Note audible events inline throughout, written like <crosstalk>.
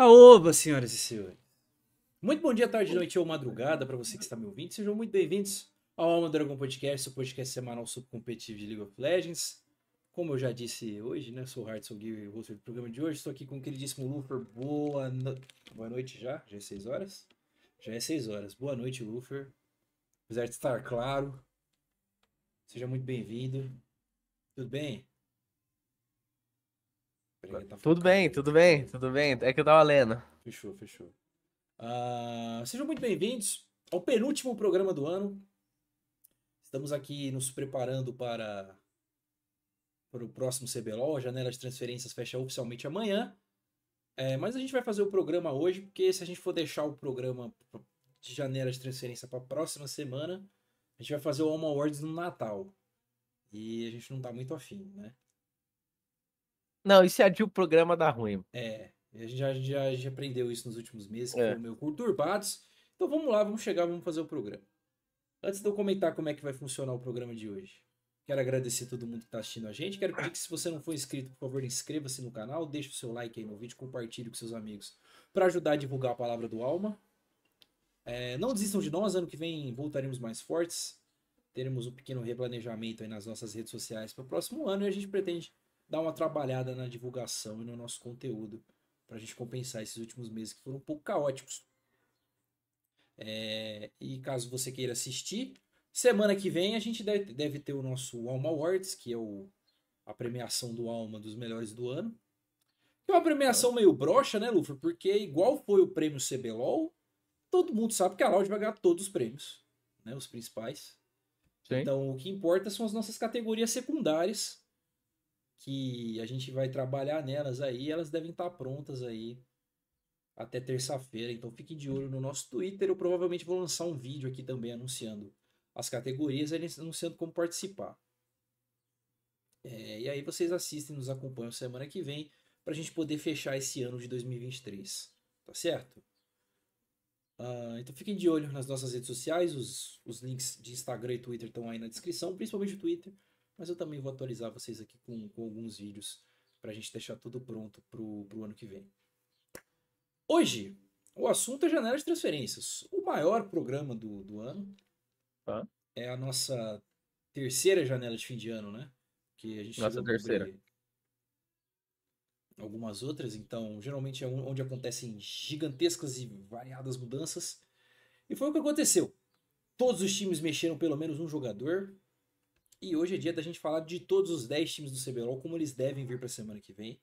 Aoba, senhoras e senhores. Muito bom dia, tarde, noite ou madrugada para você que está me ouvindo. Sejam muito bem-vindos ao Alma Dragon Podcast, o podcast semanal sobre competitivo de League of Legends. Como eu já disse hoje, né? Sou o Hard, sou o Gui, host do programa de hoje. Estou aqui com o queridíssimo Lufer. Boa, no... Boa noite já. Já é 6 horas? Já é 6 horas. Boa noite, Lufer. Apesar de estar claro. Seja muito bem-vindo. Tudo bem? Tá tudo bem, tudo bem, tudo bem. É que eu tava lendo. Fechou, fechou. Uh, sejam muito bem-vindos ao penúltimo programa do ano. Estamos aqui nos preparando para, para o próximo CBLOL. A janela de transferências fecha oficialmente amanhã. É, mas a gente vai fazer o programa hoje, porque se a gente for deixar o programa de janela de transferência para a próxima semana, a gente vai fazer o Home Awards no Natal. E a gente não tá muito afim, né? Não, e se adia o programa dá ruim. É, a gente já, já, já aprendeu isso nos últimos meses, que é. foram meio conturbados. Então vamos lá, vamos chegar, vamos fazer o programa. Antes de eu comentar como é que vai funcionar o programa de hoje, quero agradecer a todo mundo que está assistindo a gente. Quero pedir que se você não for inscrito, por favor, inscreva-se no canal, deixe o seu like aí no vídeo, compartilhe com seus amigos para ajudar a divulgar a palavra do Alma. É, não desistam de nós, ano que vem voltaremos mais fortes. Teremos um pequeno replanejamento aí nas nossas redes sociais para o próximo ano e a gente pretende dar uma trabalhada na divulgação e no nosso conteúdo para a gente compensar esses últimos meses que foram um pouco caóticos. É, e caso você queira assistir, semana que vem a gente deve, deve ter o nosso Alma Awards, que é o, a premiação do Alma dos melhores do ano. Que é uma premiação meio broxa, né, Lufa? Porque igual foi o prêmio CBLOL, todo mundo sabe que a Loud vai ganhar todos os prêmios, né, os principais. Sim. Então o que importa são as nossas categorias secundárias, que a gente vai trabalhar nelas aí, elas devem estar prontas aí até terça-feira. Então fique de olho no nosso Twitter. Eu provavelmente vou lançar um vídeo aqui também anunciando as categorias e anunciando como participar. É, e aí vocês assistem, nos acompanham semana que vem para a gente poder fechar esse ano de 2023. Tá certo? Uh, então fiquem de olho nas nossas redes sociais. Os, os links de Instagram e Twitter estão aí na descrição, principalmente o Twitter mas eu também vou atualizar vocês aqui com, com alguns vídeos para a gente deixar tudo pronto para o ano que vem. Hoje, o assunto é janela de transferências. O maior programa do, do ano ah. é a nossa terceira janela de fim de ano, né? Que a gente nossa terceira. Algumas outras, então, geralmente é onde acontecem gigantescas e variadas mudanças. E foi o que aconteceu. Todos os times mexeram pelo menos um jogador. E hoje é dia da gente falar de todos os 10 times do CBLOL, como eles devem vir para a semana que vem.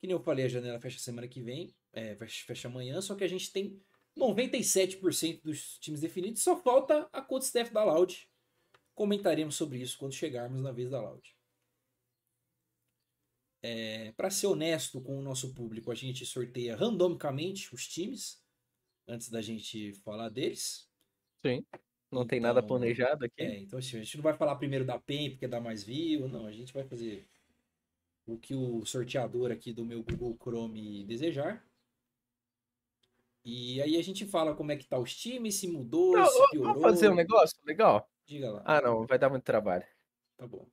Que nem eu falei, a janela fecha semana que vem, é, fecha amanhã, só que a gente tem 97% dos times definidos, só falta a code staff da Loud. Comentaremos sobre isso quando chegarmos na vez da Loud. É, para ser honesto com o nosso público, a gente sorteia randomicamente os times antes da gente falar deles. Sim. Não então, tem nada então, planejado aqui. É, então assim, a gente não vai falar primeiro da PEN porque dá mais view, não. A gente vai fazer o que o sorteador aqui do meu Google Chrome desejar. E aí a gente fala como é que tá os times, se mudou, não, se piorou. Vamos fazer um negócio legal? Diga lá. Ah, não, vai dar muito trabalho. Tá bom.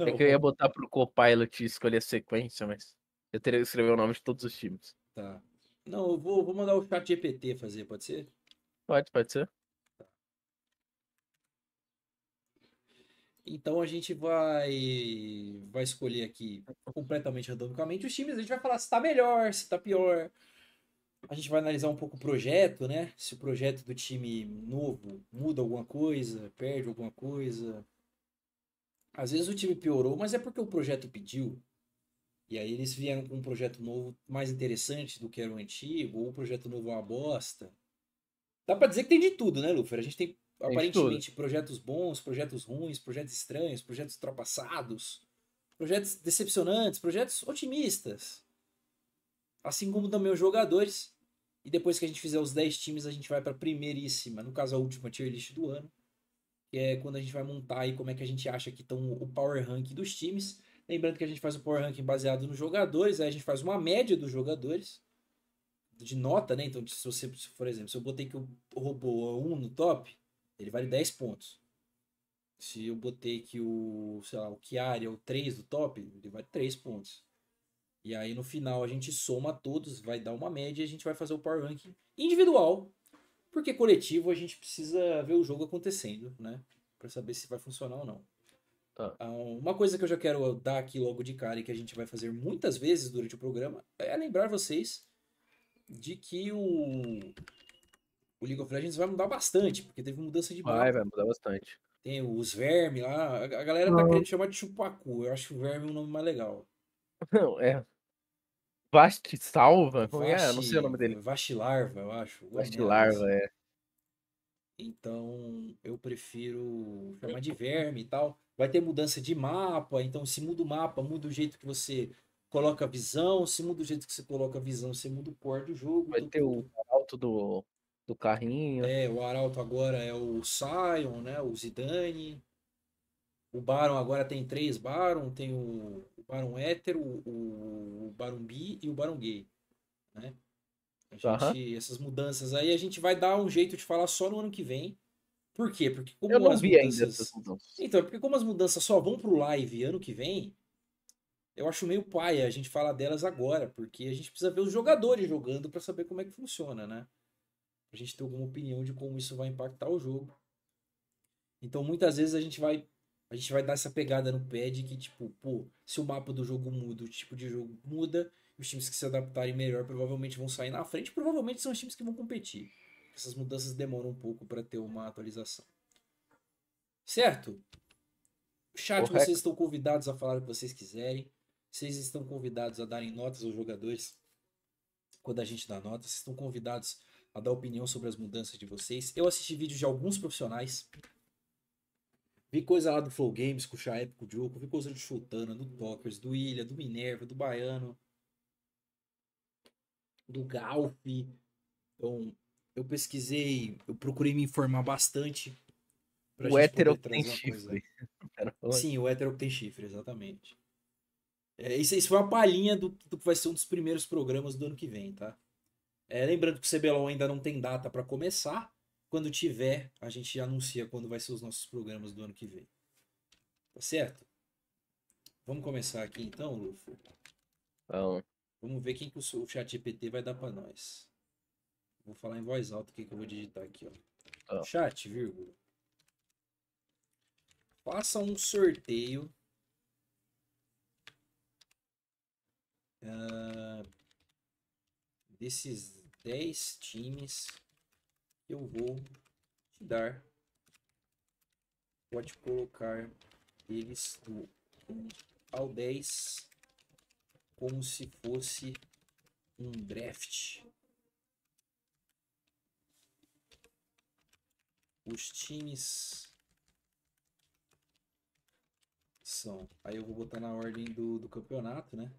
É que eu ia botar pro Copilot escolher a sequência, mas eu teria que escrever o nome de todos os times. Tá. Não, eu vou, vou mandar o chat GPT fazer, pode ser? Pode, pode ser. Então a gente vai vai escolher aqui completamente randomicamente os times, a gente vai falar se está melhor, se está pior. A gente vai analisar um pouco o projeto, né? Se o projeto do time novo muda alguma coisa, perde alguma coisa. Às vezes o time piorou, mas é porque o projeto pediu. E aí eles vieram com um projeto novo mais interessante do que era o antigo, ou o projeto novo é uma bosta. Dá pra dizer que tem de tudo, né, Lufer? A gente tem aparentemente projetos bons, projetos ruins, projetos estranhos, projetos ultrapassados, projetos decepcionantes, projetos otimistas. Assim como também os jogadores. E depois que a gente fizer os 10 times, a gente vai para a primeiríssima, no caso a última tier list do ano, que é quando a gente vai montar aí como é que a gente acha que estão o power ranking dos times. Lembrando que a gente faz o power ranking baseado nos jogadores, aí a gente faz uma média dos jogadores de nota, né? Então, se você, por exemplo, se eu botei que o robô é 1 no top, ele vale 10 pontos. Se eu botei que o, sei lá, o Chiari é o 3 do top, ele vale 3 pontos. E aí no final a gente soma todos, vai dar uma média e a gente vai fazer o power ranking individual. Porque coletivo a gente precisa ver o jogo acontecendo, né? Pra saber se vai funcionar ou não. Tá. Ah, Uma coisa que eu já quero dar aqui logo de cara e que a gente vai fazer muitas vezes durante o programa é lembrar vocês de que o, o League of Legends vai mudar bastante, porque teve mudança de Vai, mapa. vai mudar bastante. Tem os vermes lá, a galera tá Não. querendo chamar de chupacu. Eu acho o verme um nome mais legal. <laughs> Não, é. Vast Salva? É? Eu não sei o nome dele. Vastilarva, eu acho. alguma Vast merda assim. Larva, é. Então, eu prefiro chamar de verme e tal. Vai ter mudança de mapa, então se muda o mapa, muda o jeito que você coloca a visão, se muda o jeito que você coloca a visão, você muda o core do jogo. Vai tudo- ter o alto do, do carrinho. É, o Arauto agora é o Sion, né? O Zidane. O Baron agora tem três Baron, tem o, o Baron hétero, o, o Baron bi e o Baron gay, né? Gente, Aham. essas mudanças aí a gente vai dar um jeito de falar só no ano que vem. Por quê? Porque como Eu não as vi ainda mudanças... essas mudanças. Então, porque como as mudanças só vão pro live ano que vem, eu acho meio paia a gente falar delas agora, porque a gente precisa ver os jogadores jogando pra saber como é que funciona, né? Pra gente ter alguma opinião de como isso vai impactar o jogo. Então, muitas vezes a gente vai a gente vai dar essa pegada no pé de que tipo, pô, se o mapa do jogo muda, o tipo de jogo muda, os times que se adaptarem melhor provavelmente vão sair na frente, provavelmente são os times que vão competir. Essas mudanças demoram um pouco pra ter uma atualização. Certo? Chat, Correto. vocês estão convidados a falar o que vocês quiserem. Vocês estão convidados a darem notas aos jogadores quando a gente dá notas. Vocês estão convidados a dar opinião sobre as mudanças de vocês. Eu assisti vídeos de alguns profissionais. Vi coisa lá do Flow Games, com o Chaep, com o Joko. Vi coisa do Chutana, do Tokers, do Ilha, do Minerva, do Baiano. Do Galf. Então, eu pesquisei, eu procurei me informar bastante. pra O hétero poder tem chifre. <laughs> Sim, o hétero que tem chifre, exatamente. É, isso, isso foi uma palhinha do, do que vai ser um dos primeiros programas do ano que vem, tá? É, lembrando que o CBLOL ainda não tem data pra começar. Quando tiver, a gente anuncia quando vai ser os nossos programas do ano que vem. Tá certo? Vamos começar aqui então, Lufo. Então, Vamos ver quem que o, chat GPT vai dar pra nós. Vou falar em voz alta o que que eu vou digitar aqui, ó. Tá. Chat, vírgula. Faça um sorteio. ah, desses 10 times eu vou te dar. Pode colocar eles do 1 ao 10 como se fosse um draft. Os times são. Aí eu vou botar na ordem do, do campeonato, né?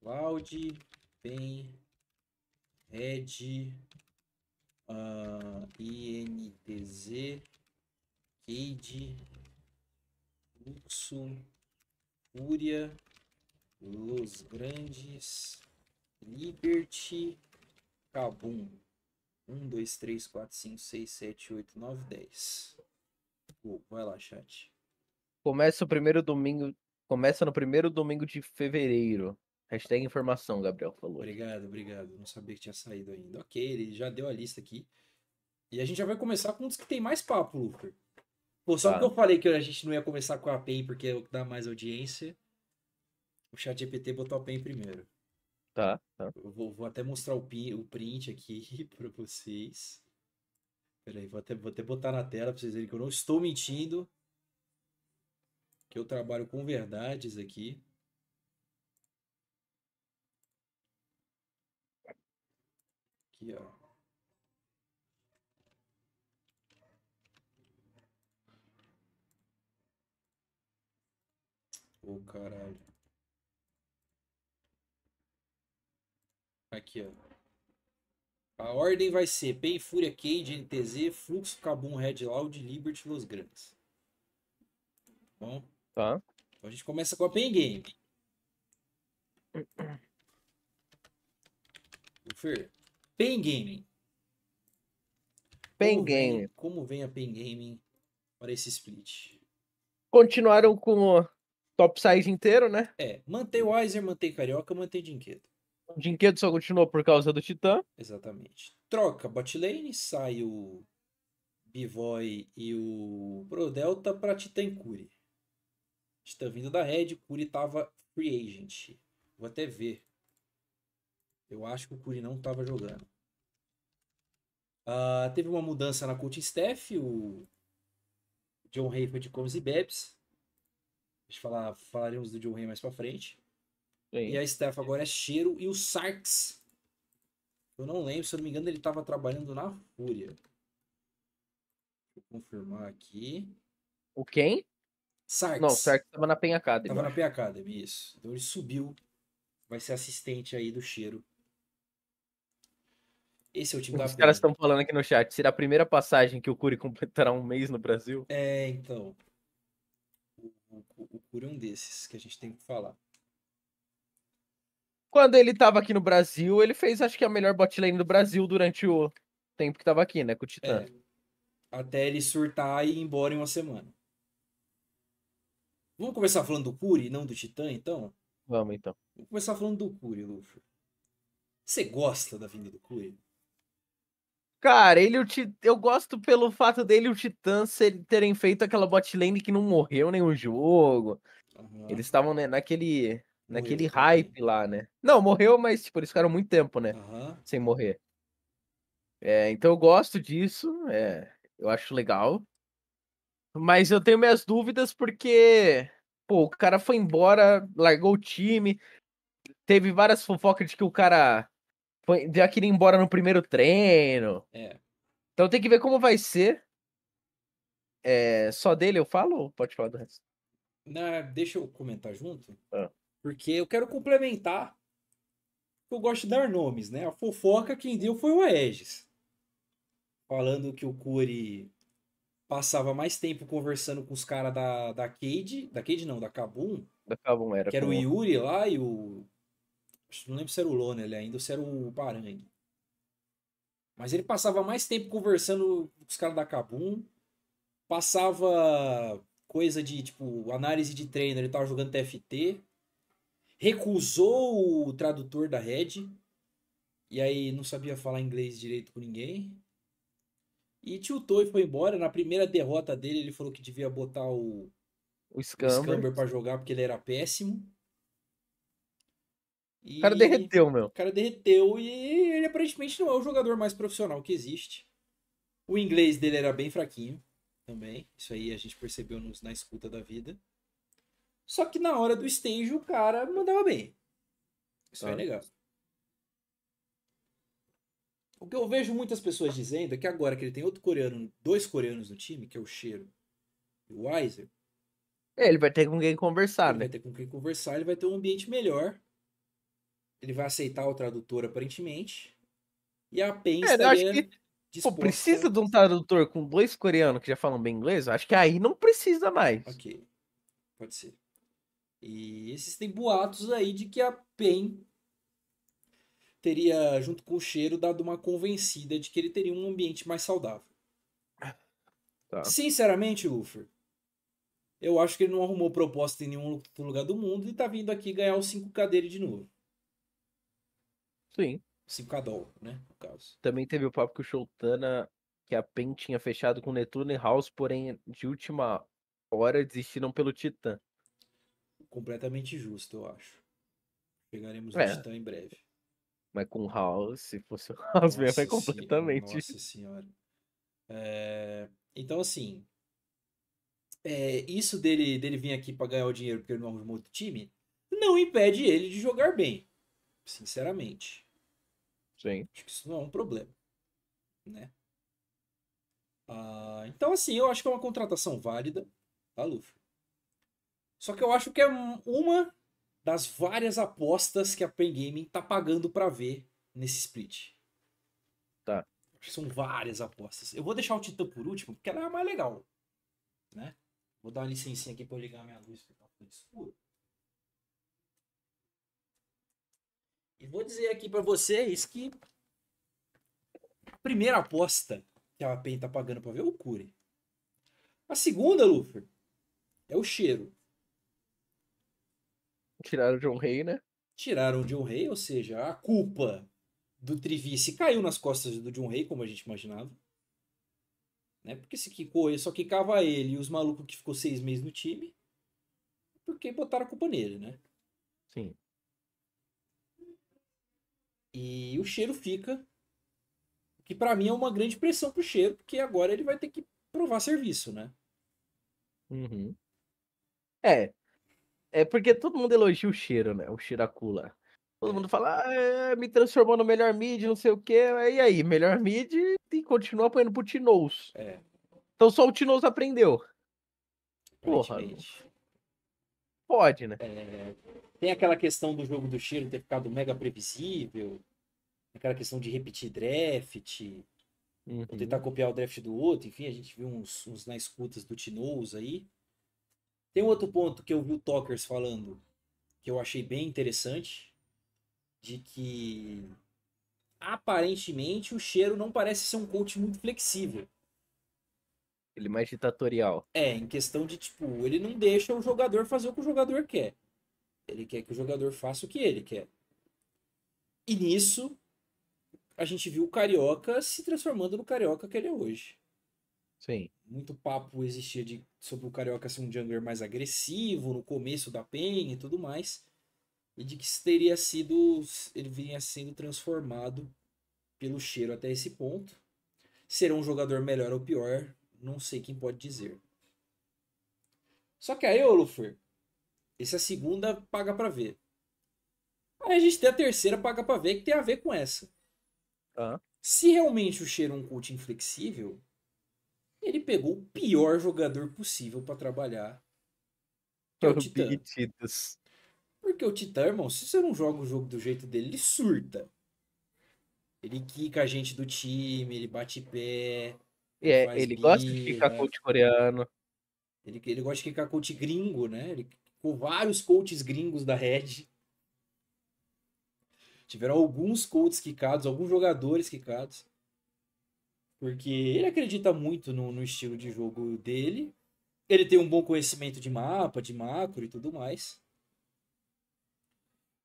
Cloud, Pen, Red, ah, INTZ, Cade, Fluxo, Fúria, Los Grandes, Liberty, Kabum. 1, 2, 3, 4, 5, 6, 7, 8, 9, 10. Pô, vai lá, chat. começa o primeiro domingo. Começa no primeiro domingo de fevereiro. Hashtag informação, Gabriel falou. Obrigado, obrigado. Não sabia que tinha saído ainda. Ok, ele já deu a lista aqui. E a gente já vai começar com um dos que tem mais papo, Lufer. Pô, só Tá. porque eu falei que a gente não ia começar com a PEN porque é o que dá mais audiência. O chat GPT botou a PEN primeiro. Tá, tá. Eu vou, vou até mostrar o, pi- o print aqui <laughs> pra vocês. Peraí, vou até, vou até botar na tela pra vocês verem que eu não estou mentindo. Que eu trabalho com verdades aqui. Aqui, ó. Ô, caralho. Aqui, ó. A ordem vai ser Pen, Fúria, Cade, NTZ, Fluxo, Kabum, Red Loud, Liberty, Los Grandes. Bom, Tá. então a gente começa com a Pen Game. <clears throat> O Fer, Pen Gaming. Pen Como vem- Game. Como vem a Pen Gaming para esse split? Continuaram com o top size inteiro, né? É, mantém o Weiser, mantém Carioca, mantém Dinquedo. O Dinquedo só continuou por causa do Titã. Exatamente. Troca botlane, sai o Bivoy e o Prodelta pra Titã Curi. Titã vindo da Red, Curi tava free agent. Vou até ver. Eu acho que o Curi não tava jogando. Uh, teve uma mudança na coaching staff, o John Hay foi de Comes e Bebs. Deixa eu falar, falaremos do John Hay mais pra frente. Sim. E a staff agora é Cheiro e o Sarks. Eu não lembro, se eu não me engano, ele estava trabalhando na Fúria. Deixa eu confirmar aqui. O quem? Sarks. Não, o Sarks estava na Penha Academy. Tava na Penha Academy, isso. Então ele subiu. Vai ser assistente aí do Cheiro. Esse é o time Os da Os caras estão falando aqui no chat. Será a primeira passagem que o Curi <laughs> completará um mês no Brasil? É, então. O, o, o Curi é um desses que a gente tem que falar. Quando ele tava aqui no Brasil, ele fez, acho que a melhor botlane do Brasil durante o tempo que tava aqui, né, com o Titã. É. Até ele surtar e ir embora em uma semana. Vamos começar falando do Curi, não do Titã, então? Vamos, então. Vamos começar falando do Curi, Luffy. Você gosta da vinda do Curi? Cara, ele o eu gosto pelo fato dele e o Titã terem feito aquela botlane que não morreu nenhum jogo. Uhum. Eles estavam né, naquele naquele morreu hype lá, né? Não, morreu, mas tipo, eles ficaram muito tempo, né? Uhum. Sem morrer. É, então eu gosto disso, é, eu acho legal. Mas eu tenho minhas dúvidas porque, pô, o cara foi embora, largou o time. Teve várias fofocas de que o cara foi, já queria ir embora no primeiro treino. É. Então tem que ver como vai ser. É, só dele eu falo ou pode falar do resto? Não, deixa eu comentar junto. Ah. Porque eu quero complementar. Eu gosto de dar nomes, né? A fofoca quem deu foi o Aegis. Falando que o Curi passava mais tempo conversando com os caras da, da Cade. Da Cade não, da Kabum. Da Kabum era. Que era o Yuri lá e o. Não lembro se era o Loner ainda ou se era o Parangue. Mas ele passava mais tempo conversando com os caras da Kabum. Passava coisa de, tipo, análise de treino. Ele tava jogando TFT recusou o tradutor da Red. E aí não sabia falar inglês direito com ninguém. E tiltou e foi embora. Na primeira derrota dele, ele falou que devia botar o, o Scamber, o Scamber pra jogar porque ele era péssimo. E o cara derreteu, meu. O cara derreteu e ele aparentemente não é o jogador mais profissional que existe. O inglês dele era bem fraquinho também. Isso aí a gente percebeu nos, na escuta da vida. Só que na hora do stage o cara mandava bem. Isso é legal. O que eu vejo muitas pessoas dizendo é que agora que ele tem outro coreano, dois coreanos no time, que é o Cheiro e o Weiser. É, ele vai ter com quem conversar, ele né? Vai ter com quem conversar, ele vai ter um ambiente melhor. Ele vai aceitar o tradutor, aparentemente. E a PEN é, estaria pô, precisa de um tradutor com dois coreanos que já falam bem inglês? Acho que aí não precisa mais. Ok. Pode ser. E existem boatos aí de que a PEN teria, junto com o cheiro, dado uma convencida de que ele teria um ambiente mais saudável. Tá. Sinceramente, Luffy, eu acho que ele não arrumou proposta em nenhum outro lugar do mundo e tá vindo aqui ganhar o 5K dele de novo. Sim. 5K doll, né? No caso. Também teve o papo que o Showtana, que a PEN tinha fechado com o Netuno e House, porém de última hora desistiram pelo Titã completamente justo, eu acho. Chegaremos no é. Titã em breve. Mas com o House, se fosse o House nossa mesmo, é completamente. Nossa senhora. É... Então, assim. É... Isso dele, dele vir aqui para ganhar o dinheiro porque ele não arrumou outro time, não impede ele de jogar bem. Sinceramente. Sim. Acho que isso não é um problema. Né? Ah, então, assim, eu acho que é uma contratação válida, tá, Luffy? Só que eu acho que é uma das várias apostas que a Pen Gaming tá pagando para ver nesse split. Tá. São várias apostas. Eu vou deixar o Titã por último, porque ela é a mais legal. Né? Vou dar uma licencinha aqui para eu ligar minha luz porque tá escuro. E vou dizer aqui para vocês que a primeira aposta que a PEN tá pagando para ver é o Cure. A segunda, Luffy, é o cheiro. Tiraram o John Rey, né? Tiraram o John Rey, ou seja, a culpa do Trivice caiu nas costas do John Rey, como a gente imaginava. Né? Porque se quicou, só quicava ele e os malucos que ficou seis meses no time. Porque botaram a culpa nele, né? Sim. E o cheiro fica. Que para mim é uma grande pressão pro cheiro, porque agora ele vai ter que provar serviço, né? Uhum. É. É porque todo mundo elogia o cheiro, né? O Shiracula. Todo mundo fala, ah, é, me transformou no melhor mid, não sei o quê. E aí, melhor mid e continua apanhando pro Tinous. É. Então só o Tinous aprendeu. Porra. Pode, né? É, tem aquela questão do jogo do cheiro ter ficado mega previsível. Aquela questão de repetir draft. Uhum. Ou tentar copiar o draft do outro. Enfim, a gente viu uns, uns na escutas do Tinous aí. Tem um outro ponto que eu vi o Talkers falando, que eu achei bem interessante, de que aparentemente o Cheiro não parece ser um coach muito flexível. Ele é mais ditatorial. É, em questão de, tipo, ele não deixa o jogador fazer o que o jogador quer. Ele quer que o jogador faça o que ele quer. E nisso, a gente viu o Carioca se transformando no Carioca que ele é hoje. Sim. Muito papo existia de, sobre o Carioca ser um jungler mais agressivo no começo da PEN e tudo mais. E de que teria sido. Ele vinha sendo transformado pelo cheiro até esse ponto. Será um jogador melhor ou pior, não sei quem pode dizer. Só que aí, ô Lufer, essa segunda paga para ver. Aí a gente tem a terceira paga para ver que tem a ver com essa. Ah. Se realmente o cheiro é um coach inflexível, ele pegou o pior jogador possível para trabalhar. Que é o Titã. Porque o Titã, irmão, se você não joga o jogo do jeito dele, ele surta. Ele quica a gente do time, ele bate pé. É, ele gosta de ficar coach coreano. Ele, ele gosta de ficar coach gringo, né? Ele com vários coaches gringos da Red. Tiveram alguns coaches quicados, alguns jogadores quicados. Porque ele acredita muito no, no estilo de jogo dele. Ele tem um bom conhecimento de mapa, de macro e tudo mais.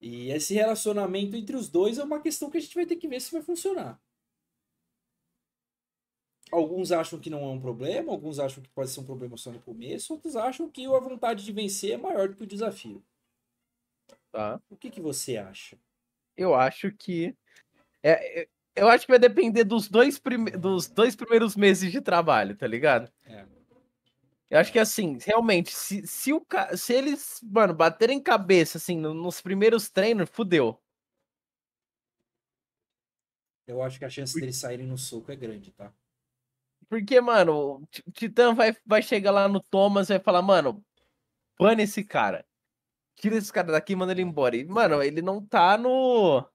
E esse relacionamento entre os dois é uma questão que a gente vai ter que ver se vai funcionar. Alguns acham que não é um problema, alguns acham que pode ser um problema só no começo, outros acham que a vontade de vencer é maior do que o desafio. Tá. O que, que você acha? Eu acho que. É, é eu acho que vai depender dos dois, prime... dos dois primeiros meses de trabalho, tá ligado? É. Eu acho que assim, realmente, se, se, o, se eles, mano, baterem cabeça, assim, nos primeiros treinos, fudeu. Eu acho que a chance deles saírem no soco é grande, tá? Porque, mano, o Titã vai, vai chegar lá no Thomas e vai falar, mano, pane esse cara. Tira esse cara daqui e manda ele embora. E, mano, ele não tá no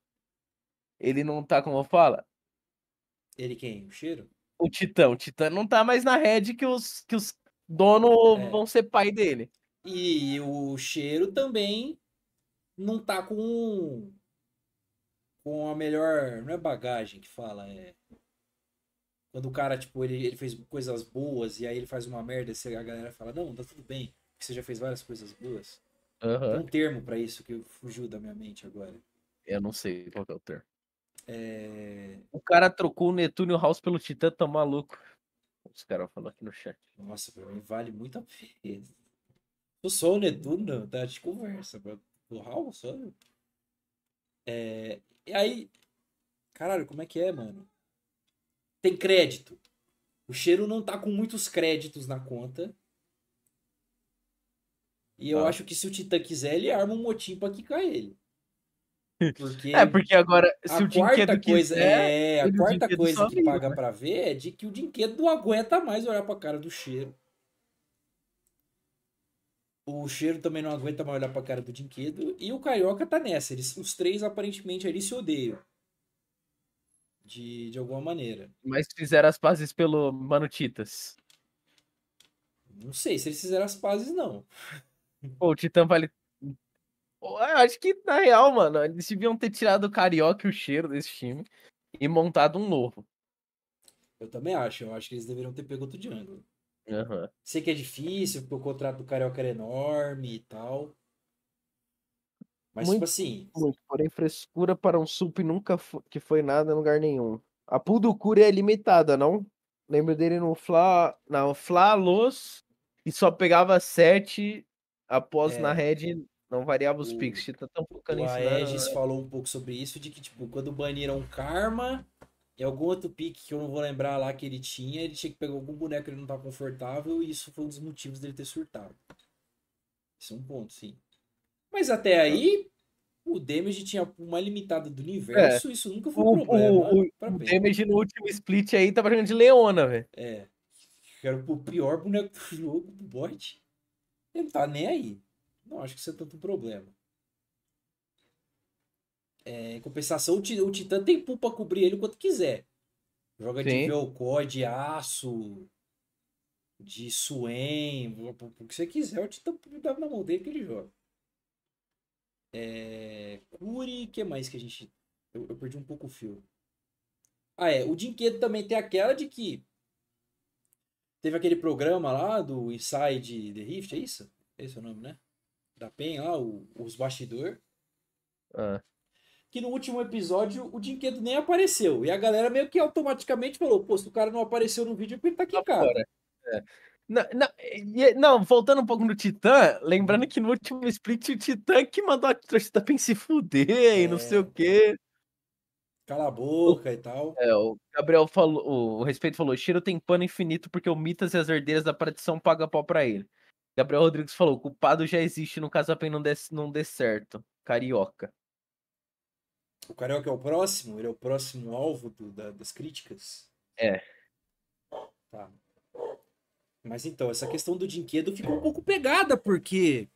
ele não tá, como fala? Ele quem? O cheiro? O Titã. O Titã não tá mais na rede que os, que os donos é. vão ser pai dele. E o cheiro também não tá com com a melhor, não é bagagem que fala, é quando o cara, tipo, ele, ele fez coisas boas e aí ele faz uma merda e a galera fala, não, tá tudo bem, porque você já fez várias coisas boas. Uhum. Tem um termo para isso que fugiu da minha mente agora. Eu não sei qual é o termo. É... O cara trocou o Netúnio House pelo Titã, tá maluco. Os caras falaram aqui no chat. Nossa, pra mim vale muito a pena. Eu sou o Netuno, tá de conversa. O House. É... E aí. Caralho, como é que é, mano? Tem crédito. O cheiro não tá com muitos créditos na conta. E eu ah. acho que se o Titã quiser, ele arma um motim pra quicar ele. <laughs> Porque é, porque agora, se a o quarta coisa, quiser, é, a quarta coisa que paga né? para ver é de que o Dinquedo não aguenta mais olhar pra cara do cheiro. O cheiro também não aguenta mais olhar pra cara do Dinquedo. E o Carioca tá nessa. Eles, os três, aparentemente, ali se odeiam. De, de alguma maneira. Mas fizeram as pazes pelo Mano Titas. Não sei se eles fizeram as pazes, não. <laughs> Pô, o Titã vale eu acho que, na real, mano, eles deviam ter tirado o Carioca e o cheiro desse time e montado um novo. Eu também acho. Eu acho que eles deveriam ter pego outro Django. Uhum. Sei que é difícil, porque o contrato do Carioca era enorme e tal. Mas, muito, tipo assim. Muito, porém, frescura para um sup nunca que foi nada em lugar nenhum. A Pudukuri é limitada, não? Lembro dele no Fla. Não, Fla Los e só pegava sete após é. na Red não variava os o, picks. Tá tão focando o Aegis né? falou um pouco sobre isso, de que, tipo, quando baniram Karma e algum outro pick que eu não vou lembrar lá que ele tinha, ele tinha que pegar algum boneco que ele não tá confortável e isso foi um dos motivos dele ter surtado. Isso é um ponto, sim. Mas até aí, o damage tinha uma limitada do universo, é. isso nunca foi um problema. O, o, o damage no último split aí tava jogando de Leona, velho. É. Era o pior boneco do jogo, do bot. Ele não tá nem aí. Não acho que isso é tanto um problema. É, em compensação, o, o Titã tem pool pra cobrir ele quanto quiser. Joga Sim. de Velcó, de aço, de Swain, o que você quiser, o Titã dá na mão dele que ele joga. É, Curi, o que mais que a gente. Eu, eu, perdi um pouco o fio. Ah, é. O Dinquedo também tem aquela de que. Teve aquele programa lá do Inside the Rift, é isso? Esse é o nome, né? Da PEN lá, o, os bastidor. Ah. Que no último episódio o Dinquedo nem apareceu. E a galera meio que automaticamente falou: pô, se o cara não apareceu no vídeo é porque ele tá aqui, tá cara. É. Não, não, não, voltando um pouco no Titã, lembrando que no último split o Titã que mandou a torcida pra se fuder é. e não sei o é. quê. Cala a boca o, e tal. É, o Gabriel falou, o Respeito falou, Shiro tem pano infinito porque o Mitas e as herdeiras da tradição pagam pau pra ele. Gabriel Rodrigues falou, o culpado já existe no caso a PEN não dê, não dê certo. Carioca. O Carioca é o próximo? Ele é o próximo alvo do, da, das críticas? É. Tá. Mas então, essa questão do Dinquedo ficou um pouco pegada, porque.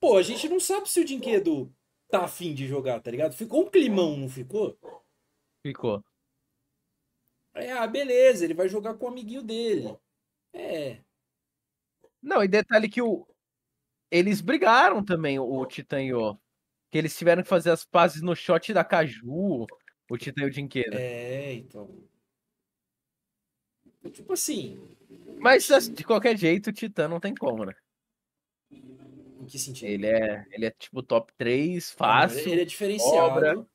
Pô, a gente não sabe se o Dinquedo tá afim de jogar, tá ligado? Ficou um climão, não ficou? Ficou. É, ah, beleza, ele vai jogar com o amiguinho dele. É. Não, e detalhe que o. Eles brigaram também, o Titã e o. Que eles tiveram que fazer as pazes no shot da Caju, o Titã e o Dinquedo. É, então. Tipo assim, mas assim, de qualquer jeito, o Titã não tem como, né? Em que sentido? Ele é, ele é tipo top 3, fácil. Ele é diferenciado. Obra.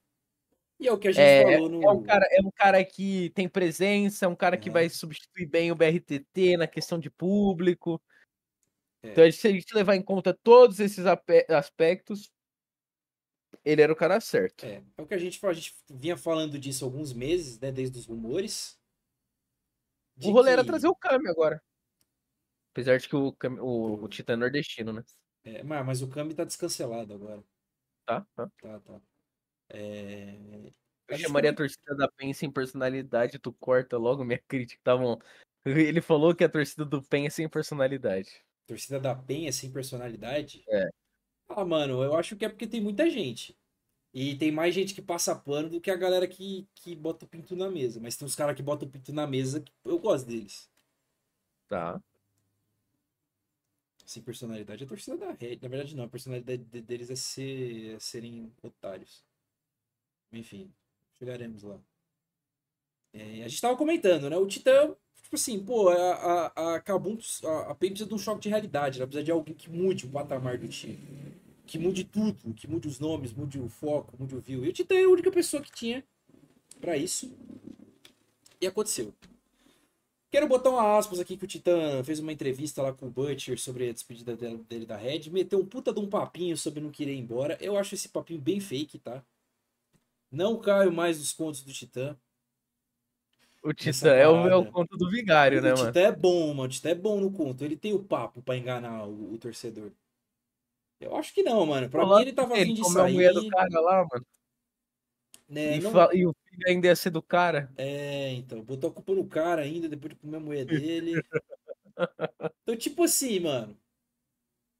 E é o que a gente é, falou no. É um, cara, é um cara que tem presença, é um cara que é. vai substituir bem o BRTT na questão de público. É. Então, se a gente levar em conta todos esses aspectos, ele era o cara certo. É, é o que a gente, a gente vinha falando disso há alguns meses, né? Desde os rumores. O rolê que... era trazer o Kami agora. Apesar de que o, Kami, o, o Titã é nordestino, né? É, mas, mas o Kami tá descancelado agora. Tá, tá. Tá, tá. É... Eu chamaria a torcida da PEN sem personalidade, tu corta logo minha <laughs> crítica, tá bom? Ele falou que a torcida do PEN é sem personalidade. Torcida da PEN é sem personalidade? É. Ah, mano, eu acho que é porque tem muita gente. E tem mais gente que passa pano do que a galera que, que bota o pinto na mesa. Mas tem uns caras que botam o pinto na mesa que eu gosto deles. Tá. Sem personalidade é a torcida da rede. Na verdade, não. A personalidade deles é, ser, é serem otários. Enfim, chegaremos lá. É, a gente tava comentando, né? O Titã, tipo assim, pô, a, a, a Kabum, a, a precisa de um choque de realidade. Ela precisa de alguém que mude o patamar do time que mude tudo, que mude os nomes, mude o foco, mude o view. E o Titã é a única pessoa que tinha para isso. E aconteceu. Quero botar uma aspas aqui que o Titã fez uma entrevista lá com o Butcher sobre a despedida dele da Red. Meteu um puta de um papinho sobre não querer ir embora. Eu acho esse papinho bem fake, tá? Não caio mais nos contos do Titã. O Titã é o meu conto do vigário, o né, mano? O Titã é bom, mano. O Titã é bom no conto. Ele tem o papo para enganar o, o torcedor. Eu acho que não, mano. Pra mim ele tava vindo de sair. A mulher do cara lá, mano. Né, e, não... e, o filho ainda ia ser do cara. É, então. Botou a culpa no cara ainda, depois de comer a mulher dele. então, tipo assim, mano.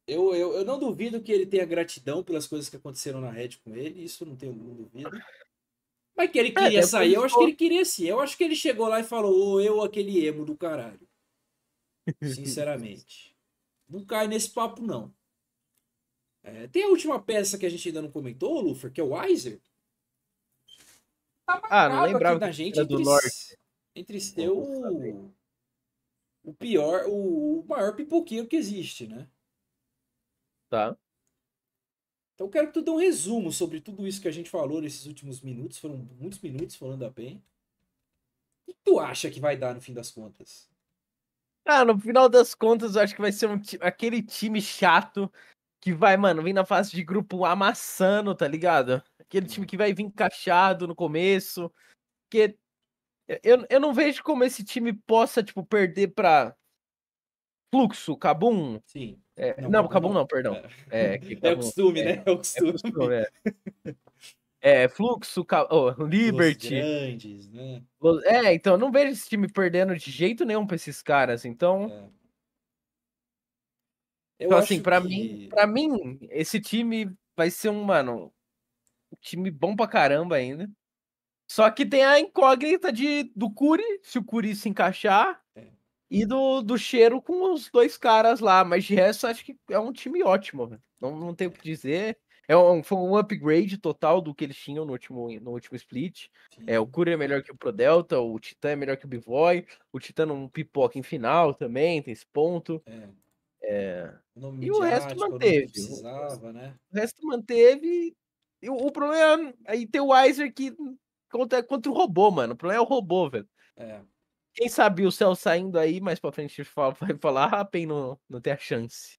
Eu, eu, eu não duvido que ele tenha gratidão pelas coisas que aconteceram na Red com ele. Isso não tenho não duvido. Mas que ele é, queria é, sair, eu acho que ele queria sim. Eu acho que ele chegou lá e falou, ô, eu aquele emo do caralho. <laughs> Sinceramente. não cai nesse papo, não. É, tem a última peça que a gente ainda não comentou, Lufer, que é o Weiser. Tá ah, não lembrava da gente entre, do norte. entre ser o, o pior, o, o maior pipoqueiro que existe, né? Tá. Então eu quero que tu dê um resumo sobre tudo isso que a gente falou nesses últimos minutos. Foram muitos minutos falando da PEN. O que tu acha que vai dar no fim das contas? Ah, no final das contas, eu acho que vai ser um, aquele time chato que vai, mano, vir na fase de grupo amassando, tá ligado? Aquele time que vai vir encaixado no começo. Que eu, eu não vejo como esse time possa, tipo, perder pra Fluxo, Cabum. Sim. É, não, não Cabum não, perdão. É, é, é o costume, é, né? É o costume. É, costume, <laughs> é. é Fluxo, oh, Liberty. grandes, né? É, então, não vejo esse time perdendo de jeito nenhum pra esses caras. Então. É. então, assim, pra que... mim, para mim, esse time vai ser um, mano, um time bom pra caramba ainda. Só que tem a incógnita de, do Curi, se o Curi se encaixar, é. e do, do Cheiro com os dois caras lá. Mas de resto, acho que é um time ótimo. Não, não tenho o que dizer. É um, foi um upgrade total do que eles tinham no último, no último split. É, o Curi é melhor que o Pro Delta, o Titã é melhor que o Bivoy, o Titã não pipoca em final também, tem esse ponto. É. É... E o resto manteve. Precisava, né? O resto manteve. E o, o problema é aí tem o Weiser que contra, contra o robô, mano. O problema é o robô, velho. É. Quem sabe o céu saindo aí, mais pra frente <laughs> vai falar, ah, a PEN não, não tem a chance.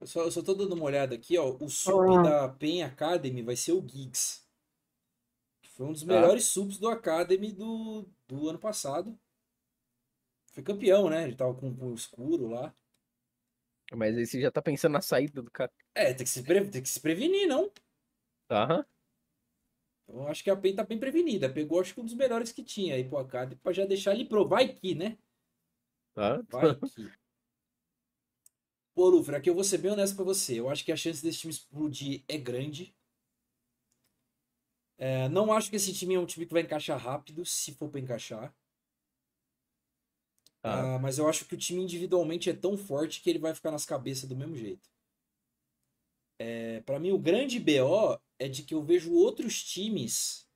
Eu só, eu só tô dando uma olhada aqui, ó. O sub ah. da PEN Academy vai ser o Giggs. Foi um dos tá. melhores ah. subs do Academy do, do ano passado. Foi campeão, né? Ele tava com, com o escuro lá. Mas aí você já tá pensando na saída do cara. É, tem que se, pre... tem que se prevenir, não? Aham. Então acho que a PEN tá bem prevenida. Pegou acho que um dos melhores que tinha aí pro Academy pra já deixar ele provar aqui, né? Tá. Vai aqui. Pô, Lufra, aqui eu vou ser bem honesto pra você. Eu acho que a chance desse time explodir é grande. É, não acho que esse time é um time que vai encaixar rápido, se for pra encaixar. Ah. mas eu acho que o time individualmente é tão forte que ele vai ficar nas cabeças do mesmo jeito. É, para mim, o grande BO é de que eu vejo outros times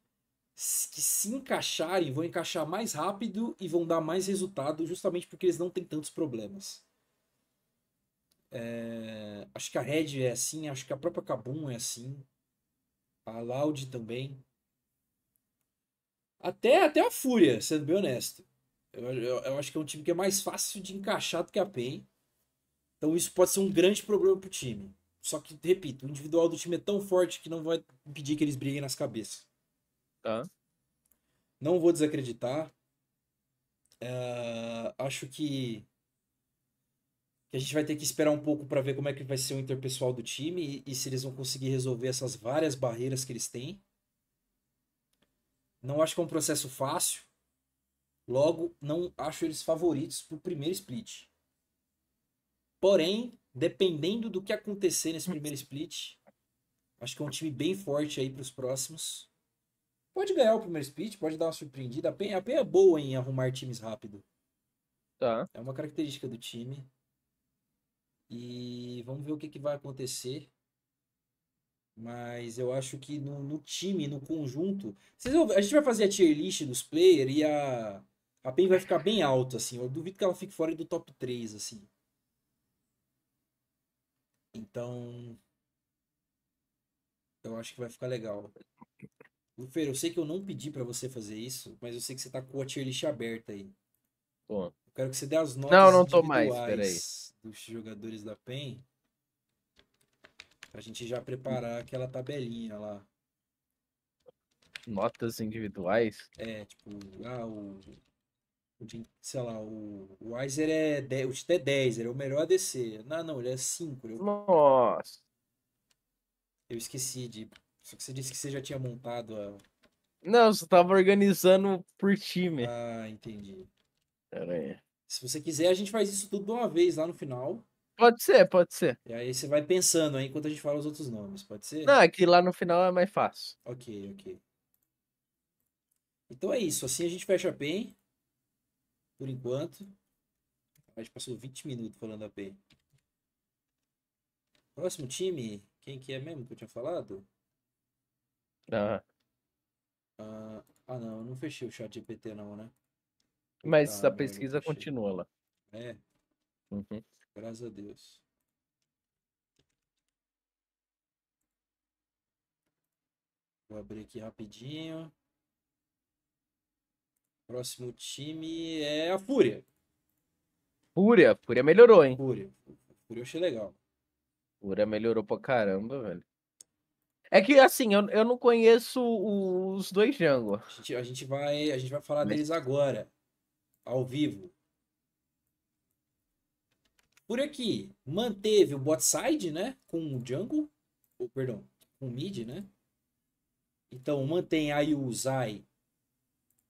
que se encaixarem vão encaixar mais rápido e vão dar mais resultado justamente porque eles não têm tantos problemas. É, acho que a Red é assim, acho que a própria Kabum é assim, a Loud também. Até, até a Fúria, sendo bem honesto. Eu, eu, eu, acho que é um time que é mais fácil de encaixar do que a PEN. Então isso pode ser um grande problema pro time. Só que, repito, o individual do time é tão forte que não vai impedir que eles briguem nas cabeças. Tá. Não vou desacreditar. Uh, acho que, que a gente vai ter que esperar um pouco para ver como é que vai ser o interpessoal do time e, e se eles vão conseguir resolver essas várias barreiras que eles têm. Não acho que é um processo fácil. Logo, não acho eles favoritos pro primeiro split. Porém, dependendo do que acontecer nesse primeiro split, acho que é um time bem forte aí para os próximos. Pode ganhar o primeiro split, pode dar uma surpreendida. A PEN, a é boa em arrumar times rápido. Tá. É uma característica do time. E vamos ver o que, que vai acontecer. Mas eu acho que no, no time, no conjunto. Vocês vão, a gente vai fazer a tier list dos players e a, a PEN vai ficar bem alta, assim. Eu duvido que ela fique fora do top 3, assim. Então. Eu acho que vai ficar legal. Fer, eu sei que eu não pedi para você fazer isso, mas eu sei que você tá com a tier list aberta aí. Bom. Eu quero que você dê as notas não, não tô mais, peraí. dos jogadores da PEN. Pra gente já preparar aquela tabelinha lá. Notas individuais? É, tipo, ah, o sei lá, o, o Weiser é 10, o Tito é 10, ele é o melhor ADC. Não, não, ele é 5. Ele é Nossa. Eu esqueci de. Só que você disse que você já tinha montado a. Não, você tava organizando por time. Ah, entendi. Pera aí. Se você quiser, a gente faz isso tudo de uma vez lá no final. Pode ser, pode ser. E aí você vai pensando aí enquanto a gente fala os outros nomes, pode ser? Não, aqui lá no final é mais fácil. Ok, ok. Então é isso. Assim a gente fecha a PEN por enquanto. A gente passou 20 minutos falando a P. Próximo time, quem que é mesmo que eu tinha falado? Ah. Ah, ah não, eu não fechei o chat GPT não, né? Mas tá, a pesquisa continua lá. É. Uhum. Graças a Deus. Vou abrir aqui rapidinho. Próximo time é a Fúria. Fúria, Fúria melhorou, hein? Fúria. Fúria eu achei legal. Fúria melhorou pra caramba, velho. É que assim, eu, eu não conheço os dois Django. A gente, a gente vai, a gente vai falar Mas... deles agora, ao vivo. Por aqui, manteve o bot side, né? Com o Django. Ou, perdão, com o mid, né? Então, mantém aí o Zai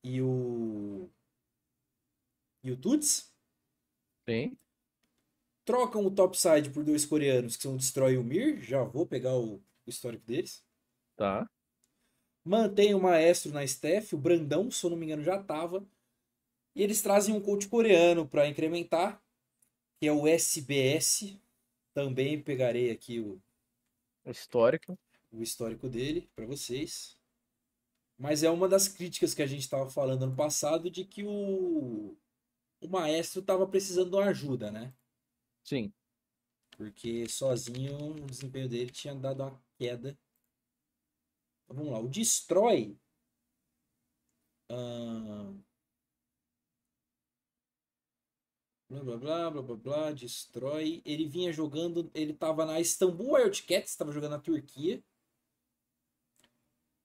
e o. E o Tuts. Sim. Trocam o topside por dois coreanos que são o Destroy e o Mir. Já vou pegar o, o histórico deles. Tá. Mantém o Maestro na staff. O Brandão, se eu não me engano, já tava. E eles trazem um coach coreano para incrementar, que é o SBS. Também pegarei aqui o, o histórico o histórico dele para vocês. Mas é uma das críticas que a gente estava falando ano passado de que o, o maestro estava precisando de uma ajuda, né? Sim. Porque sozinho o desempenho dele tinha dado uma queda. Então, vamos lá. O Destrói. Uh, blá blá blá blá blá blá. Destrói. Ele vinha jogando. Ele estava na Istanbul Wildcats, estava jogando na Turquia.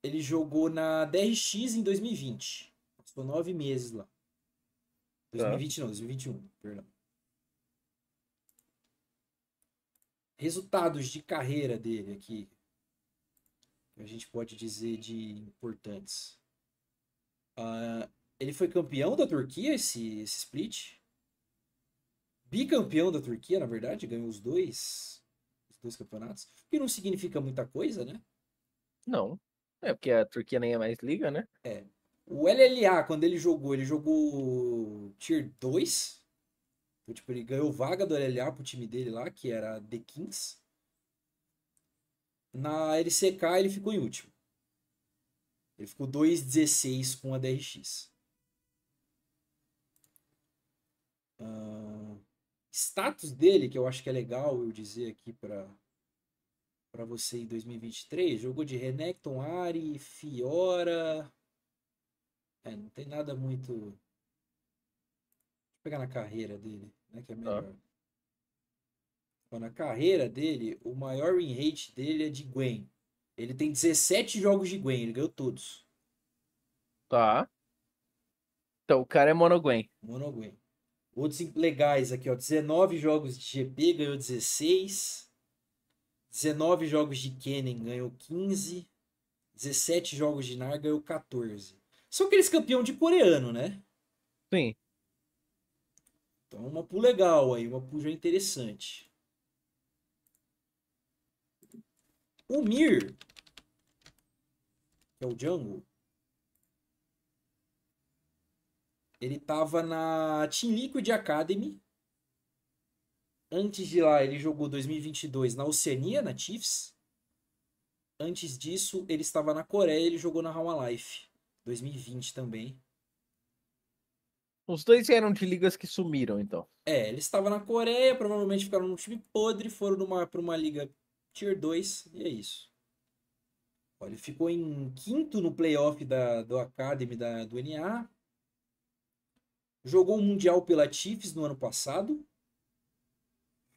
Ele jogou na DRX em 2020. Passou nove meses lá. 2020 tá. não, 2021, perdão. Resultados de carreira dele aqui. A gente pode dizer de importantes. Uh, ele foi campeão da Turquia, esse, esse split. Bicampeão da Turquia, na verdade, ganhou os dois, os dois campeonatos. O que não significa muita coisa, né? Não. É, porque a Turquia nem é mais liga, né? É. O LLA, quando ele jogou, ele jogou Tier 2. Então, tipo, ele ganhou vaga do LLA pro time dele lá, que era The Kings. Na LCK ele ficou em último. Ele ficou 2,16 com a DRX. Uh, status dele, que eu acho que é legal eu dizer aqui para para você em 2023? Jogou de Renekton, Ari, Fiora. É, não tem nada muito. Deixa eu pegar na carreira dele, né? Que é melhor. Ah. na carreira dele, o maior win rate dele é de Gwen. Ele tem 17 jogos de Gwen, ele ganhou todos. Tá. Então o cara é Monogwen. Monogwen. Outros legais aqui, ó. 19 jogos de GP, ganhou 16. 19 jogos de Kennen ganhou 15. 17 jogos de Nar ganhou 14. São aqueles campeão de coreano, né? Sim. Então uma pool legal aí, uma pool já interessante. O Mir, que é o Jungle, ele tava na Team Liquid Academy, Antes de lá, ele jogou 2022 na Oceania, na Chiefs. Antes disso, ele estava na Coreia, ele jogou na Raw Life 2020 também. Os dois eram de ligas que sumiram, então. É, ele estava na Coreia, provavelmente ficaram num time podre, foram para uma liga Tier 2, e é isso. Olha, ele ficou em quinto no playoff da, do Academy da, do NA. Jogou o Mundial pela Chiefs no ano passado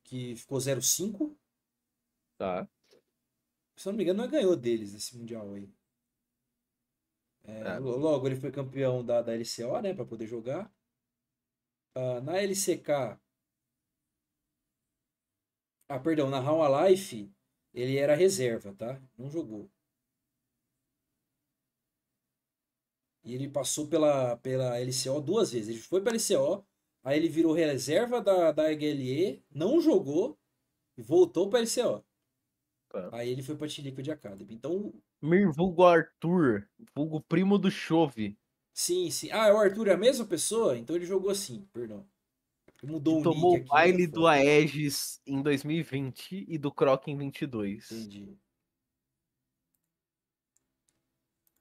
que ficou 0-5. Tá. Se eu não me engano, não ganhou deles esse Mundial aí. É, é. Logo, ele foi campeão da, da LCO, né, para poder jogar. Uh, na LCK. Ah, perdão, na How Life, ele era reserva, tá? Não jogou. E ele passou pela, pela LCO duas vezes. Ele foi para a LCO, Aí ele virou reserva da, da HLE, não jogou e voltou para LCO. Tá. Aí ele foi pra T-Liquid Academy. Então. Mir vulgo Arthur, vulgo primo do Chove. Sim, sim. Ah, o Arthur é a mesma pessoa? Então ele jogou assim, perdão. Mudou o Tomou o baile do Aegis em 2020 e do Croc em 22. Entendi.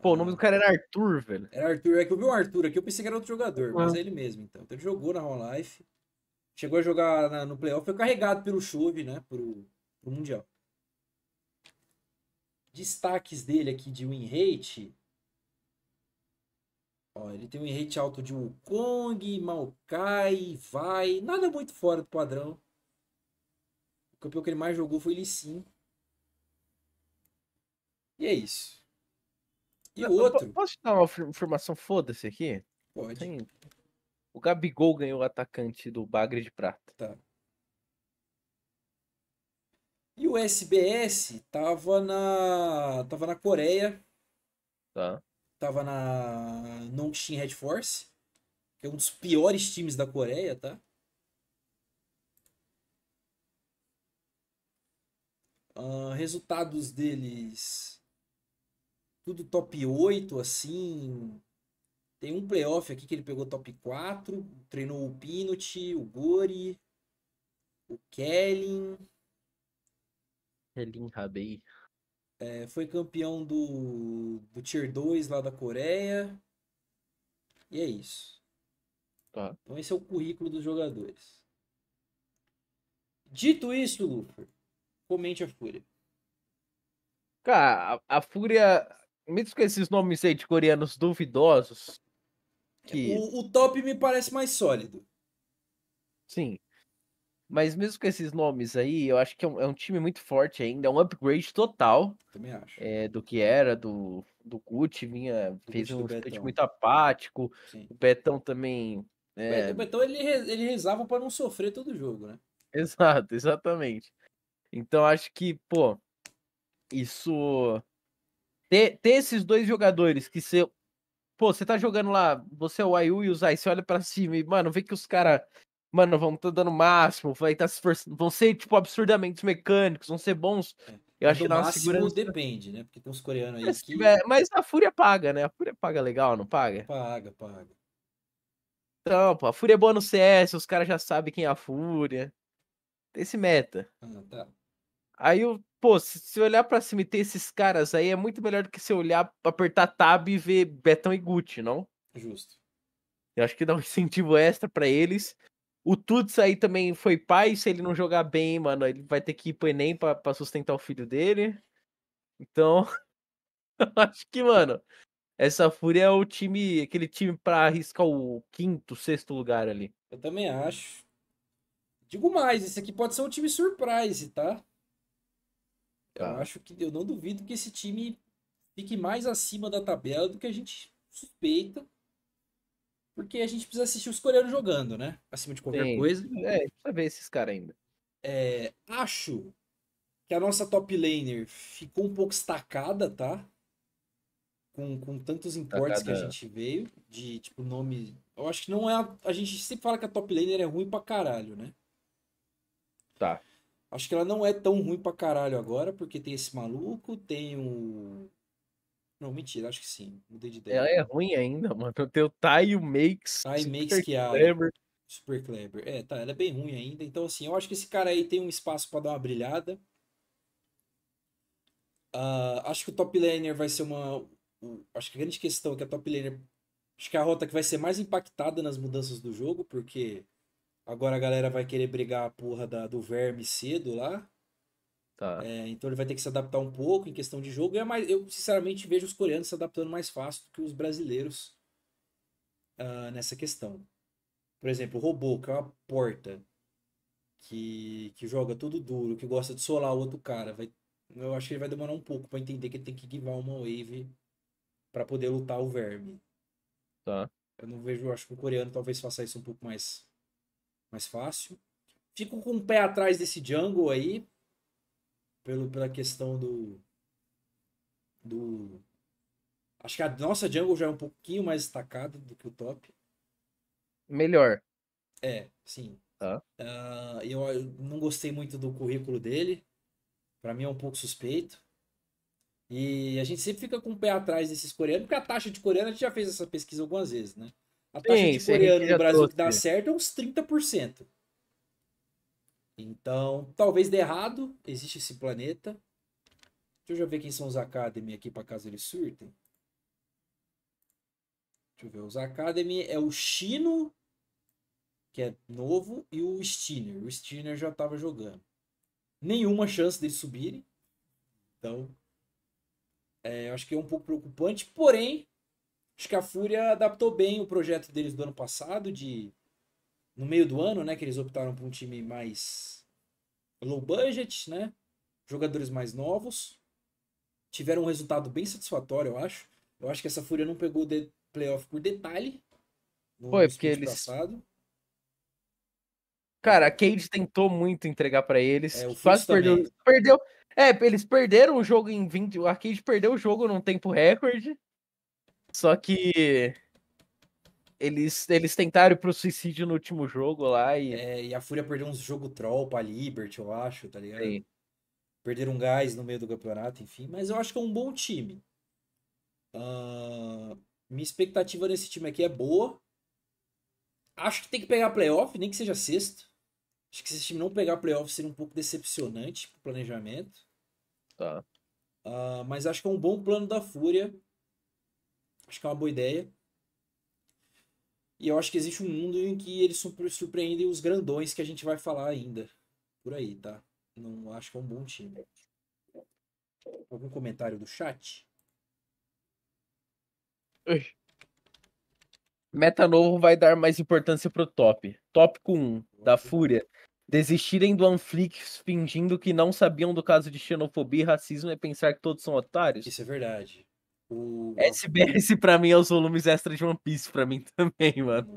Pô, o nome do cara era Arthur, velho. Era Arthur. É que eu vi o Arthur aqui, eu pensei que era outro jogador, mas ah. é ele mesmo, então. Então ele jogou na Home Life. Chegou a jogar na, no playoff, foi carregado pelo Chove, né? Pro, pro Mundial. destaques dele aqui de win rate. Ó, ele tem um rate alto de Wukong, Maokai, Vai. Nada muito fora do padrão. O campeão que ele mais jogou foi Lee Sin. E é isso. E o outro. Posso te dar uma informação foda-se aqui? Pode. Tem... O Gabigol ganhou o atacante do Bagre de Prata. Tá. E o SBS tava na. tava na Coreia. Tá. Tava na Nongshim Red Force, que é um dos piores times da Coreia, tá? Uh, resultados deles. Tudo top 8, assim. Tem um playoff aqui que ele pegou top 4. Treinou o Pinot, o Gori, o Kellen. Kelin Rabei. É, foi campeão do, do Tier 2 lá da Coreia. E é isso. Tá. Então esse é o currículo dos jogadores. Dito isso, Luffy, comente a Fúria. Cara, a, a Fúria, mesmo com esses nomes aí de coreanos duvidosos. Que... O, o top me parece mais sólido. Sim. Mas mesmo com esses nomes aí, eu acho que é um, é um time muito forte ainda, é um upgrade total. Também acho. É, do que era, do, do Gucci, vinha, do fez Gucci um chute muito apático. Sim. O Betão também. É... O Betão ele, ele rezava para não sofrer todo o jogo, né? <laughs> Exato, exatamente. Então acho que, pô, isso. Ter, ter esses dois jogadores que você. Pô, você tá jogando lá, você é o Ayu e o Zay, você olha pra cima e, mano, vê que os caras mano, vão estar dando o máximo, vai estar se esforçando, vão ser, tipo, absurdamente mecânicos, vão ser bons. É. Eu acho que dá uma segurança. depende, né? Porque tem uns coreanos aí mas, que... mas a Fúria paga, né? A Fúria paga legal, não paga? Paga, paga. Então, pô, a Fúria é boa no CS, os caras já sabem quem é a Fúria. Tem esse meta. Ah, tá. Aí, pô, se, se olhar pra cima e ter esses caras aí, é muito melhor do que se olhar, apertar tab e ver Betão e Gucci, não? Justo. Eu acho que dá um <laughs> incentivo extra para eles. O Tuts aí também foi pai, se ele não jogar bem, mano, ele vai ter que ir pro Enem pra, pra sustentar o filho dele. Então, <laughs> acho que, mano, essa Fúria é o time, aquele time pra arriscar o quinto, sexto lugar ali. Eu também acho. Digo mais, esse aqui pode ser um time surprise, tá? Eu tá. acho que eu não duvido que esse time fique mais acima da tabela do que a gente suspeita. Porque a gente precisa assistir os coreanos jogando, né? Acima de qualquer Sim. coisa. É, precisa ver esses caras ainda. É, acho que a nossa top laner ficou um pouco estacada, tá? Com, com tantos importes que a gente veio, de tipo nome. Eu acho que não é. A, a gente sempre fala que a top laner é ruim pra caralho, né? Tá. Acho que ela não é tão ruim pra caralho agora, porque tem esse maluco, tem o. Não, mentira, acho que sim. Mudei de ideia. Ela é ruim ainda, mano. Tem o Tai Makes. Tai Makes que é Clever. Super Clever. É, tá, ela é bem ruim ainda. Então, assim, eu acho que esse cara aí tem um espaço para dar uma brilhada. Uh, acho que o top laner vai ser uma. Acho que a grande questão é que a top laner. Acho que é a rota que vai ser mais impactada nas mudanças do jogo, porque agora a galera vai querer brigar a porra da, do verme cedo lá. Tá. É, então ele vai ter que se adaptar um pouco em questão de jogo. É mais, eu, sinceramente, vejo os coreanos se adaptando mais fácil do que os brasileiros uh, nessa questão. Por exemplo, o robô, que é uma porta que, que joga tudo duro, que gosta de solar o outro cara. Vai, eu acho que ele vai demorar um pouco para entender que ele tem que givar uma wave para poder lutar o verme. Tá. Eu não vejo, eu acho que o coreano talvez faça isso um pouco mais, mais fácil. Fico com o pé atrás desse jungle aí, pelo, pela questão do. do Acho que a nossa jungle já é um pouquinho mais destacada do que o top. Melhor. É, sim. Tá. Uh, eu, eu, não gostei muito do currículo dele. Para mim é um pouco suspeito. E a gente sempre fica com o pé atrás desses coreanos, porque a taxa de coreano, a gente já fez essa pesquisa algumas vezes, né? A taxa sim, de coreano no Brasil que dá certo é uns 30%. Então, talvez dê errado. Existe esse planeta. Deixa eu já ver quem são os Academy aqui para caso eles surtem. Deixa eu ver. Os Academy é o Chino, que é novo, e o Steiner. O Steiner já estava jogando. Nenhuma chance deles subirem. Então, É, eu acho que é um pouco preocupante, porém, acho que a Fúria adaptou bem o projeto deles do ano passado, de no meio do ano, né, que eles optaram por um time mais low budget, né? Jogadores mais novos. Tiveram um resultado bem satisfatório, eu acho. Eu acho que essa Fúria não pegou de playoff por detalhe. No Foi, porque eles. Passado. Cara, a Cade tentou muito entregar para eles. É, quase perdeu. Perdeu. É, eles perderam o jogo em 20. O Arcade perdeu o jogo num tempo recorde. Só que eles, eles tentaram ir pro suicídio no último jogo lá e. É, e a Fúria perdeu uns jogo troll pra Liberty, eu acho, tá ligado? Sim. Perderam um gás no meio do campeonato, enfim. Mas eu acho que é um bom time. Uh, minha expectativa nesse time aqui é boa. Acho que tem que pegar playoff, nem que seja sexto. Acho que se esse time não pegar playoff seria um pouco decepcionante pro planejamento. Tá. Uh, mas acho que é um bom plano da Fúria. Acho que é uma boa ideia. E eu acho que existe um mundo em que eles surpreendem os grandões que a gente vai falar ainda. Por aí, tá? Não acho que é um bom time. Algum comentário do chat? Meta novo vai dar mais importância pro top. Tópico 1, da Fúria. Desistirem do Anflix fingindo que não sabiam do caso de xenofobia e racismo é pensar que todos são otários? Isso é verdade. O... SBS <laughs> pra mim é os volumes extra de One Piece pra mim também, mano.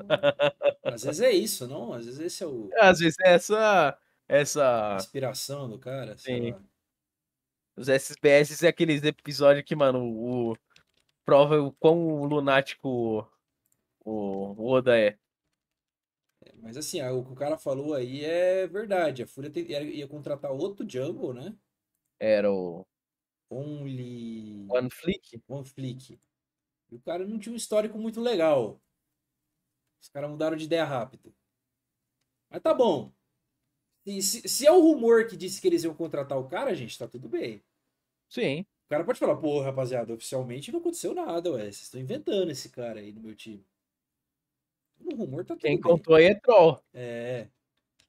Às vezes é isso, não? Às vezes esse é o. Às vezes é essa. Essa. Inspiração do cara. Sim. Lá. Os SBS é aqueles episódios que, mano, o. Prova o quão lunático o, o Oda é. é. Mas assim, o que o cara falou aí é verdade. A Fúria ia contratar outro Jungle, né? Era o. Only. One Flick? One Flick. E o cara não tinha um histórico muito legal. Os caras mudaram de ideia rápido. Mas tá bom. Se, se, se, é o rumor que disse que eles iam contratar o cara, gente, tá tudo bem. Sim. O cara pode falar, pô, rapaziada, oficialmente não aconteceu nada, ué. Vocês estão inventando esse cara aí no meu time. No rumor tá tudo Quem bem. contou aí é troll. É.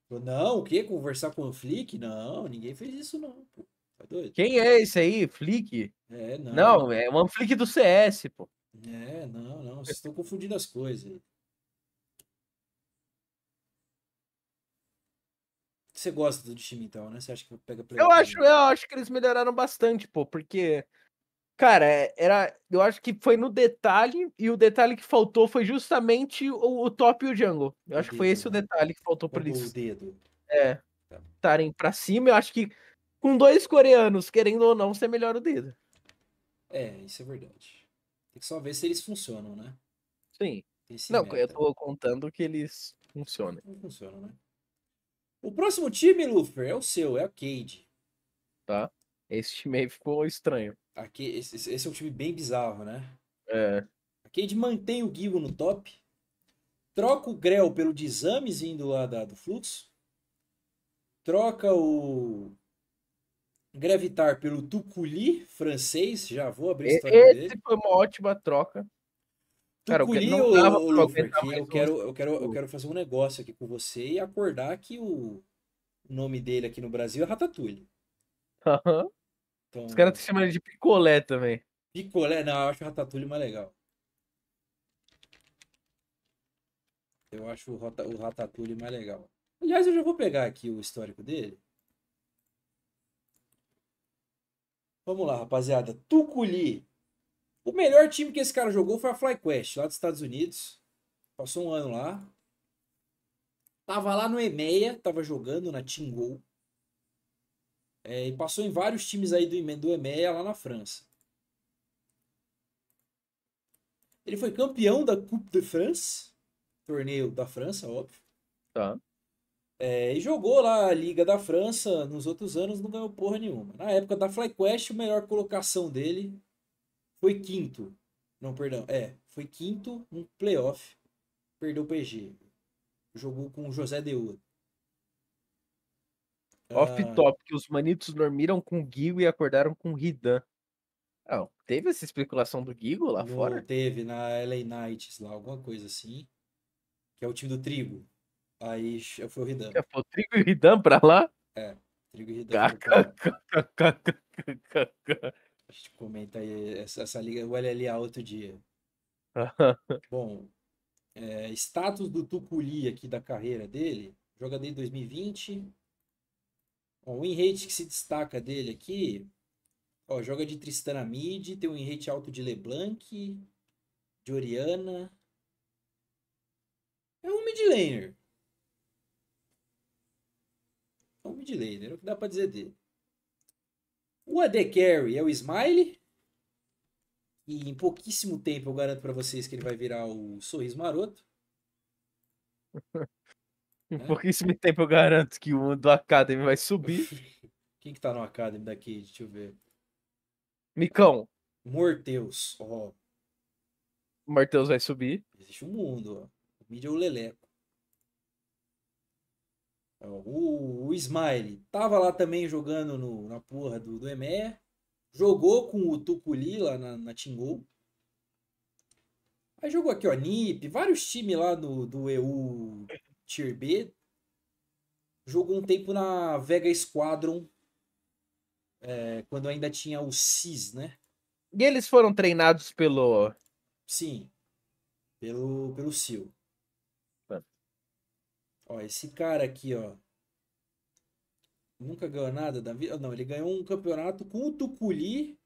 Não, o quê? Conversar com o Flick? Não, ninguém fez isso não, pô. Tá doido? Quem é esse aí? Flick? É, não. Não, é um Flick do CS, pô. É, não, não. Vocês estão confundindo as coisas. Você gosta do time então, né? Você acha que pega Eu acho, eu acho que eles melhoraram bastante, pô, porque cara, é, era, eu acho que foi no detalhe e o detalhe que faltou foi justamente o, o top e o jungle. Eu o acho dedo, que foi esse né? o detalhe que faltou para eles. É. Tá. Estarem para cima, eu acho que com dois coreanos, querendo ou não, você melhora o dedo. É, isso é verdade. Tem que só ver se eles funcionam, né? Sim. Não, meta. eu tô contando que eles funcionam. Não funcionam, né? O próximo time, Lufer, é o seu, é a Cade. Tá. Esse time aí ficou estranho. Aqui, esse, esse é um time bem bizarro, né? É. A Cade mantém o Gigo no top. Troca o Grell pelo Dizames indo lá da, do fluxo. Troca o Gravitar pelo Tuculi, francês. Já vou abrir a história Esse dele. Foi uma ótima troca. Tuculi, Cara, eu, eu, Lufer, eu, quero, eu, quero, eu quero fazer um negócio aqui com você e acordar que o nome dele aqui no Brasil é Ratatouille. Uhum. Então, Os caras estão chamando de picolé também. Picolé? Não, eu acho o Ratatouille mais legal. Eu acho o, o Ratatouille mais legal. Aliás, eu já vou pegar aqui o histórico dele. Vamos lá, rapaziada. Tuculi. O melhor time que esse cara jogou foi a FlyQuest, lá dos Estados Unidos. Passou um ano lá. Tava lá no EMEA, tava jogando na Team Go. É, e passou em vários times aí do, do EMEA lá na França. Ele foi campeão da Coupe de France, torneio da França, óbvio. Tá. É, e jogou lá a Liga da França, nos outros anos não ganhou porra nenhuma. Na época da FlyQuest, a melhor colocação dele foi quinto. Não, perdão, é, foi quinto no playoff. Perdeu o PG. Jogou com o José Deua. Off ah, top, que os manitos dormiram com o Gigo e acordaram com o Ridan. Ah, teve essa especulação do Gigo lá fora? Teve, na LA Knights lá, alguma coisa assim. Que é o time do Trigo. Aí foi o Ridan. É, foi o Trigo e o Ridan pra lá? É, Trigo e Ridan. A gente comenta aí essa, essa liga, o LLA outro dia. Bom, é, status do Tuculi aqui da carreira dele. Joga desde 2020. Ó, o win rate que se destaca dele aqui. Ó, joga de Tristana Mid, tem um win rate alto de LeBlanc, de Oriana. É um mid laner. É um mid laner, é o que dá pra dizer dele. O AD Carry é o Smile. E em pouquíssimo tempo eu garanto para vocês que ele vai virar o Sorriso Maroto. <laughs> em é. pouquíssimo tempo eu garanto que o do Academy vai subir. <laughs> Quem que tá no Academy daqui? Deixa eu ver. Micão. Morteus. Ó. Oh. Morteus vai subir. Existe um mundo, ó. O mídia é o Leleco. O, o Smile tava lá também jogando no, na porra do, do EMEA. Jogou com o Tuculi lá na, na Tingol. Aí jogou aqui, ó, NIP, vários times lá do, do EU Tier B. Jogou um tempo na Vega Squadron, é, quando ainda tinha o CIS, né? E eles foram treinados pelo. Sim, pelo, pelo CIL. Ó, esse cara aqui, ó. Nunca ganhou nada da vida. Não, ele ganhou um campeonato com o Tuculi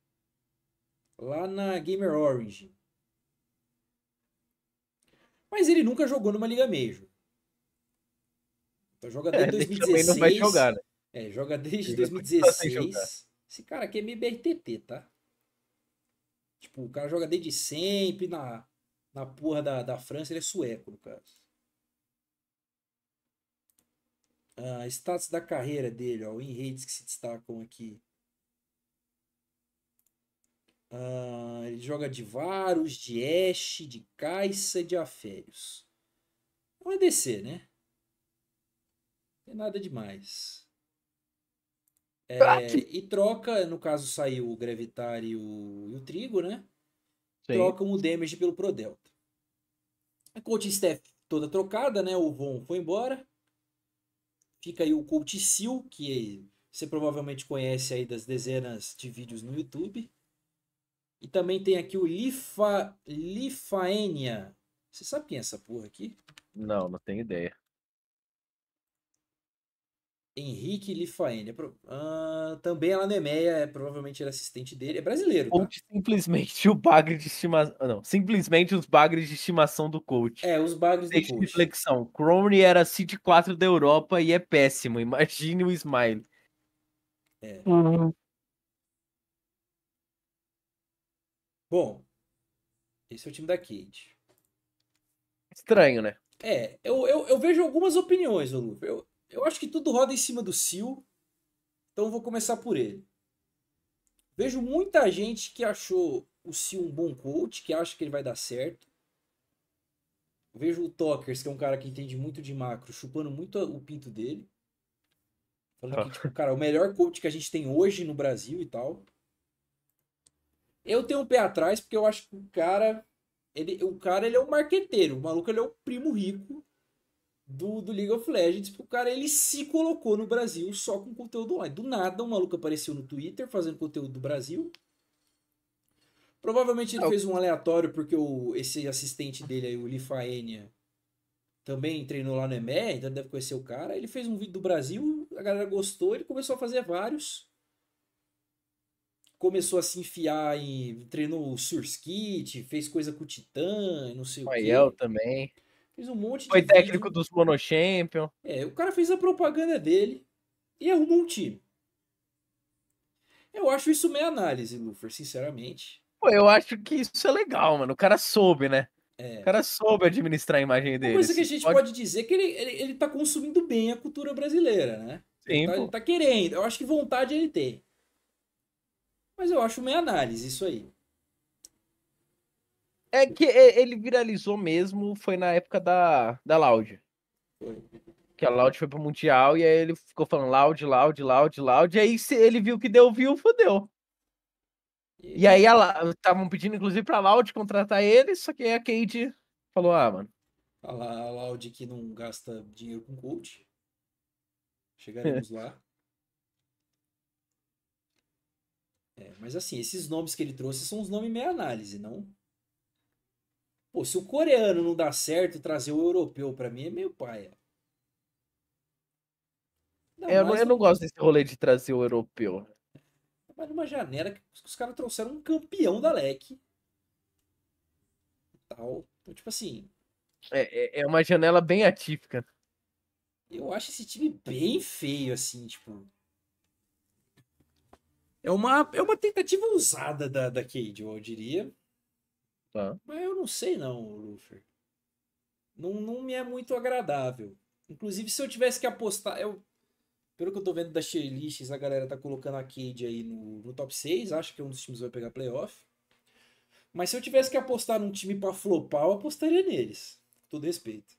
lá na Gamer Orange. Mas ele nunca jogou numa Liga Major. Então joga desde é, 2016. Não vai jogar, né? É, joga desde 2016. Esse cara aqui é meio BRTT, tá? Tipo, o cara joga desde sempre na, na porra da, da França, ele é sueco, no caso. Uh, status da carreira dele, ó, win rates que se destacam aqui. Uh, ele joga de Varus, de Ashe, de Caixa de Aférios. É um EDC, né? Não tem nada demais. É, e troca, no caso saiu o Gravitar e o, e o Trigo, né? Sim. Trocam o damage pelo Prodelta. A coaching staff toda trocada, né? O Von foi embora. Fica aí o Sil, que você provavelmente conhece aí das dezenas de vídeos no YouTube. E também tem aqui o Lifa, Lifaenia. Você sabe quem é essa porra aqui? Não, não tenho ideia. Henrique Lifaene. Uh, também é lá no EMEA, é, provavelmente era assistente dele. É brasileiro. Tá? Coach simplesmente <laughs> o bagre de estimação. Não, simplesmente os bagres de estimação do coach. É, os bagres do coach. reflexão. Cromley era City 4 da Europa e é péssimo. Imagine o Smile. É. Uhum. Bom, esse é o time da Kate. Estranho, né? É, eu, eu, eu vejo algumas opiniões, Lu. Eu, eu acho que tudo roda em cima do Sil, então vou começar por ele. Vejo muita gente que achou o Sil um bom coach, que acha que ele vai dar certo. Vejo o Tokers, que é um cara que entende muito de macro, chupando muito o pinto dele. Falando que, tipo, cara, o melhor coach que a gente tem hoje no Brasil e tal. Eu tenho um pé atrás, porque eu acho que o cara. Ele, o cara ele é um marqueteiro. O maluco ele é o primo rico do, do League of Legends, porque o cara ele se colocou no Brasil só com conteúdo online. Do nada, um maluco apareceu no Twitter fazendo conteúdo do Brasil. Provavelmente ele fez um aleatório porque o, esse assistente dele aí, o Lifaenia, também treinou lá no EME, então deve conhecer o cara. Ele fez um vídeo do Brasil, a galera gostou, ele começou a fazer vários. Começou a se enfiar em. treinou o Surskit, fez coisa com o Titã, não sei o, o quê. também. Fez um monte Foi técnico vídeo. dos Mono Champion. É, o cara fez a propaganda dele e arrumou um time. Eu acho isso meio análise, Lufer, sinceramente. Pô, eu acho que isso é legal, mano. O cara soube, né? É. O cara soube administrar a imagem dele. Uma coisa que a gente pode, pode dizer é que ele, ele, ele tá consumindo bem a cultura brasileira, né? Sim, ele, tá, ele tá querendo. Eu acho que vontade ele tem. Mas eu acho meio análise isso aí. É que ele viralizou mesmo, foi na época da, da Loud. Que a Loud foi pro Mundial e aí ele ficou falando Loud, Loud, Loud, Loud. E aí ele viu que deu view, fodeu. E aí estavam pedindo, inclusive, pra Loud contratar ele, só que aí a Kate falou, ah, mano. A, a Loud que não gasta dinheiro com coach. Chegaremos <laughs> lá. É, mas assim, esses nomes que ele trouxe são os nomes meia análise, não? Pô, se o coreano não dá certo, trazer o europeu para mim é meio paia. Não, é, eu, eu não gosto desse rolê de trazer o europeu. Mas numa janela que os caras trouxeram um campeão da LEC. Tal. Então, tipo assim. É, é, é uma janela bem atípica. Eu acho esse time bem feio, assim, tipo. É uma, é uma tentativa usada da, da Cade, eu diria. Tá. Mas eu não sei não, Luffy. Não, não me é muito agradável. Inclusive, se eu tivesse que apostar. Eu, pelo que eu tô vendo das tier lists, a galera tá colocando a Cade aí no, no top 6. Acho que um dos times vai pegar playoff. Mas se eu tivesse que apostar num time pra flopar, eu apostaria neles. todo respeito.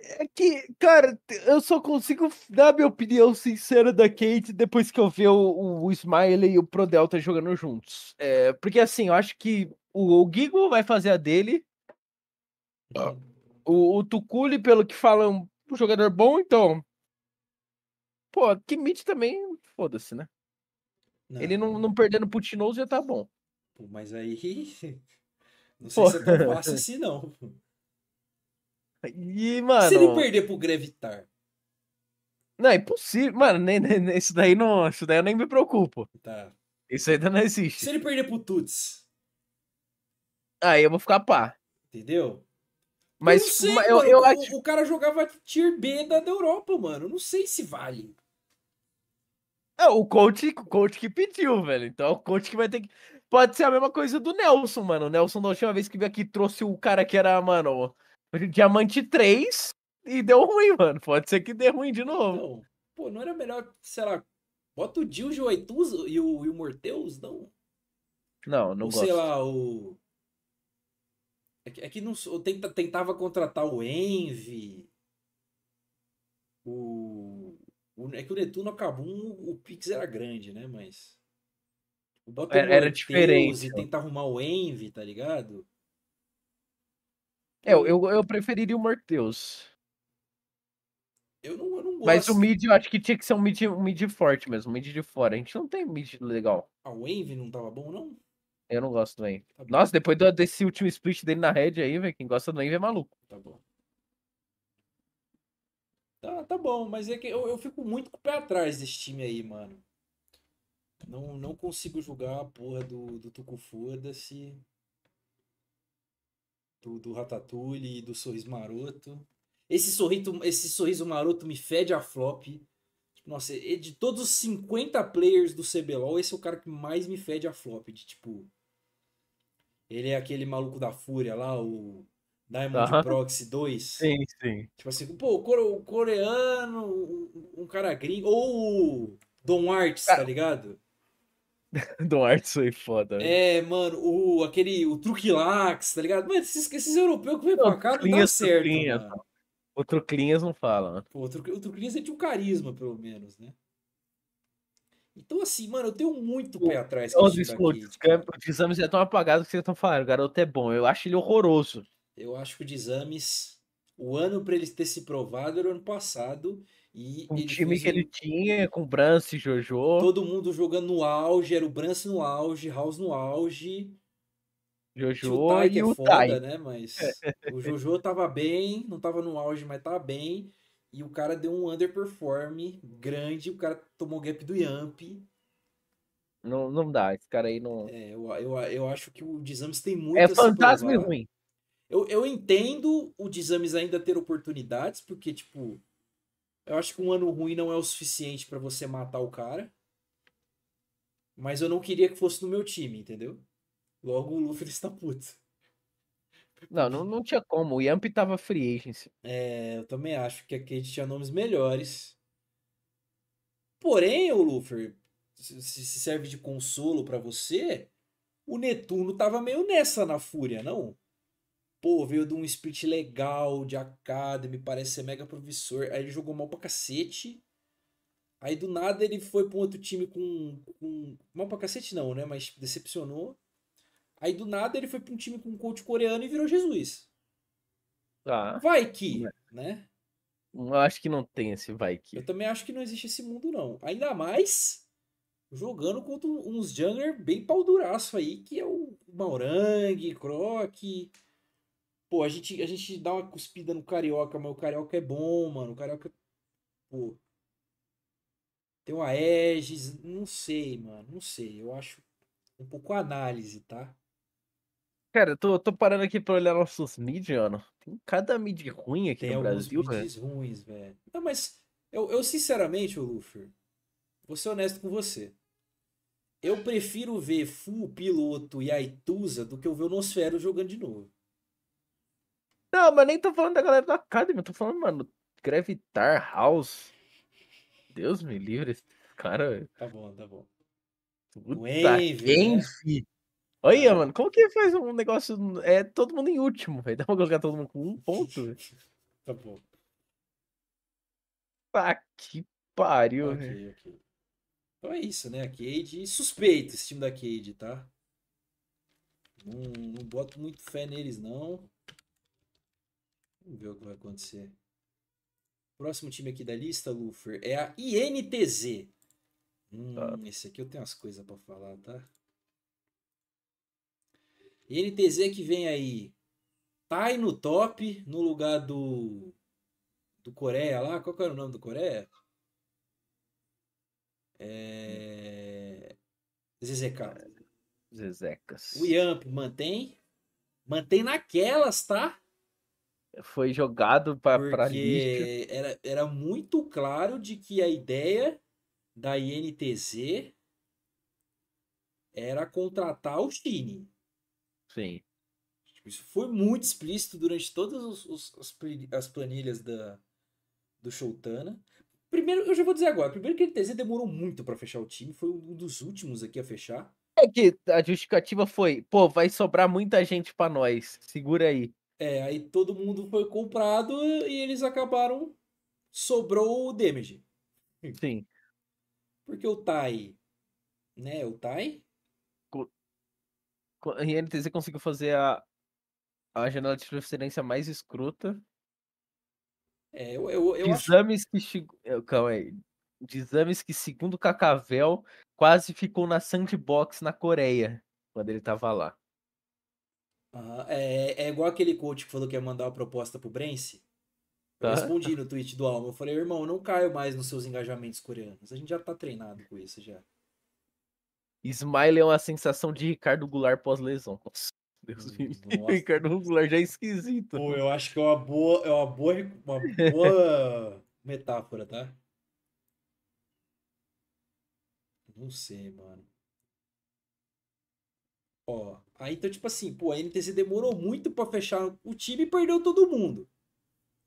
É que, cara, eu só consigo dar minha opinião sincera da Kate depois que eu ver o, o Smiley e o Pro Delta jogando juntos. É, porque assim, eu acho que o, o Gigo vai fazer a dele. Uhum. O, o Tukuli, pelo que falam, um jogador bom, então. Pô, Kimmich também, foda-se, né? Não. Ele não, não perdendo pro Tinoz já tá bom. Pô, mas aí. <laughs> Não sei Pô. se é tão fácil assim, não. E, mano. Se ele perder pro Grevitar. Não, é impossível. Mano, nem, nem, isso daí não. Isso daí eu nem me preocupo. Tá. Isso ainda não existe. Se ele perder pro Tuts. Aí eu vou ficar pá. Entendeu? Mas eu, sei, eu, mano, eu, acho. O, o, cara jogava Tier B da, da Europa, mano. Não sei se vale. É, o coach, o coach que pediu, velho. Então é o coach que vai ter que. Pode ser a mesma coisa do Nelson, mano. O Nelson, da última vez que veio aqui, trouxe o cara que era, mano, Diamante 3 e deu ruim, mano. Pode ser que dê ruim de novo. Não. Pô, não era melhor, sei lá, bota o Dilge, o Aituz e o, e o Morteus, não? Não, não Ou gosto. sei lá, o... É que, é que não, eu tenta, tentava contratar o Envy. O, o... É que o Netuno acabou, o Pix era grande, né? Mas... Bota era, era diferente. E tenta arrumar o Envy, tá ligado? É, eu, eu, preferiria o Morteus. Eu não, eu não gosto. Mas o mid, eu acho que tinha que ser um mid, um mid forte mesmo, um mid de fora. A gente não tem mid legal. A Wave não tava bom, não? Eu não gosto do Wave. Tá Nossa, depois do, desse último split dele na red aí, velho, quem gosta do Wave é maluco. Tá bom. Tá, tá bom, mas é que eu, eu fico muito com o pé atrás desse time aí, mano. Não, não consigo julgar a porra do, do Tucu Foda-se do, do Ratatouille e do Sorriso Maroto. Esse sorriso, esse sorriso maroto me fede a flop. Nossa, de todos os 50 players do CBLOL, esse é o cara que mais me fede a flop. De tipo. Ele é aquele maluco da Fúria lá, o Diamond uh -huh. Proxy 2. Sim, sim. Tipo assim, pô, o coreano, um cara gringo. Ou o Don Arts, tá ligado? <laughs> do Arts foi foda. É, mano, o, aquele, o Truquilax, tá ligado? Mano, esses, esses europeus que vem pra cá não dá certo, truclinhas. O Truclinhas não fala. Pô, o, Truc, o Truclinhas é de um carisma, pelo menos, né? Então, assim, mano, eu tenho muito pé atrás daqui. Os exames é tão apagado que vocês estão falando. O garoto é bom. Eu acho ele horroroso. Eu acho que o de exames, o ano para ele ter se provado era o ano passado. E o time que ele tinha, com Brance e Jojo. Todo mundo jogando no auge, era o Brance no auge, House no auge. Jojo o Tai, que é o foda, né? Mas <laughs> o Jojo tava bem, não tava no auge, mas tava bem. E o cara deu um underperform grande, o cara tomou gap do Yamp. Não, não dá, esse cara aí não. É, eu, eu, eu acho que o Dizames tem muito. É fantasma e ruim. Eu, eu entendo o Dizames ainda ter oportunidades, porque, tipo, eu acho que um ano ruim não é o suficiente para você matar o cara. Mas eu não queria que fosse no meu time, entendeu? Logo o Luffy está puto. Não, não, não tinha como. O Yamp tava free agency. É, eu também acho que a Kate tinha nomes melhores. Porém, o Luffy, se serve de consolo para você, o Netuno tava meio nessa na fúria, não? pô, veio de um split legal, de Academy, parece ser mega professor. Aí ele jogou mal pra cacete. Aí do nada ele foi pra um outro time com, com. Mal pra cacete não, né? Mas decepcionou. Aí do nada ele foi pra um time com um coach coreano e virou Jesus. Ah, vai que, né? Eu acho que não tem esse vai que. Eu também acho que não existe esse mundo, não. Ainda mais jogando contra uns jungler bem pau duraço aí, que é o Maurang, Croc. Pô, a gente, a gente dá uma cuspida no Carioca, mas o Carioca é bom, mano. O Carioca, pô... Tem uma Aegis, não sei, mano, não sei. Eu acho um pouco análise, tá? Cara, eu tô, tô parando aqui pra olhar nossos mid, mano. Tem cada mid ruim aqui Tem no alguns Brasil, velho. ruins, velho. Não, mas eu, eu sinceramente, Luffy, vou ser honesto com você. Eu prefiro ver Full Piloto e Aituza do que eu ver o Nosfero jogando de novo. Não, mas nem tô falando da galera da Academy, eu tô falando, mano, Gravitar, House. Deus me livre, esse cara, velho. Tá bom, tá bom. Puta, O Envy, né? Olha, Ah. mano, como que faz um negócio. É todo mundo em último, velho. <laughs> Dá pra colocar todo mundo com um ponto, velho. Tá bom. Tá que pariu, velho. Ok, ok. Então é isso, né? A Cade. Suspeito esse time da Cade, tá? Não, não boto muito fé neles, não. Vamos ver o que vai acontecer. Próximo time aqui da lista, Lufer, é a INTZ. Hum, Tá. esse aqui eu tenho umas coisas pra falar, tá? INTZ que vem aí. Tai no top, no lugar do. Do Coreia lá. Qual que era o nome do Coreia? É... ZZK. Zezecas. O Yamp mantém. Mantém naquelas, tá? Foi jogado pra, pra lixo. Era, era muito claro de que a ideia da INTZ era contratar o Chine. Sim. Tipo, Isso foi muito explícito durante todas os- os- as planilhas da, do Showtana. Primeiro, eu já vou dizer agora, primeiro que a INTZ demorou muito pra fechar o time, foi um dos últimos aqui a fechar. É que a justificativa foi, pô, vai sobrar muita gente pra nós. Segura aí. É, aí todo mundo foi comprado e eles acabaram. Sobrou o Damage. Sim. Porque o Tai, né? O Tai A INTZ conseguiu fazer a, a janela de transferência mais escrota. É, eu, eu, eu de acho. exames que chegou. eh, Calma aí. De exames que, segundo Cacavel, quase ficou na sandbox na Coreia. Quando ele tava lá. Aham, é, é igual aquele coach que falou que ia mandar a proposta pro Brence. Eu Tá? respondi no <laughs> tweet do Alma. Eu falei, irmão, não caio mais nos seus engajamentos coreanos. A gente já tá treinado com isso já. Smile é uma sensação de Ricardo Goulart pós-lesão. Nossa, Deus. <laughs> Nossa. Ricardo Goulart já é esquisito. Pô, eu acho que é uma boa, é uma boa, uma boa metáfora, tá? Não sei, mano. Ó, aí então, tipo assim, pô, a NTZ demorou muito pra fechar o time e perdeu todo mundo.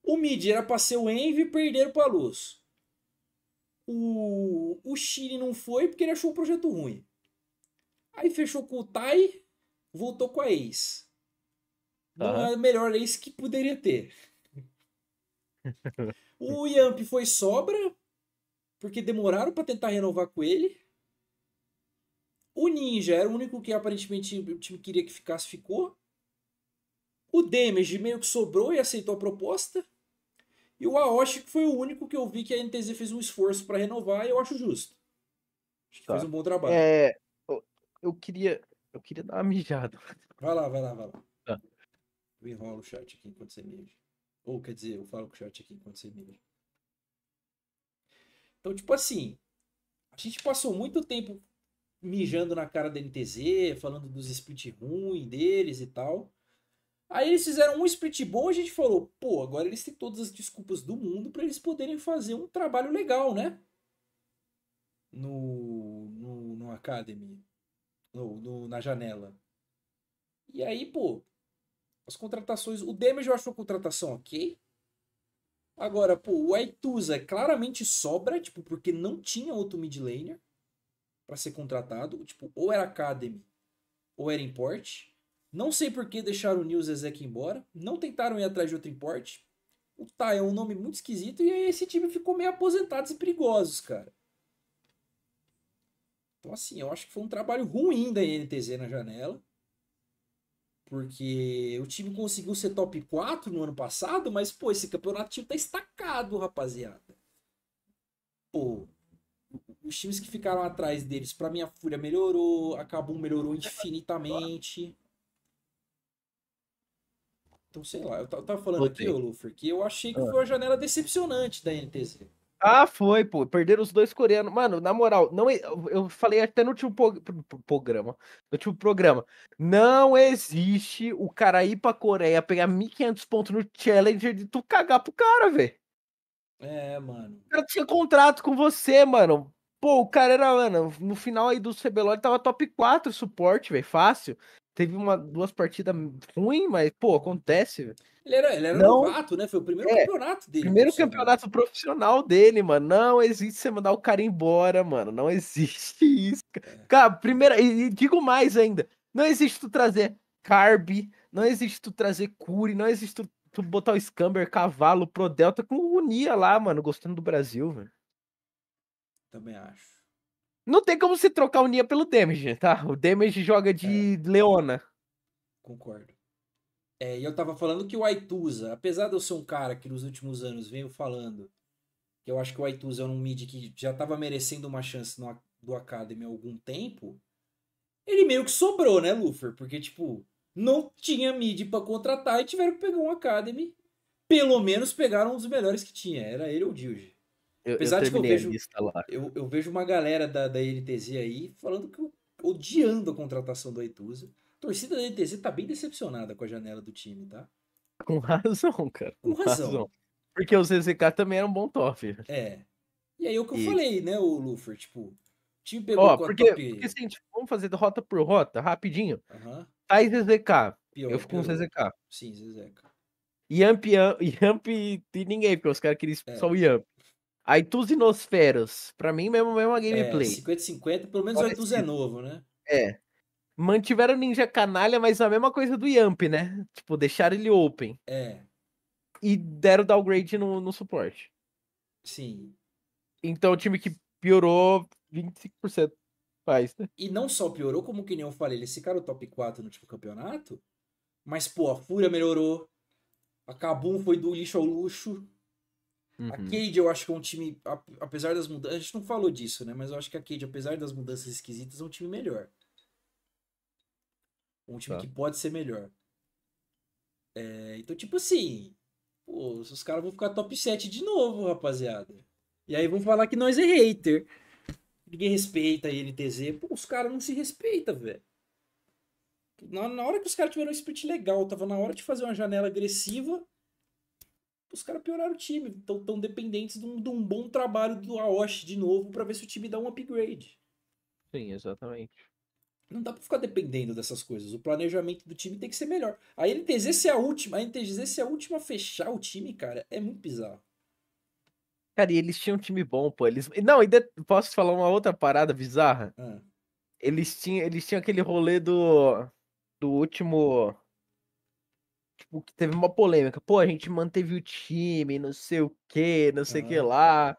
O mid era pra ser o Envy e perderam pra Luz. O, o Shine não foi porque ele achou o projeto ruim. Aí fechou com o Tai, voltou com a Ace. Não Aham. é a melhor Ace que poderia ter. <laughs> O Yamp foi sobra, porque demoraram pra tentar renovar com ele. O Ninja era o único que aparentemente o time queria que ficasse, ficou. O Damage meio que sobrou e aceitou a proposta. E o Aoshi que foi o único que eu vi que a NTZ fez um esforço pra renovar e eu acho justo. Acho que Tá. fez um bom trabalho. É. Eu, queria. Eu queria dar uma mijada. <laughs> Vai lá, vai lá, vai lá. Tá. Eu enrolo o chat aqui enquanto você mija. Ou quer dizer, eu falo com o chat aqui enquanto você mija. Então, tipo assim, a gente passou muito tempo mijando na cara da NTZ, falando dos split ruim deles e tal. Aí eles fizeram um split bom e a gente falou, pô, agora eles têm todas as desculpas do mundo pra eles poderem fazer um trabalho legal, né? No, no, no Academy. No, no- na janela. E aí, pô, as contratações. O Damage eu acho a contratação ok. Agora, pô, o Aituza claramente sobra, tipo, porque não tinha outro mid laner pra ser contratado. Tipo, ou era Academy ou era import. Não sei por que deixaram o Nils Ezek embora. Não tentaram ir atrás de outro import. O Tai é um nome muito esquisito e aí esse time ficou meio aposentados e perigosos, cara. Então, assim, eu acho que foi um trabalho ruim da INTZ na janela. Porque o time conseguiu ser top 4 no ano passado, mas, pô, esse campeonato time tá estacado, rapaziada. Pô, os times que ficaram atrás deles, para mim a Fúria melhorou, a Kabum melhorou infinitamente. Então, sei lá, eu tava falando aqui, ô Lufer, que eu achei que ah. foi uma janela decepcionante da NTZ. Ah, foi, pô. Perderam os dois coreanos. Mano, na moral, não eu falei até no último programa. No último programa. Não existe o cara ir pra Coreia pegar 1.500 pontos no Challenger de tu cagar pro cara, velho. É, mano. O cara tinha contrato com você, mano. Pô, o cara era, mano, no final aí do CBLOL ele tava top 4 suporte, velho, fácil. Teve uma, duas partidas ruins, mas, pô, acontece, velho. Ele era, ele era não, novato, né? Foi o primeiro é, campeonato dele. Primeiro campeonato profissional dele, mano. Não existe você mandar o cara embora, mano. Não existe <laughs> isso. É. Cara, primeiro, e digo mais ainda. Não existe tu trazer Carb, não existe tu trazer Curi, não existe tu, tu botar o Scamber, Cavalo, Pro Delta com o Unia lá, mano, gostando do Brasil, velho. Também acho. Não tem como você trocar o Nia pelo Damage, tá? O Damage joga de é. Leona. Concordo. É, e eu tava falando que o Aituza, apesar de eu ser um cara que nos últimos anos venho falando que eu acho que o Aituza é um mid que já tava merecendo uma chance no, do Academy há algum tempo, ele meio que sobrou, né, Lufer? Porque, tipo, não tinha mid para contratar e tiveram que pegar um Academy. Pelo menos pegaram um dos melhores que tinha. Era ele ou o Dilge. Apesar eu de que eu vejo, eu, eu, vejo uma galera da, da NTZ aí falando que odiando a contratação do Aituza. A torcida da NTZ tá bem decepcionada com a janela do time, tá? Com razão, cara. Com, com razão. razão. Porque o CZK também era um bom top. É. E aí o que eu e... falei, né, o Luffy, tipo, o time pegou Ó, porque, top... porque assim, tipo, vamos fazer rota por rota, rapidinho. Uhum. Tá e ZZK. Pior, eu fico com ZZK. Sim, ZZK. Yamp, Yamp e ninguém, porque os caras queriam é. só o Yamp. Aí e Nosferos, pra mim mesmo, mesmo a gameplay. É, 50-50, pelo menos o Tuz é novo, né? É. Mantiveram o Ninja Canalha, mas a mesma coisa do Yamp, né? Tipo, deixaram ele open. É. E deram downgrade no, no suporte. Sim. Então o time que piorou 25% faz, né? E não só piorou, como que nem eu falei, eles ficaram top 4 no último campeonato, mas, pô, a Fúria melhorou, a Kabum foi do lixo ao luxo, Uhum. A Cade, eu acho que é um time, apesar das mudanças, a gente não falou disso, né? Mas eu acho que a Cade, apesar das mudanças esquisitas, é um time melhor. Um time tá. que pode ser melhor. É, então, tipo assim, pô, os caras vão ficar top 7 de novo, rapaziada. E aí vão falar que nós é hater. Ninguém respeita a NTZ. Pô, os caras não se respeitam, velho. Na, na hora que os caras tiveram um split legal, tava na hora de fazer uma janela agressiva os caras pioraram o time. Estão tão dependentes de um, de um, bom trabalho do Aoshi de novo para ver se o time dá um upgrade. Sim, exatamente. Não dá pra ficar dependendo dessas coisas. O planejamento do time tem que ser melhor. A NTZ ser a última, a NTZ ser a última a fechar o time, cara, é muito bizarro. Cara, e eles tinham um time bom, pô. Eles... Não, de... posso falar uma outra parada bizarra? Ah. Eles, tinham, eles tinham aquele rolê do, do último tipo, que teve uma polêmica. Pô, a gente manteve o time, não sei o que, não sei o que lá.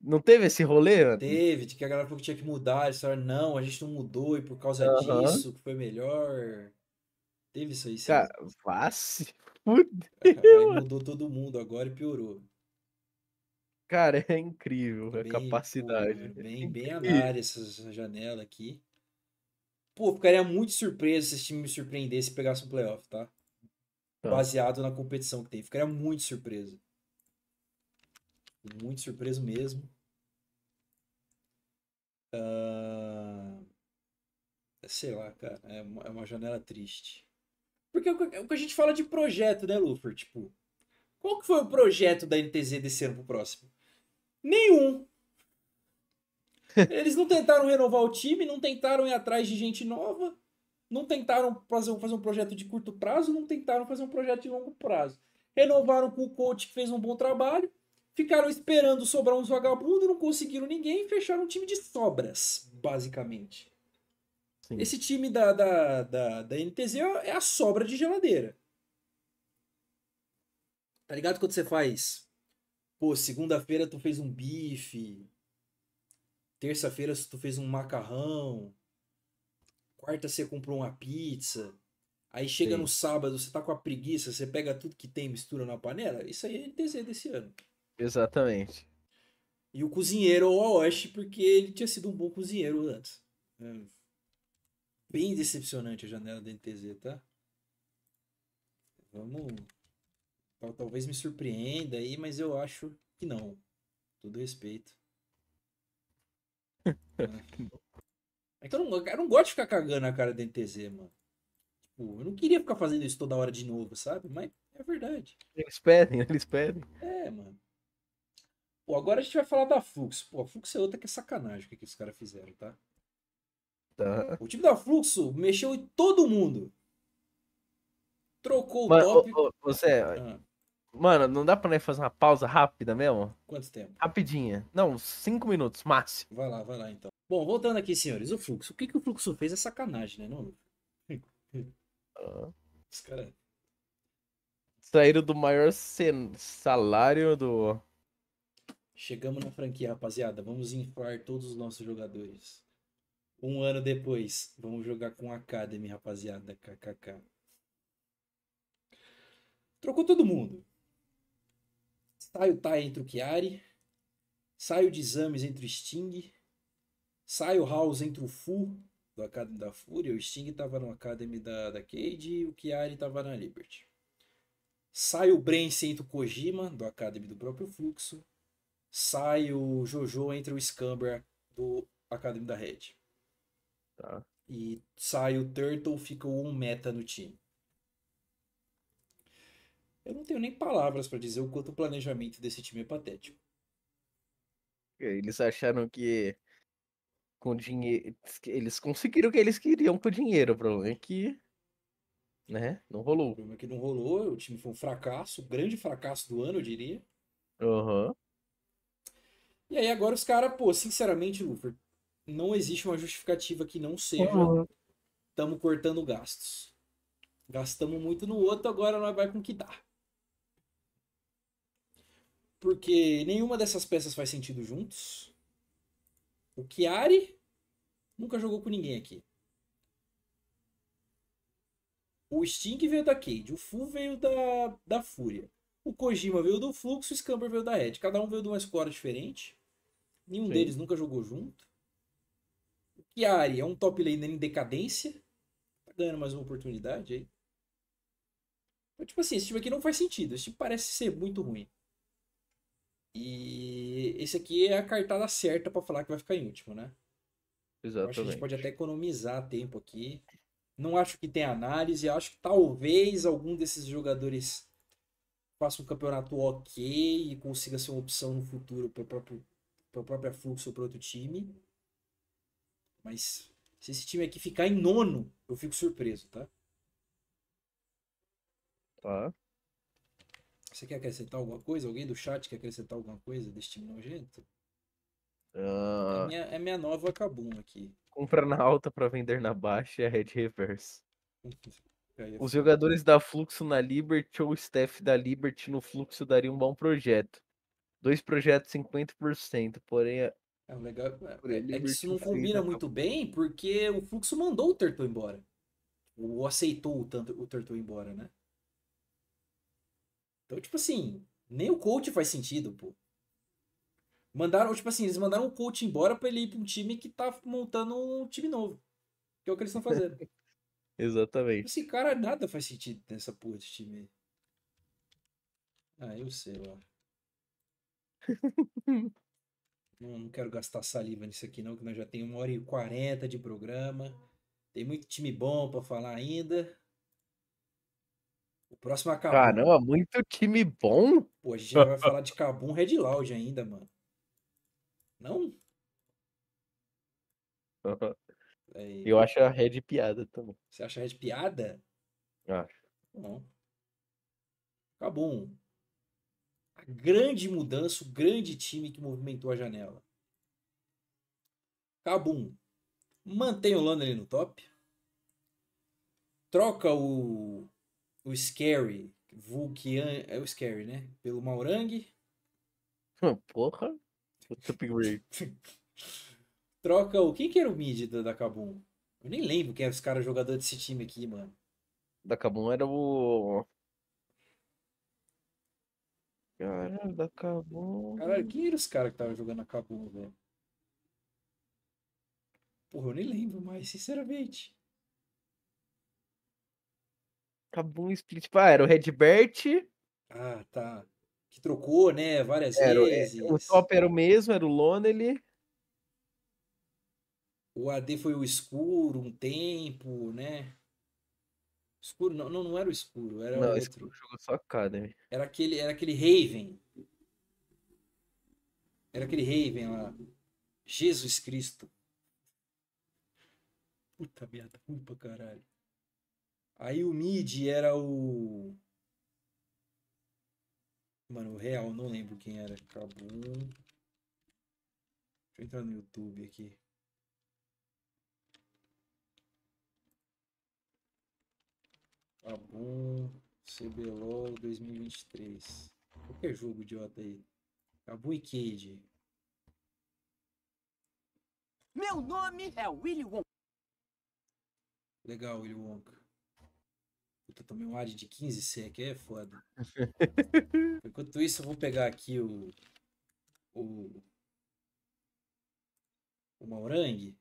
Não teve esse rolê? Mano? Teve, de que a galera falou que tinha que mudar. Eles falaram, não, a gente não mudou e por causa uhum. disso que foi melhor. Teve isso aí, sim. Cara, fácil. <laughs> Aí mudou todo mundo agora e piorou. Cara, é incrível a capacidade. Pô, <laughs> é bem, bem análise essa janela aqui. Pô, ficaria muito surpreso se esse time me surpreendesse e pegasse um playoff, tá? Tá. baseado na competição que tem. Ficaria muito surpreso. Muito surpreso mesmo. Uh... Sei lá, cara. É uma, é janela triste. Porque é o que a gente fala de projeto, né, Lufer? Tipo, qual que foi o projeto da NTZ desse ano pro próximo? Nenhum. <laughs> Eles não tentaram renovar o time, não tentaram ir atrás de gente nova não tentaram fazer, fazer um projeto de curto prazo, não tentaram fazer um projeto de longo prazo. Renovaram com o coach que fez um bom trabalho, ficaram esperando sobrar uns vagabundos, não conseguiram ninguém e fecharam um time de sobras, basicamente. Sim. Esse time da, da, da, da NTZ é a sobra de geladeira. Tá ligado quando você faz? Pô, segunda-feira tu fez um bife. Terça-feira tu fez um macarrão. Quarta você comprou uma pizza. Aí chega Sim. no sábado, você tá com a preguiça, você pega tudo que tem mistura na panela. Isso aí é NTZ desse ano. Exatamente. E o cozinheiro o Aoshi, porque ele tinha sido um bom cozinheiro antes. É. Bem decepcionante a janela da NTZ, tá? Vamos. Talvez me surpreenda aí, mas eu acho que não. Todo respeito. <laughs> é. Que eu não, eu não gosto de ficar cagando a cara da NTZ, mano. Tipo, eu não queria ficar fazendo isso toda hora de novo, sabe? Mas é verdade. Eles pedem, eles pedem. É, mano. Pô, agora a gente vai falar da Fluxo. Pô, a Fluxo é outra que é sacanagem o que, que os caras fizeram, tá? Tá. O time da Fluxo mexeu em todo mundo. Trocou o top. você. Ah. Mano, não dá pra nós fazer uma pausa rápida mesmo? Quanto tempo? Rapidinha. Não, cinco minutos, máximo. Vai lá, vai lá então. Bom, voltando aqui, senhores. O Fluxo. O que, que o Fluxo fez é sacanagem, né? Não? Os caras. Saíram do maior salário do. Chegamos na franquia, rapaziada. Vamos inflar todos os nossos jogadores. Um ano depois, vamos jogar com a Academy, rapaziada. KKK. Trocou todo mundo. Sai o Tai entre o Chiari. Sai o de exames entre o Sting. Sai o House entre o Fu, do Academy da Fúria. O Sting tava no Academy da, da Cade e o Chiari tava na Liberty. Sai o Brence entre o Kojima, do Academy do próprio Fluxo. Sai o Jojo entre o Scamber do Academy da Red. Tá. E sai o Turtle, fica o um meta no time. Eu não tenho nem palavras para dizer o quanto o planejamento desse time é patético. Eles acharam que com dinheiro. Eles conseguiram o que eles queriam com dinheiro. O problema é que né? Não rolou. O problema é que não rolou, o time foi um fracasso, grande fracasso do ano, eu diria. Uhum. E aí agora os caras, pô, sinceramente, Lufer, não existe uma justificativa que não seja estamos uhum. cortando gastos. Gastamos muito no outro, agora nós vai com o que dá. Porque nenhuma dessas peças faz sentido juntos. O Chiari nunca jogou com ninguém aqui. O Sting veio da Cade, o Fu veio da, da Fúria. O Kojima veio do Fluxo, o Scamper veio da Red. Cada um veio de uma escola diferente. Nenhum Sim. deles nunca jogou junto. O Chiari é um top laner em decadência. Tá ganhando mais uma oportunidade aí. Então, tipo assim, esse time aqui não faz sentido. Esse time parece ser muito ruim. E esse aqui é a cartada certa para falar que vai ficar em último, né? Exatamente. Acho que a gente pode até economizar tempo aqui. Não acho que tenha análise. Acho que talvez algum desses jogadores faça um campeonato ok e consiga ser uma opção no futuro para o próprio, própria fluxo ou para outro time. Mas se esse time aqui ficar em nono, eu fico surpreso, tá? Tá. Você quer acrescentar alguma coisa? Alguém do chat quer acrescentar alguma coisa desse time nojento? Uh... É, minha, é minha nova Kabum aqui. Compra na alta para vender na baixa é a Red Reverse. <laughs> Os jogadores da Fluxo na Liberty ou o staff da Liberty no Fluxo daria um bom projeto. Dois projetos 50%, porém. É, é, legal, é, é que isso não combina muito bem, porque o Fluxo mandou o Turtle embora. Ou aceitou o, tanto, o Turtle embora, né? Então, tipo assim, nem o coach faz sentido, pô. Mandaram, tipo assim, eles mandaram o coach embora pra ele ir pra um time que tá montando um time novo. Que é o que eles estão fazendo. <laughs> Exatamente. Esse cara nada faz sentido nessa porra de time aí. Ah, eu sei lá. <laughs> não, não quero gastar saliva nisso aqui, não, que nós já temos uma hora e quarenta de programa. Tem muito time bom para falar ainda. O próximo é Cabum. Caramba, muito time bom. Pô, a gente vai falar de Cabum Red Loud ainda, mano. Não? <laughs> É, eu acho a Red piada também. Você acha a Red piada? Acho. Não. Cabum. A grande mudança, o grande time que movimentou a janela. Cabum. Mantém o London no top. Troca o o Scary, Vulkian, é o Scary, né? Pelo Maurang. Porra. Upgrade. <laughs> Troca o. Quem que era o mid da, da Kabum? Eu nem lembro quem era os caras jogadores desse time aqui, mano. Da Kabum era o. Caralho, da Kabum. Caralho, quem eram os caras que estavam jogando a Kabum, velho? Porra, eu nem lembro mais, sinceramente. Kabum Split. Ah, era o Redbert. Ah, tá. Que trocou, né? Várias Era, o- é, vezes. o top era o mesmo, era o Lonely. O AD foi o escuro um tempo, né? Escuro, não, não, não era o escuro, era Não, outro. jogou só Academy. Era aquele, era aquele Raven. Era aquele Raven lá. Jesus Cristo. Puta merda, ruim pra caralho. Aí o mid era o. Mano, o real, não lembro quem era. Cabum. Deixa eu entrar no YouTube aqui. Cabum. CBLOL 2023. Qualquer jogo idiota aí. Cabum e Cade. Meu nome é Willy Wonka. Legal, Willy Wonka. Puta, tomei um ad de 15 sec, é foda. <laughs> Enquanto isso, eu vou pegar aqui o. O. O Maurang.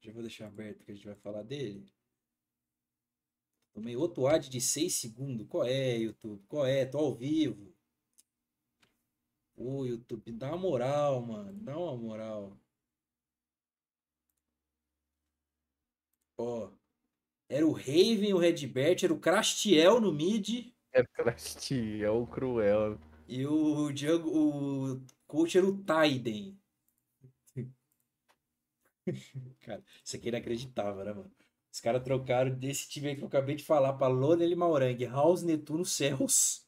Já vou deixar aberto que a gente vai falar dele. Tomei outro ad de 6 segundos. Qual é, YouTube? Qual é? Tô ao vivo. Ô, YouTube, dá uma moral, mano. Dá uma moral. Ó. Era o Raven, o Redbert, era o Crastiel no mid. Era o é o Cruel. E o Django, o coach era o Taiden. <laughs> Cara, isso aqui é inacreditável, né, mano? Os caras trocaram desse time aí que eu acabei de falar pra Lonely Maurang, House, Netuno, Céus.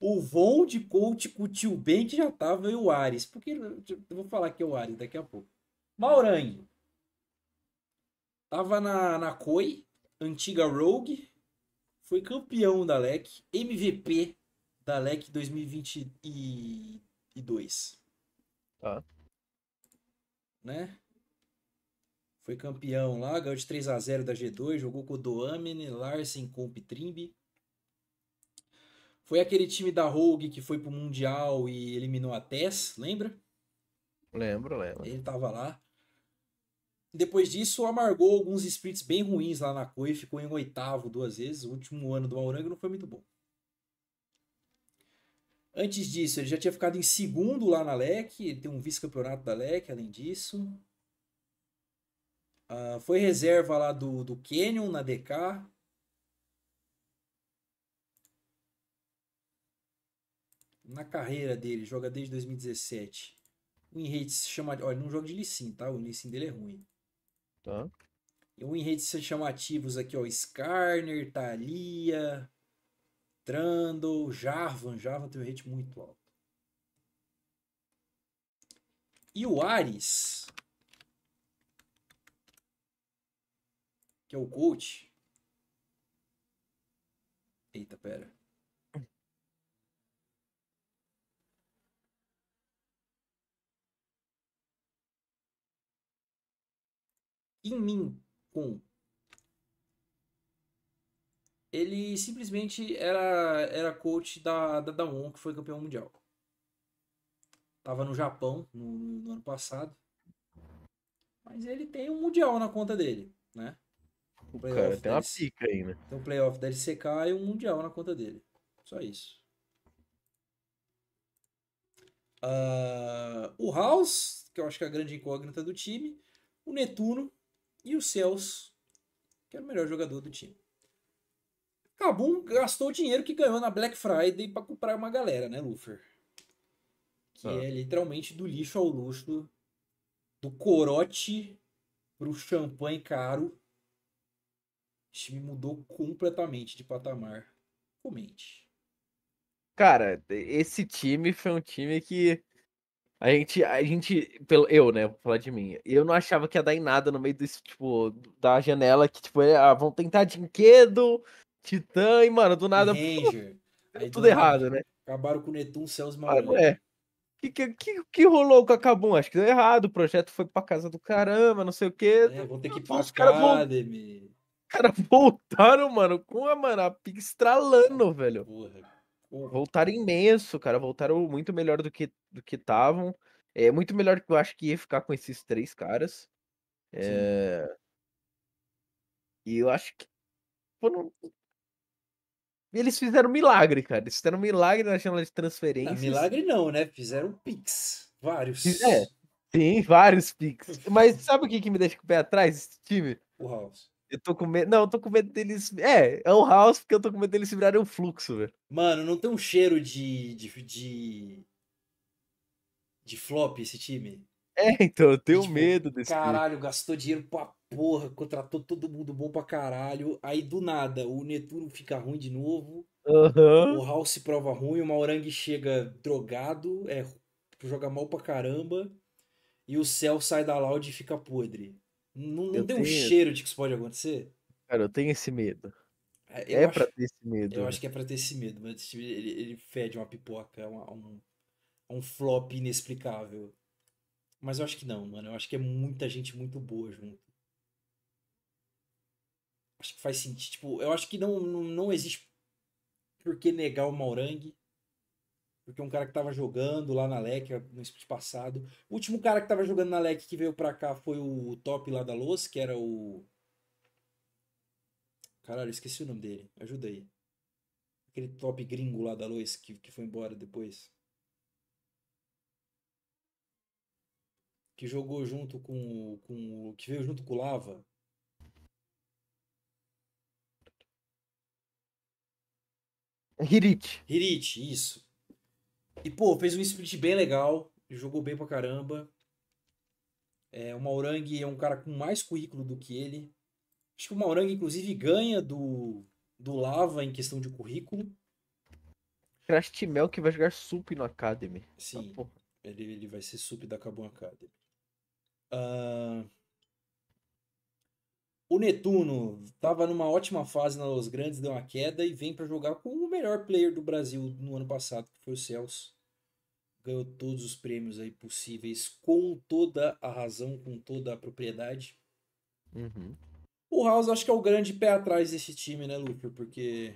O Von de coach com o tio Ben que já tava e o Ares. Porque eu vou falar que é o Ares daqui a pouco. Maurang. Tava na, na COI, antiga Rogue. Foi campeão da LEC, MVP da LEC 2022. Tá. Né? Foi campeão lá, ganhou de 3 a 0 da G2, jogou com o Doamine, Larsen, Comp Trimby. Foi aquele time da Rogue que foi pro Mundial e eliminou a TES, lembra? Lembro, lembro. Ele tava lá. Depois disso, amargou alguns splits bem ruins lá na COI, ficou em oitavo duas vezes. O último ano do Maurango não foi muito bom. Antes disso, ele já tinha ficado em segundo lá na LEC, ele tem um vice-campeonato da LEC, além disso. Ah, foi reserva lá do, do Canyon na DK. Na carreira dele, joga desde 2017. O se chama. Olha, não joga de Lee Sin, tá? O Lee Sin dele é ruim. Tá. E o win rates chamativos aqui, ó. Skarner, Thalia, Trundle, Jarvan. Jarvan tem um rate muito alto. E o Ares, que é o coach. Eita, pera. Em mim, com ele simplesmente era, era coach da, da Daon, que foi campeão mundial. Tava no Japão no, no ano passado. Mas ele tem um mundial na conta dele, né? O cara tem uma LC pica aí, né? tem um playoff da LCK e um mundial na conta dele. Só isso. Ah, o House, que eu acho que é a grande incógnita do time. O Netuno e o Celso, que era o melhor jogador do time. Kabum gastou o dinheiro que ganhou na Black Friday para comprar uma galera, né, Lufer? Que é literalmente do lixo ao luxo, do, do corote pro champanhe caro. O time mudou completamente de patamar. Comente. Cara, esse time foi um time que a gente, a gente, pelo, eu, né, vou falar de mim, eu não achava que ia dar em nada no meio desse, tipo, da janela, que, tipo, é, ah, vão tentar Dinquedo, Titã, e, mano, do nada, pô, <laughs> tudo nada, errado, né? Acabaram com o Netum, Céus e Ah, é. Que, que, que, que rolou com a Kabum? Acho que deu errado, o projeto foi pra casa do caramba, não sei o quê. É, vão ter que ir pra Academy. Os caras voltaram, mano, com a, mano, a pique estralando, velho. Porra. Voltaram imenso, cara. Voltaram muito melhor do que do que estavam. É muito melhor que eu acho que ia ficar com esses três caras. É... E eu acho que foram... Eles fizeram milagre, cara. Eles fizeram milagre na janela de transferência. Milagre não, né? Fizeram pix. Vários. É, sim, vários pix. Mas sabe o que, que me deixa com o pé atrás, esse time? O House. Eu tô com medo. Não, eu tô com medo deles. É, é o House, porque eu tô com medo deles virarem um fluxo, velho. Mano, não tem um cheiro de. de. de, de flop esse time? É, então, eu tenho Tipo, medo desse time. Caralho, gastou dinheiro pra porra, contratou todo mundo bom pra caralho. Aí do nada, o Netuno fica ruim de novo. Aham. O House se prova ruim, o Maurang chega drogado, é, joga mal pra caramba. E o Cell sai da Loud e fica podre. Não, não Eu tem um cheiro de que isso pode acontecer? Cara, eu tenho esse medo. Eu é acho- pra ter esse medo. Eu velho. acho que é pra ter esse medo, mas esse time, ele, ele fede uma pipoca, uma- um, um flop inexplicável. Mas eu acho que não, mano. Eu acho que é muita gente muito boa junto. Acho que faz sentido. Tipo, eu acho que não, não, não existe por que negar o Maurang. Porque um cara que tava jogando lá na LEC no split passado. O último cara que tava jogando na LEC que veio pra cá foi o top lá da Los, que era o. Caralho, esqueci o nome dele. Ajuda aí. Aquele top gringo lá da Lois que, que foi embora depois. Que jogou junto com, com. Que veio junto com o Lava. Hirit. Hirit, isso. E, pô, fez um split bem legal. Jogou bem pra caramba. É, o Maurang é um cara com mais currículo do que ele. Acho que o Maurang, inclusive, ganha do, do Lava em questão de currículo. Crash Timel que vai jogar sup no Academy. Sim. Ah. Ele, ele vai ser sub da Kabum Academy. Ah, o Netuno tava numa ótima fase na Los Grandes, deu uma queda e vem para jogar com o melhor player do Brasil no ano passado, que foi o Celso. Ganhou todos os prêmios aí possíveis, com toda a razão, com toda a propriedade. Uhum. O House acho que é o grande pé atrás desse time, né, Luper? Porque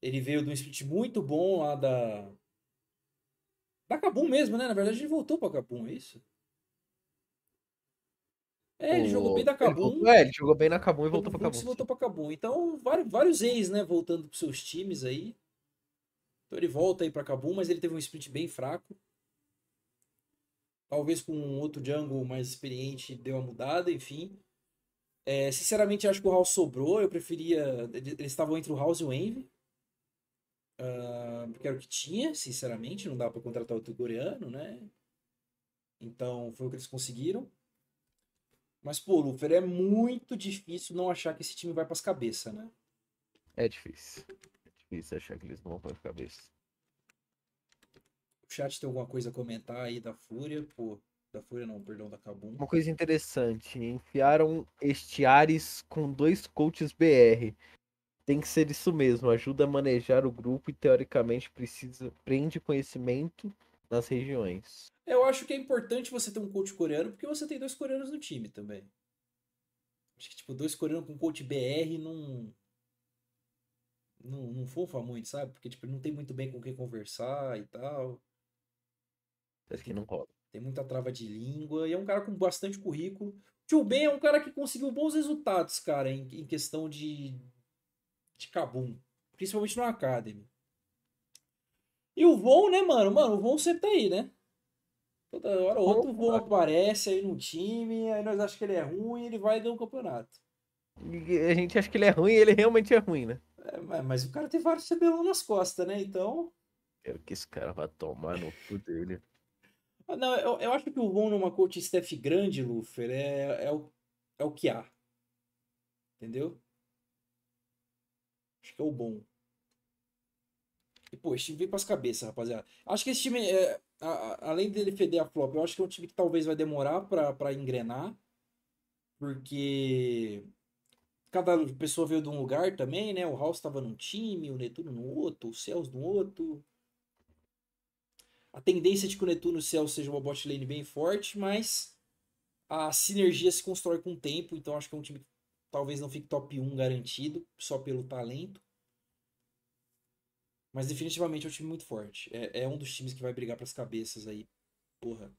ele veio de um split muito bom lá da. Da Kabum mesmo, né? Na verdade, ele voltou pra Kabum, é isso? É, ele jogou bem da Ele Kabum. voltou- É, ele jogou bem na Kabum e voltou pra Fluxo Kabum. voltou pra Kabum. Então, vários, vários ex, né? Voltando pros seus times aí. Então ele volta aí pra Kabum, mas ele teve um split bem fraco. Talvez com um outro jungle mais experiente deu uma mudada, enfim. É, sinceramente, acho que o House sobrou. Eu preferia. Eles estavam entre o House e o Envy. Ah, porque era o que tinha, sinceramente. Não dá pra contratar outro coreano, né? Então foi o que eles conseguiram. Mas, pô, Lufer, é muito difícil não achar que esse time vai pras cabeças, né? É difícil. É difícil achar que eles vão pra cabeça. O chat tem alguma coisa a comentar aí da Fúria? Pô, da Fúria não, perdão, da Kabum. Uma coisa interessante, enfiaram Estiares com dois coaches BR. Tem que ser isso mesmo, ajuda a manejar o grupo e teoricamente precisa prende conhecimento nas regiões. Eu acho que é importante você ter um coach coreano, porque você tem dois coreanos no time também. Acho que, tipo, dois coreanos com coach BR não. Não, não fofa muito, sabe? Porque, tipo, não tem muito bem com quem conversar e tal. Acho que não rola. Tem muita trava de língua e é um cara com bastante currículo. Tio Ben é um cara que conseguiu bons resultados, cara, em, em questão de, de Kabum. Principalmente no Academy. E o Von, né, mano? Mano, o Von sempre tá aí, né? Toda hora ou outra o Von aparece aí no time, aí nós achamos que ele é ruim ele vai ganhar um campeonato. E a gente acha que ele é ruim e ele realmente é ruim, né? É, mas- mas o cara tem vários cabelão nas costas, né? Então. Quero que esse cara vá tomar no cu dele. Ah, Não, eu, eu acho que o Von numa coach staff grande, Lufer, é, é, o, é o que há. Entendeu? Acho que é o bom. E, pô, esse time veio pras cabeças, rapaziada. Acho que esse time, é, a- a- além dele feder a flop, eu acho que é um time que talvez vai demorar pra, pra engrenar. Porque cada pessoa veio de um lugar também, né? O House tava num time, o Netuno no outro, o Céus no outro. A tendência de que o Netuno e o Céu seja uma bot lane bem forte, mas a sinergia se constrói com o tempo, então acho que é um time que talvez não fique top 1 garantido, só pelo talento. Mas definitivamente é um time muito forte. É, é um dos times que vai brigar pras cabeças aí. Porra.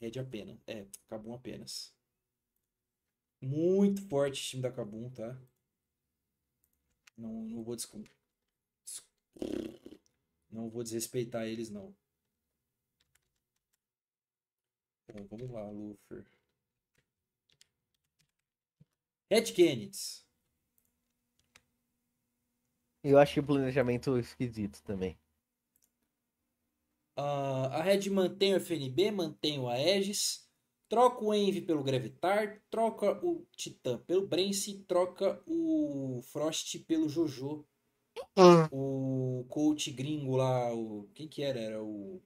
Red apenas. É, Cabum apenas. Muito forte o time da Cabum, tá? Não, não vou desculpar. Não vou desrespeitar eles, não. Bom, vamos lá, Lufer. Red Kennedy. Eu achei o planejamento esquisito também. Uh, a Red mantém o FNB, mantém o Aegis, troca o Envy pelo Gravitar, troca o Titã pelo Brance, troca o Frost pelo Jojo. Hum. O coach gringo lá, o quem que era? Era o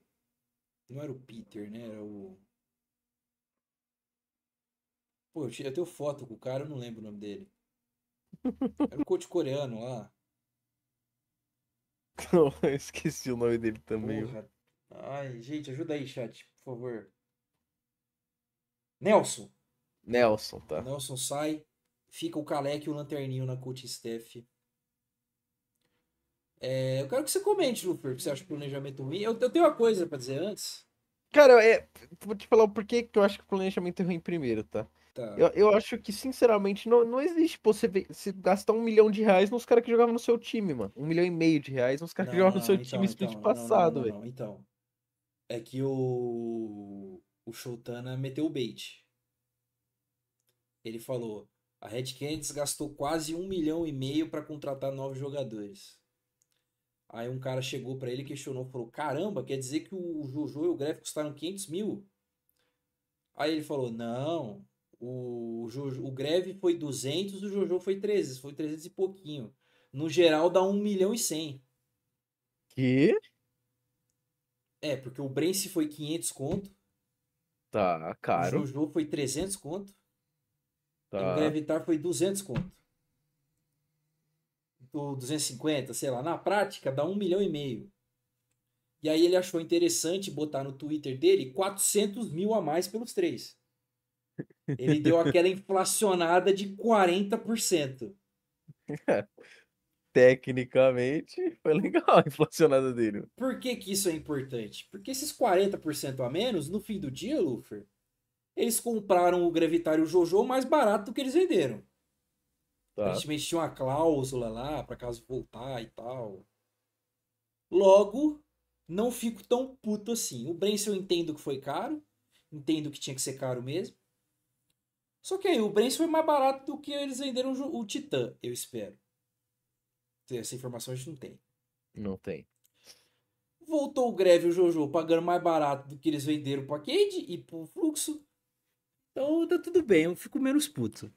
não era o Peter, né? Era o Pô, eu tenho foto com o cara, eu não lembro o nome dele. <laughs> Era o coach coreano lá. <laughs> eu esqueci o nome dele também. Porra. Ai, gente, ajuda aí, chat, por favor. Nelson. Nelson, tá. Nelson sai. Fica o Kalec e o Lanterninho na coach staff. É, eu quero que você comente, Luper, que você acha o planejamento ruim. Eu, eu tenho uma coisa para dizer antes. Cara, é, vou te falar o porquê que eu acho que o planejamento é ruim primeiro, tá? Tá. Eu, eu acho que, sinceramente, não, não existe pô, você, você gastar um milhão de reais nos caras que jogavam no seu time, mano. Um milhão e meio de reais nos caras que jogavam no seu então, time então, split não, passado, velho. Então, é que o o Shotana meteu o bait. Ele falou: a Red Canids gastou quase um milhão e meio para contratar novos jogadores. Aí um cara chegou para ele e questionou, falou: caramba, quer dizer que o Jojo e o Gref custaram 500 mil? Aí ele falou: não, o, Jojo, o Greve foi 200, o Jojo foi 300, foi 300 e pouquinho. No geral dá 1 milhão e 100. Que? É, porque o Brence foi 500 conto. Tá, caro. O Jojo foi 300 conto. E o Tá. Gravitar foi 200 conto. Ou 250, sei lá. Na prática dá 1 milhão e meio. E aí ele achou interessante botar no Twitter dele 400 mil a mais pelos três. Ele deu aquela inflacionada de 40%. <laughs> Tecnicamente, foi legal a inflacionada dele. Por que, que isso é importante? Porque esses 40% a menos, no fim do dia, Lufer, eles compraram o Gravitar e o Jojo mais barato do que eles venderam. Tá. Aparentemente tinha uma cláusula lá para caso voltar e tal. Logo, não fico tão puto assim. O Brence eu entendo que foi caro. Entendo que tinha que ser caro mesmo. Só que aí o Brence foi mais barato do que eles venderam o Titã, eu espero. Essa informação a gente não tem. Não tem. Voltou o Greve e o Jojo pagando mais barato do que eles venderam pro Arcade e pro Fluxo. Então tá tudo bem, eu fico menos puto.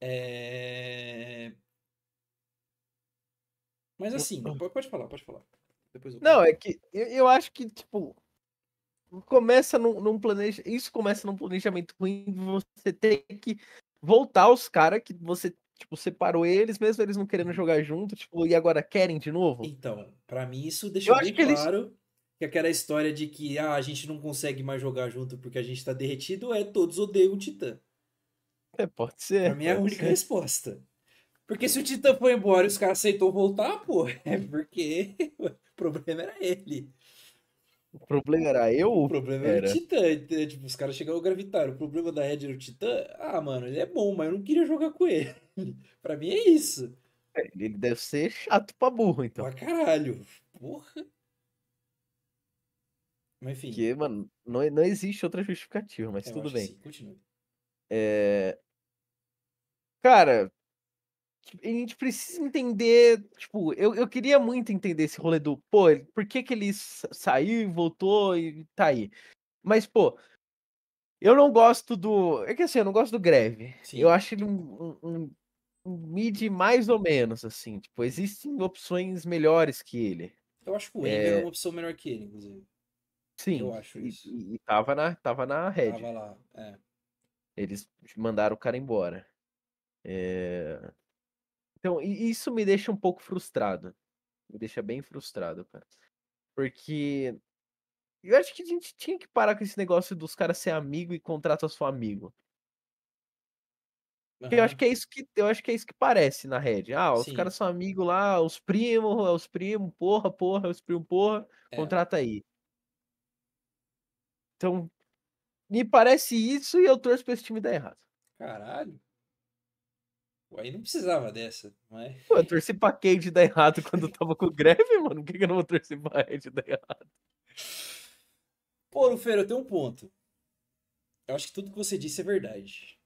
É... Mas assim, pode, pode falar, pode falar. Depois eu Não, é que eu, eu acho que, tipo, começa num, num planeja... Isso começa num planejamento ruim, você tem que voltar os caras que você, tipo, separou eles, mesmo eles não querendo jogar junto, tipo, e agora querem de novo? Então, pra mim isso deixou bem que eles- claro que aquela história de que ah, a gente não consegue mais jogar junto porque a gente tá derretido é todos odeiam o Titã. É, pode ser. Pra mim é a única ser. resposta. Porque se o Titã foi embora e os caras aceitou voltar, pô, <laughs> é porque <laughs> o problema era ele. O problema era eu? O problema era, Era. o Titã. Então, Tipo, os caras chegaram a gravitar. O problema da Red era o Titã. Ah, mano, ele é bom, mas eu não queria jogar com ele. <laughs> pra mim é isso. Ele deve ser chato pra burro, então. Pra caralho. Porra. Mas enfim. Porque, mano, não, não existe outra justificativa, mas eu tudo bem. sim. Continua. É... Cara, a gente precisa entender. Tipo, eu, eu queria muito entender esse rolê do, pô, por que, que ele sa- saiu, voltou e tá aí. Mas, pô, eu não gosto do. É que assim, eu não gosto do greve. Sim. Eu acho ele um, um, um- um mid mais ou menos, assim. Tipo, existem opções melhores que ele. Eu acho que o Enver é uma opção melhor que ele, inclusive. Sim. Eu acho e, isso. e- e tava na, tava na Red. Tava lá. É. Eles mandaram o cara embora. É, Então, isso me deixa um pouco frustrado. Me deixa bem frustrado, cara. Porque eu acho que a gente tinha que parar com esse negócio dos caras ser amigo e contrata só amigo. Eu acho que é isso que eu acho que é isso que parece na Red. Ah, os Sim. caras são amigos lá, os primos, é os primos, porra, porra, os primos, porra, É. contrata aí. Então, me parece isso e eu torço pra esse time dar errado. Caralho. Aí não precisava dessa, mas. Pô, eu torci pra Cade dar errado quando tava com greve, mano. Por que, que eu não vou torcer pra Red dar errado? Pô, Lufeiro, eu tenho um ponto. Eu acho que tudo que você disse é verdade.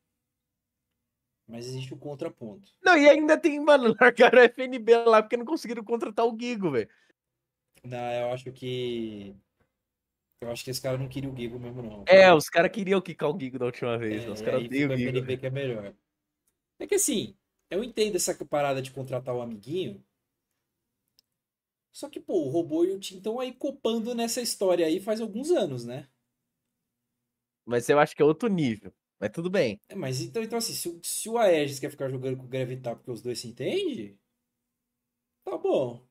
Mas existe um contraponto. Não, e ainda tem, mano, <laughs> largaram o FNB lá porque não conseguiram contratar o Gigo, velho. Não, eu acho que. Eu acho que esse cara não queria o Gigo mesmo, não. É, os caras queriam quicar o Gigo da última vez. É, os caras odeiam o o Gigo. FNB que é melhor. É que assim, eu entendo essa parada de contratar o amiguinho. Só que, pô, o robô e o Tim estão aí copando nessa história aí faz alguns anos, né? Mas eu acho que é outro nível. Mas tudo bem. É, mas então, então assim, se, o- se o Aegis quer ficar jogando com o Gravitar porque os dois se entendem, tá bom.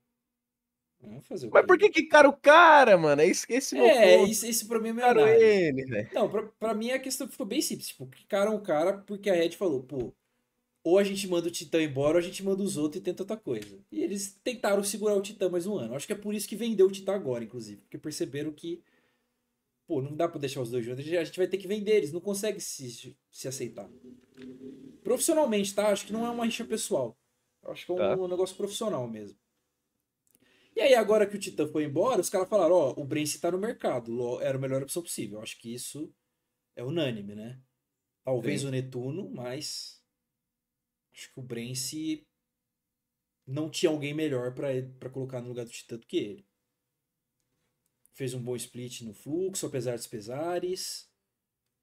Vamos fazer o Mas por que quicaram o cara, mano? É esse, esse meu É, ponto. isso, isso pra mim é meu ele, velho. Não, pra, pra mim a questão ficou bem simples. Tipo, quicaram o cara porque a Red falou, pô, ou a gente manda o Titã embora ou a gente manda os outros e tenta outra coisa. E eles tentaram segurar o Titã mais um ano. Acho que é por isso que vendeu o Titã agora, inclusive. Porque perceberam que, pô, não dá pra deixar os dois juntos. A gente vai ter que vender, eles não conseguem se, se aceitar. Profissionalmente, tá? Acho que não é uma rixa pessoal. Acho que é um, Tá. um negócio profissional mesmo. E aí, agora que o Titã foi embora, os caras falaram, ó, o Brence tá no mercado. Era a melhor opção possível. Acho que isso é unânime, né? Talvez Sim. o Netuno, mas acho que o Brence não tinha alguém melhor pra colocar no lugar do Titã do que ele. Fez um bom split no fluxo, apesar dos pesares.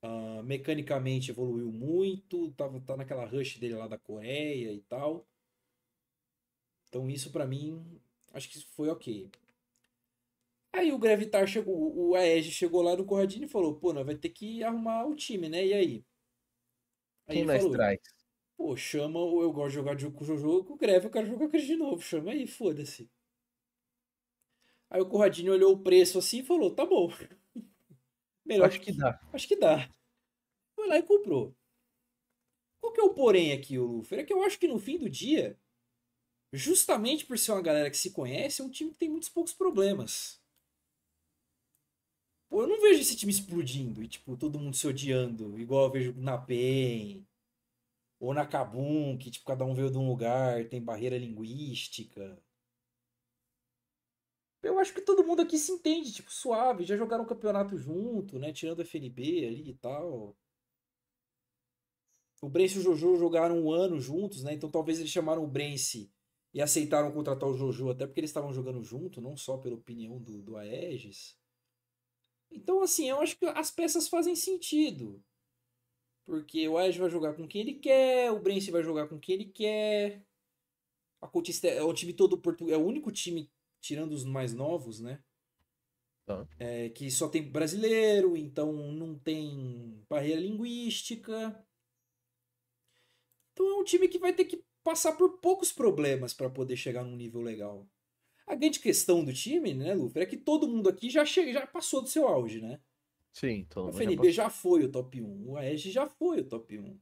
Ah, mecanicamente evoluiu muito, tava, tá naquela rush dele lá da Coreia e tal. Então isso pra mim, acho que foi ok. Aí o Gravitar chegou, o Aege chegou lá no Corradinho e falou, pô, nós vai ter que arrumar o time, né? E aí? Aí Quem nós falou, traz? Pô, chama o eu gosto de jogar jogo com o Jojo, com o Greve eu quero jogar com ele de novo, chama aí, foda-se. Aí o Corradinho olhou o preço assim e falou, tá bom. <laughs> Melhor Acho que dá. Acho que dá. Foi lá e comprou. Qual que é o porém aqui, o Lufer? É que eu acho que no fim do dia, justamente por ser uma galera que se conhece, é um time que tem muitos poucos problemas. Pô, eu não vejo esse time explodindo e, tipo, todo mundo se odiando, igual eu vejo na PEN ou na Kabum, que, tipo, cada um veio de um lugar, tem barreira linguística. Eu acho que todo mundo aqui se entende, tipo, suave, já jogaram um campeonato junto, né? Tirando a FNB ali e tal. O Brence e o Jojo jogaram um ano juntos, né? Então talvez eles chamaram o Brence e aceitaram contratar o Jojo, até porque eles estavam jogando junto, não só pela opinião do, do Aegis. Então, assim, eu acho que as peças fazem sentido. Porque o Aegis vai jogar com quem ele quer, o Brence vai jogar com quem ele quer. A Coutista é o time todo português, é o único time, tirando os mais novos, né? Tá. É, que só tem brasileiro, então não tem barreira linguística. Então é um time que vai ter que passar por poucos problemas para poder chegar num nível legal. A grande questão do time, né, Lufer, é que todo mundo aqui já, já passou do seu auge, né? Sim, todo O mundo já já foi o top 1, o Aege já foi o top 1.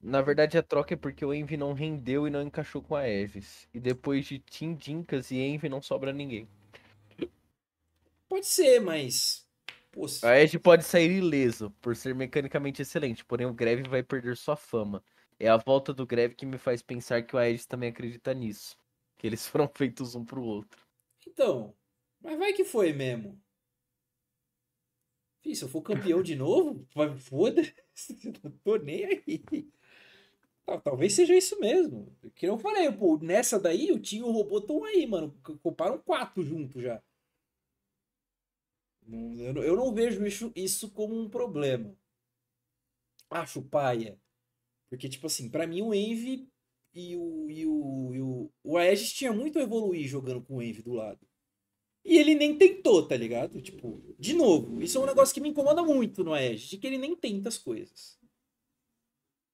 Na verdade, a troca é porque o Envy não rendeu e não encaixou com a Eves. E depois de Tim Dinkas e Envy não sobra ninguém. Pode ser, mas. Pô, se- A Edge pode sair ileso por ser mecanicamente excelente, porém o Greve vai perder sua fama. É a volta do Greve que me faz pensar que o Aegis também acredita nisso. Que eles <laughs> foram feitos um pro outro. Então, mas vai que foi mesmo. Fih, se eu for campeão de novo, foda-se, <laughs> não tô nem aí. Tal- Talvez seja isso mesmo. Que eu falei, pô, nessa daí o Tio e o robô estão aí, mano. Comparam quatro juntos já. Eu não, eu vejo isso, isso como um problema. Acho paia. Porque, tipo assim, pra mim o Envy e o, e o, e o, o Aegis tinha muito a evoluir jogando com o Envy do lado. E ele nem tentou, tá ligado? Tipo, de novo, isso é um negócio que me incomoda muito no Aegis, de que ele nem tenta as coisas.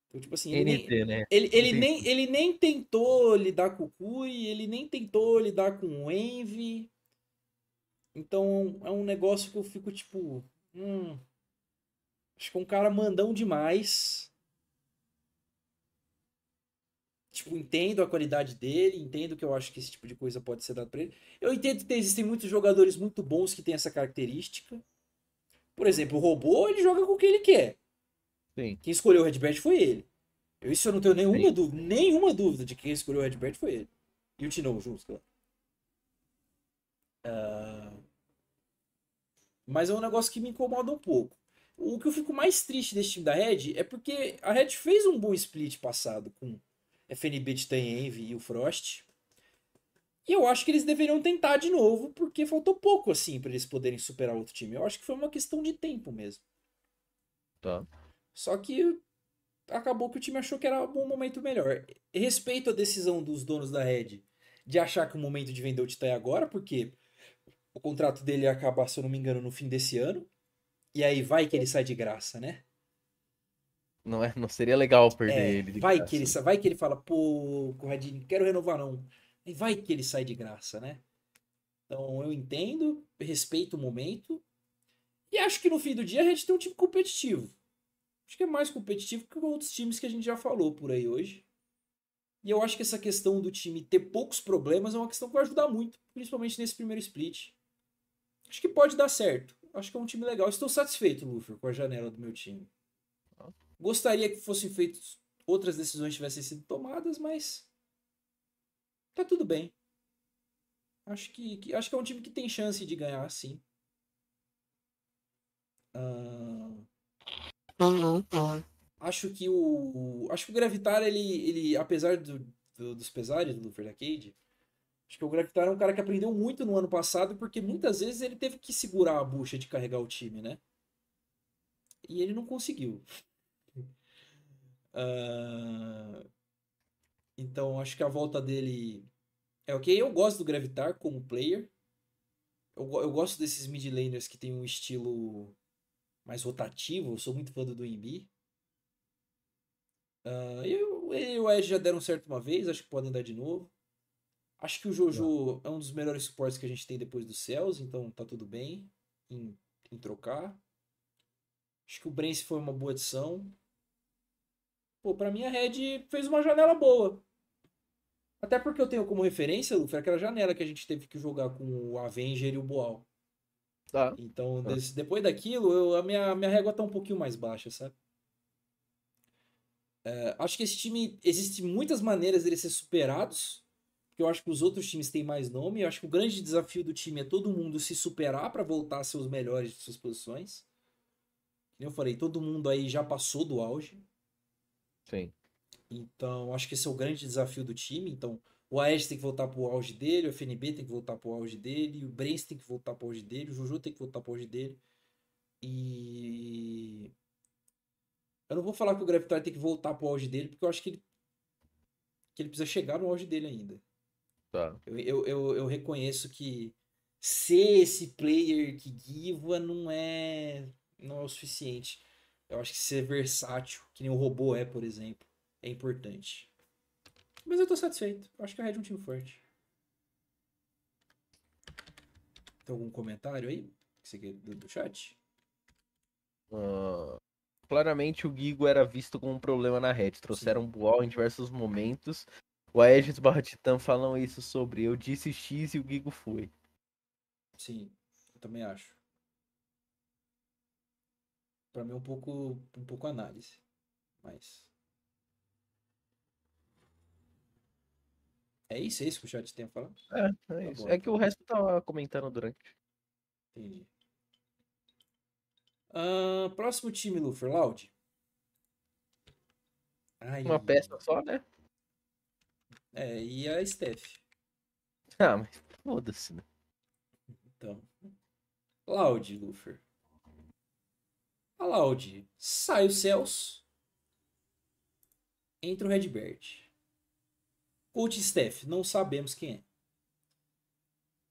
Então, tipo assim, ele nem, NT, né? ele, ele, nem, ele nem tentou lidar com o Kui, ele nem tentou lidar com o Envy. Então é um negócio que eu fico tipo. Hum, acho que é um cara mandão demais. Tipo, entendo a qualidade dele, entendo que eu acho que esse tipo de coisa pode ser dado pra ele. Eu entendo que existem muitos jogadores muito bons que têm essa característica. Por exemplo, o robô, ele joga com o que ele quer. Sim. Quem escolheu o Redbird foi ele. Eu, isso eu não tenho nenhuma Sim. dúvida, nenhuma dúvida de que quem escolheu o Redbird foi ele. E o Tino juntos, claro. Ah, Mas é um negócio que me incomoda um pouco. O que eu fico mais triste desse time da Red é porque a Red fez um bom split passado com FNB, Titan Envy e o Frost. E eu acho que eles deveriam tentar de novo, porque faltou pouco assim para eles poderem superar outro time. Eu acho que foi uma questão de tempo mesmo. Tá. Só que acabou que o time achou que era um momento melhor. Respeito a decisão dos donos da Red de achar que o momento de vender o Titã é agora, porque o contrato dele ia acabar, se eu não me engano, no fim desse ano. E aí vai que ele sai de graça, né? Não, é, não seria legal perder É, ele. de vai graça. que ele vai que ele fala, pô, Conradinho, não quero renovar não. E vai que ele sai de graça, né? Então eu entendo, respeito o momento. E acho que no fim do dia a gente tem um time competitivo. Acho que é mais competitivo que outros times que a gente já falou por aí hoje. E eu acho que essa questão do time ter poucos problemas é uma questão que vai ajudar muito, principalmente nesse primeiro split. Acho que pode dar certo. Acho que é um time legal. Estou satisfeito, Luffy, com a janela do meu time. Gostaria que fossem feitas outras decisões tivessem sido tomadas, mas tá tudo bem. Acho que, que- acho que é um time que tem chance de ganhar, sim. Ah, acho que o acho que o Gravitar ele, ele apesar do, do- dos pesares do Luffy Arcade, acho que o Gravitar é um cara que aprendeu muito no ano passado porque muitas vezes ele teve que segurar a bucha de carregar o time, né? E ele não conseguiu. Ah, então acho que a volta dele é ok. Eu gosto do Gravitar como player. Eu, eu gosto desses mid laners que tem um estilo mais rotativo. Eu sou muito fã do Doimbi. Ah, e o- ele e o Edge já deram certo uma vez, acho que podem dar de novo. Acho que o Jojo é um dos melhores suportes que a gente tem depois do Cells, então tá tudo bem em, em trocar. Acho que o Brence foi uma boa adição. Pô, pra mim a Red fez uma janela boa. Até porque eu tenho como referência, Luffy, aquela janela que a gente teve que jogar com o Avenger e o Boal. Tá. Então, Tá. desse- depois daquilo, eu- a minha, minha régua tá um pouquinho mais baixa, sabe? É, acho que esse time, existem muitas maneiras dele ser superados, porque eu acho que os outros times têm mais nome. Eu acho que o grande desafio do time é todo mundo se superar para voltar a ser os melhores de suas posições. Como eu falei, todo mundo aí já passou do auge. Sim. Então, acho que esse é o grande desafio do time. Então, o Aes tem que voltar pro auge dele, o FNB tem que voltar pro auge dele, o Brence tem que voltar pro auge dele, o Juju tem que voltar pro auge dele. E. Eu não vou falar que o Gravitar tem que voltar pro auge dele, porque eu acho que ele, que ele precisa chegar no auge dele ainda. Tá. Eu, eu, eu, eu reconheço que ser esse player que guiva não é, não é o suficiente. Eu acho que ser versátil, que nem o robô é, por exemplo, é importante. Mas eu tô satisfeito. Eu acho que a Red é um time forte. Tem algum comentário aí? Que você quer do, do chat? Ah, claramente o Gigo era visto como um problema na rede. Trouxeram Bual em diversos momentos. O Aegis barra Titã falam isso sobre eu disse X e o Gigo foi. Sim, eu também acho. Pra mim é um pouco, um pouco análise. Mas. É isso, é isso que o chat tem a falar? É, é Tá isso. bom, é que então. o resto tava comentando durante. Entendi. Ah, próximo time, Lufer, Loud. Ai, Uma peça só, né? É, e a Steph. Ah, mas foda-se, né? Então. Loud, Lufer. A Loud sai o Cells. Entra o Redbird. Coach Steph, não sabemos quem é.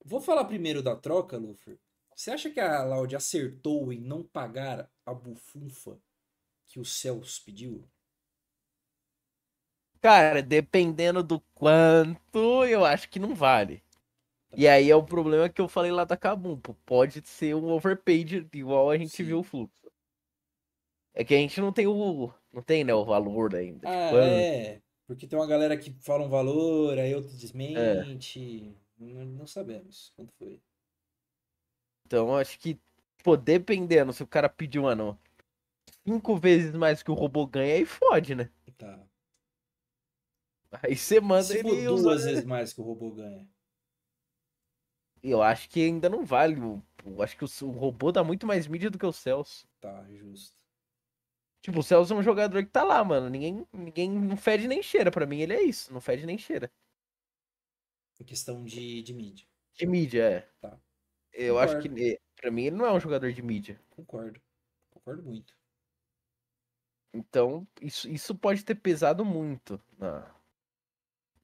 Vou falar primeiro da troca, Lufer. Você acha que a Loud acertou em não pagar a bufunfa que o Cells pediu? Cara, dependendo do quanto, eu acho que não vale. E aí é o problema que eu falei lá da Kabum. Pode ser um overpaid, igual a gente Sim. viu o fluxo. É que a gente não tem o. Não tem, né, o valor ainda. de Ah, quanto. é. Porque tem uma galera que fala um valor, aí outro desmente. Não, não sabemos quanto foi. Então, acho que, pô, dependendo, se o cara pedir, mano, cinco vezes mais que o robô ganha, aí fode, né? Tá. Aí você manda Se ele duas usar... vezes mais que o robô ganha. Eu acho que ainda não vale. Eu acho que o, o robô dá muito mais mídia do que o Celso. Tá, justo. Tipo, o Celso é um jogador que tá lá, mano. Ninguém, ninguém não fede nem cheira. Pra mim, ele é isso. Não fede nem cheira. Em questão de, de mídia. De mídia, é. Tá. Eu acho que, Concordo. pra mim, ele não é um jogador de mídia. Concordo. Concordo muito. Então, isso, isso pode ter pesado muito na,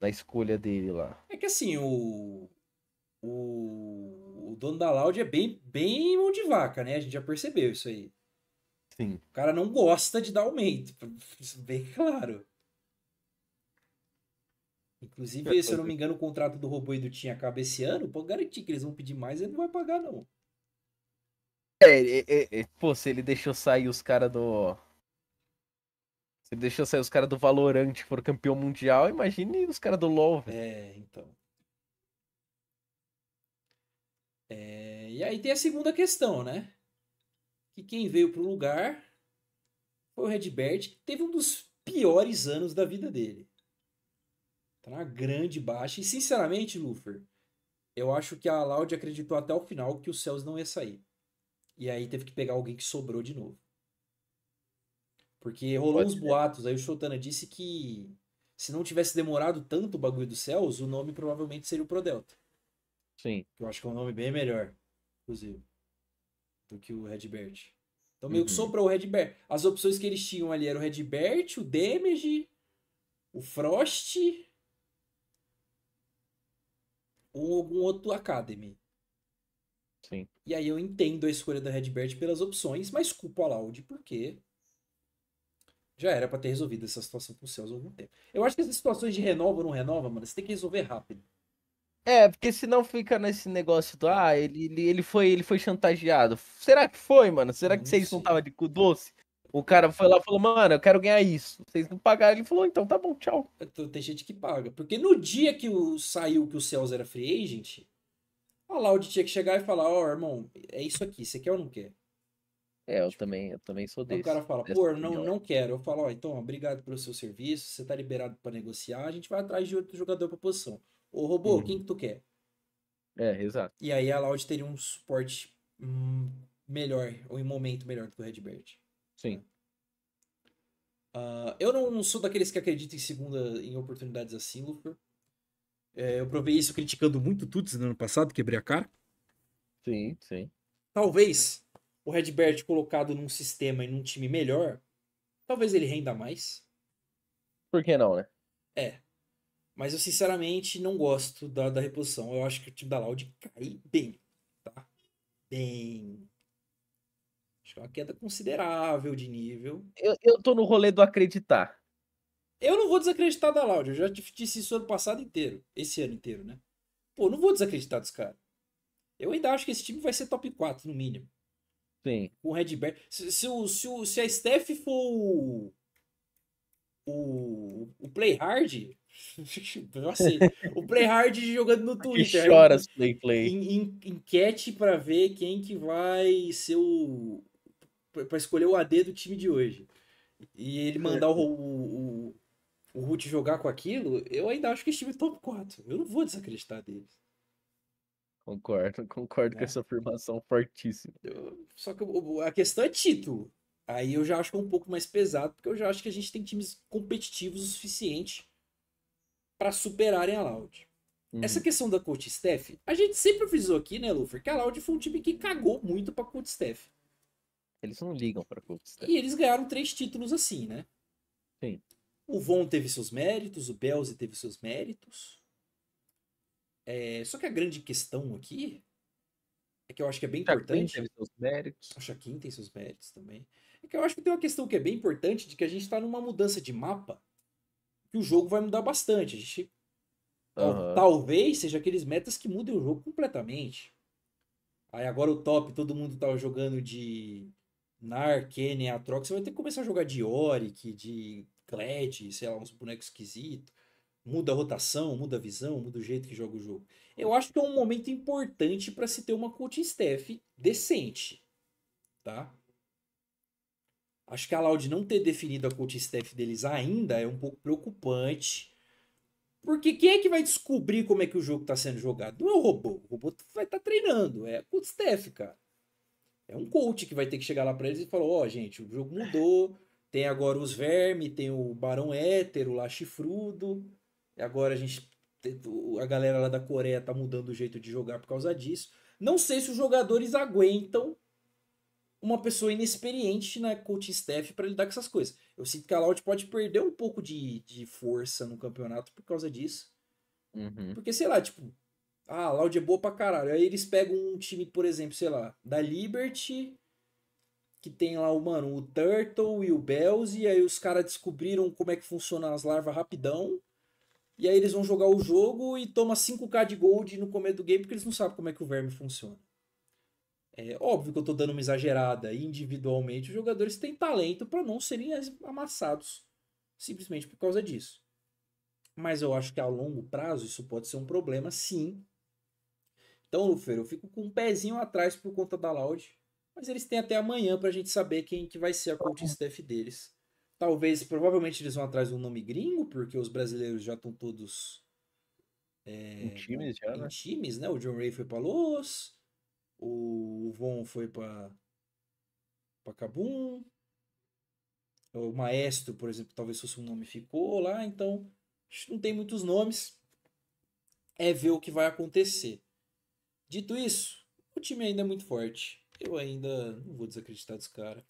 na escolha dele lá. É que assim, o. O, o dono da Loud é bem, bem mão de vaca, né? A gente já percebeu isso aí. Sim. O cara não gosta de dar aumento. Isso bem claro. Inclusive, se eu não me engano, o contrato do robô e do Tim acaba esse ano. Pode garantir que eles vão pedir mais, ele não vai pagar, não. É, é, é, é, pô, se ele deixou sair os caras do. Se ele deixou sair os caras do Valorant que foram campeão mundial, imagine os caras do LoL, velho. É, então. É, e aí tem a segunda questão, né? Que quem veio pro lugar foi o Redbert, que teve um dos piores anos da vida dele. Tá na grande baixa. E sinceramente, Lufer, eu acho que a Loud acreditou até o final que o Cells não ia sair. E aí teve que pegar alguém que sobrou de novo. Porque rolou Pode uns boatos, aí o Shotana disse que se não tivesse demorado tanto o bagulho do Cells, o nome provavelmente seria o Prodelta. Sim. Que eu acho que é um nome bem melhor, inclusive, do que o Redbert. Então meio que Uhum. sobrou o Redbert. As opções que eles tinham ali eram o Redbert, o Damage, o Frost ou algum outro Academy. Sim. E aí eu entendo a escolha da Redbert pelas opções, mas culpo a Loud porque já era pra ter resolvido essa situação com o Celso há algum tempo. Eu acho que essas situações de renova ou não renova, mano, você tem que resolver rápido. É, porque senão fica nesse negócio do, ah, ele, ele, ele, foi, ele foi chantageado. Será que foi, mano? Será que Não vocês não estavam de cu doce? O cara foi lá e falou, mano, eu quero ganhar isso. Vocês não pagaram. Ele falou, então tá bom, tchau. Então, Tem gente que paga. Porque no dia que o, saiu que o Cells era free agent, a Loud tinha que chegar e falar, ó, irmão, é isso aqui, você quer ou não quer? É, eu também, eu também sou Aí desse. o cara fala, pô, não, opinião. não quero. Eu falo, ó, então, ó, obrigado pelo seu serviço, você tá liberado pra negociar, a gente vai atrás de outro jogador pra posição. Ô, robô, Uhum. quem que tu quer? É, exato. E aí a Loud teria um suporte hum, melhor, ou em momento melhor do que o Redbert. Sim. Ah, eu não sou daqueles que acreditam em segunda em oportunidades assim, Lufer. É, eu provei isso criticando muito o Tuts no ano passado, quebrei a cara. Sim, sim. Talvez o Redbert colocado num sistema e num time melhor, talvez ele renda mais. Por que não, né? É. Mas eu sinceramente não gosto da, da reposição. Eu acho que o time da Loud cai bem, tá? Bem. Acho que é uma queda considerável de nível. Eu, eu tô no rolê do acreditar. Eu não vou desacreditar da Loud. Eu já disse isso ano passado inteiro. Esse ano inteiro, né? Pô, não vou desacreditar dos caras. Eu ainda acho que esse time vai ser top 4, no mínimo. Sim. Com o Redbert. Se, se, o, se, o, se a Steph for o. O, o Play Hard. <laughs> eu aceito. O Play Hard jogando no <laughs> Twitter. choras, play, play. Em, em- enquete pra ver quem que vai ser o. pra escolher o AD do time de hoje. E ele mandar o, o, o, o Ruth jogar com aquilo, eu ainda acho que esse time é top 4. Eu não vou desacreditar deles. Concordo, concordo com É. essa afirmação fortíssima. Eu- só que a questão é título. Aí eu já acho que é um pouco mais pesado, porque eu já acho que a gente tem times competitivos o suficiente pra superarem a Loud. Essa Uhum. questão da coach Steph, a gente sempre frisou aqui, né, Lufer, que a Loud foi um time que cagou muito pra coach Steph. Eles não ligam pra Colts. E eles ganharam três títulos assim, né? Sim. O Von teve seus méritos, o Belze teve seus méritos. É, só que a grande questão aqui é que eu acho que é bem importante. teve seus méritos. O Shaquin tem seus méritos também. É que eu acho que tem uma questão que é bem importante de que a gente tá numa mudança de mapa que o jogo vai mudar bastante. A gente Aham. talvez seja aqueles metas que mudem o jogo completamente. Aí agora o top, todo mundo tava jogando de Nar, Kennen, Atrox, você vai ter que começar a jogar de Yorick, de Kled, sei lá, uns bonecos esquisitos. Muda a rotação, muda a visão, muda o jeito que joga o jogo. Eu acho que é um momento importante para se ter uma coaching staff decente, tá? Acho que a Loud não ter definido a coaching staff deles ainda é um pouco preocupante. Porque quem é que vai descobrir como é que o jogo está sendo jogado? Não é o robô. O robô vai estar tá treinando. É a coach staff, cara. É um coach que vai ter que chegar lá para eles e falar: Ó, oh, gente, o jogo mudou. Tem agora os vermes, tem o barão hétero lá chifrudo. E agora a gente. A galera lá da Coreia tá mudando o jeito de jogar por causa disso. Não sei se os jogadores aguentam uma pessoa inexperiente na coaching staff para lidar com essas coisas. Eu sinto que a Loud pode perder um pouco de, de força no campeonato por causa disso. Uhum. Porque, sei lá, tipo, ah, a Loud é boa pra caralho. Aí eles pegam um time, por exemplo, sei lá, da Liberty, que tem lá o, mano, o Turtle e o Bells, e aí os caras descobriram como é que funcionam as larvas rapidão. E aí eles vão jogar o jogo e toma 5k de gold no começo do game porque eles não sabem como é que o verme funciona. É óbvio que eu tô dando uma exagerada. Individualmente, os jogadores têm talento para não serem amassados simplesmente por causa disso. Mas eu acho que a longo prazo isso pode ser um problema, sim. Então, Lufer, eu fico com um pezinho atrás por conta da Loud. Mas eles têm até amanhã pra gente saber quem que vai ser a coaching staff deles. Talvez, provavelmente eles vão atrás de um nome gringo, porque os brasileiros já estão todos é, em times já, em né? times, né? O John Ray foi para Los, o Von foi para para Cabum, o Maestro, por exemplo, talvez fosse um nome ficou lá, então não tem muitos nomes. É ver o que vai acontecer. Dito isso, o time ainda é muito forte. Eu ainda não vou desacreditar desse cara.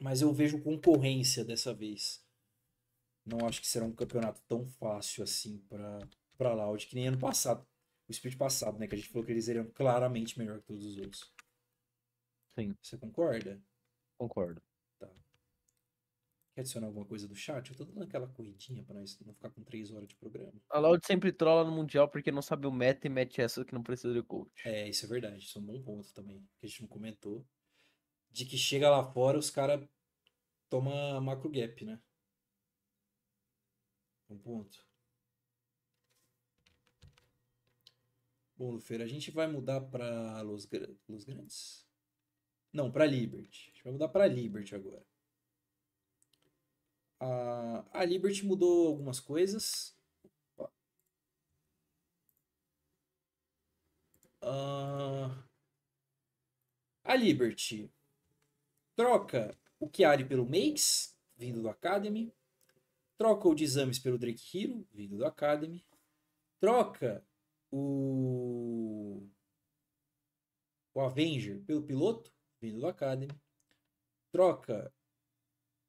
Mas eu vejo concorrência dessa vez. Não acho que será um campeonato tão fácil assim para para Loud que nem ano passado o split passado, né? Que a gente falou que eles seriam claramente melhor que todos os outros. Sim. Você concorda? Concordo. Tá. Quer adicionar alguma coisa do chat? Eu tô dando aquela corridinha pra nós não ficar com três horas de programa. A Loud sempre trola no Mundial porque não sabe o meta e mete essa que não precisa de coach. É, isso é verdade. Isso é um bom ponto também. Que a gente não comentou. De que chega lá fora, os caras tomam macro gap, né? Um ponto. Bom, Lufeira, a gente vai mudar para Los, Los Grandes? Não, para Liberty. A gente vai mudar para Liberty agora. A, a Liberty mudou algumas coisas. Uh, a Liberty troca o Chiari pelo Makes, vindo do Academy. Troca o Dizames pelo Drake Hero, vindo do Academy. Troca o, o Avenger pelo piloto, vindo do Academy. Troca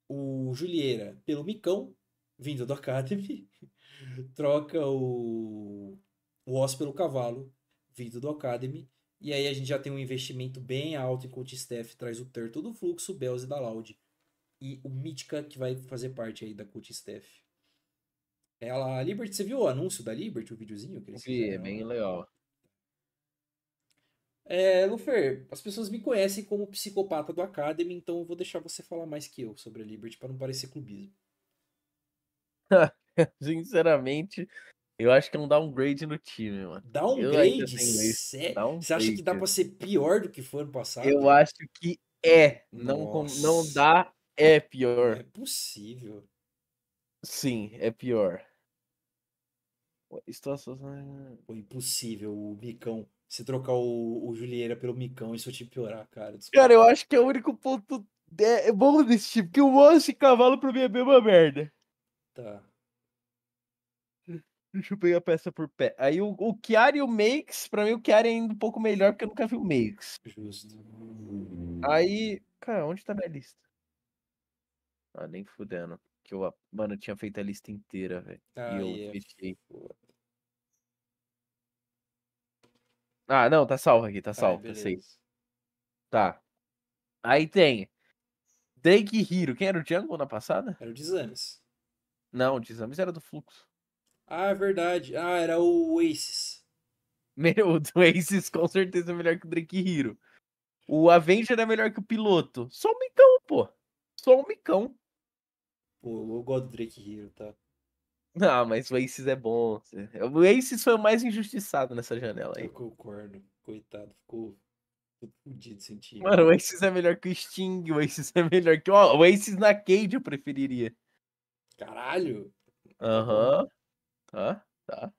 o Julieira pelo Micão, vindo do Academy. <laughs> Troca o, o Oz pelo Cavalo, vindo do Academy. E aí a gente já tem um investimento bem alto em coach staff, traz o Turtle do Fluxo, o Bells e da Loud. E o Mítica, que vai fazer parte aí da coach staff. Ela, a Liberty, você viu o anúncio da Liberty, o videozinho que eles Vi, é bem legal. É, Lufer, as pessoas me conhecem como psicopata do Academy, então eu vou deixar você falar mais que eu sobre a Liberty para não parecer clubismo. <laughs> Sinceramente, eu acho que é um downgrade no time, mano. Downgrade? Sério? Você acha que dá pra ser pior do que foi ano passado? Eu acho que é. Não, não dá, é pior. Não é possível. Sim, é pior. Situação. Pô, impossível o Micão. Se trocar o, o Julieira pelo Micão, isso te piorar, cara. Desculpa. Cara, eu acho que é o único ponto é, é bom desse tipo, que o monstro e cavalo pra mim é a mesma merda. Tá. Deixa eu pegar a peça por pé. Aí o, o Chiari e o Makes, pra mim o Chiari é ainda um pouco melhor, porque eu nunca vi o Makes. Justo. Aí. Cara, onde tá minha lista? Ah, nem fudendo. Que eu, mano, eu tinha feito a lista inteira, velho. Ah, e eu fechei. Ah, não, tá salvo aqui, tá salvo, ah, sei. Tá. Aí tem Drake Hero. Quem era o Jungle na passada? Era o Dizames. Não, o Dizames era do Fluxo. Ah, é verdade. Ah, era o Aces. Meu, <laughs> o Aces com certeza é melhor que o Drake Hero. O Avenger é melhor que o piloto. Só o Micão, pô. Só o Micão. Pô, eu gosto do Drake Hero, tá? Não, mas o Aces é bom. O Aces foi o mais injustiçado nessa janela aí. Eu concordo. Coitado, ficou fudido sem time. Mano, o Aces é melhor que o Sting, o Aces é melhor que. Ó, o Aces na Cade eu preferiria. Caralho! Aham. Tá, tá.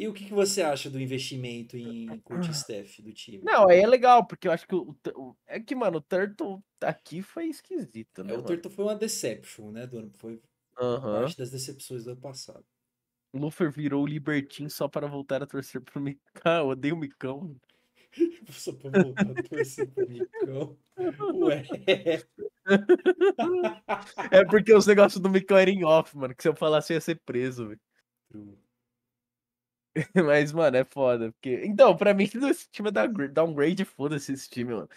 E o que, que você acha do investimento em coach staff do time? Não, aí é legal, porque eu acho que o. o- é que, mano, o Turtle aqui foi esquisito, né? É, o? Turtle foi uma deception, né, do? Foi Aham. parte das decepções do ano passado. Luffy virou o Libertin só para voltar a torcer pro Micão. Eu odeio o Micão. <laughs> Só pra voltar a torcer pro Micão. Ué. <laughs> É porque os negócios do Micão eram em off, mano. Que se eu falasse eu ia ser preso, velho. <laughs> Mas, mano, é foda. Porque... Então, pra mim, <laughs> esse time é downgra- downgrade, foda-se esse time, mano.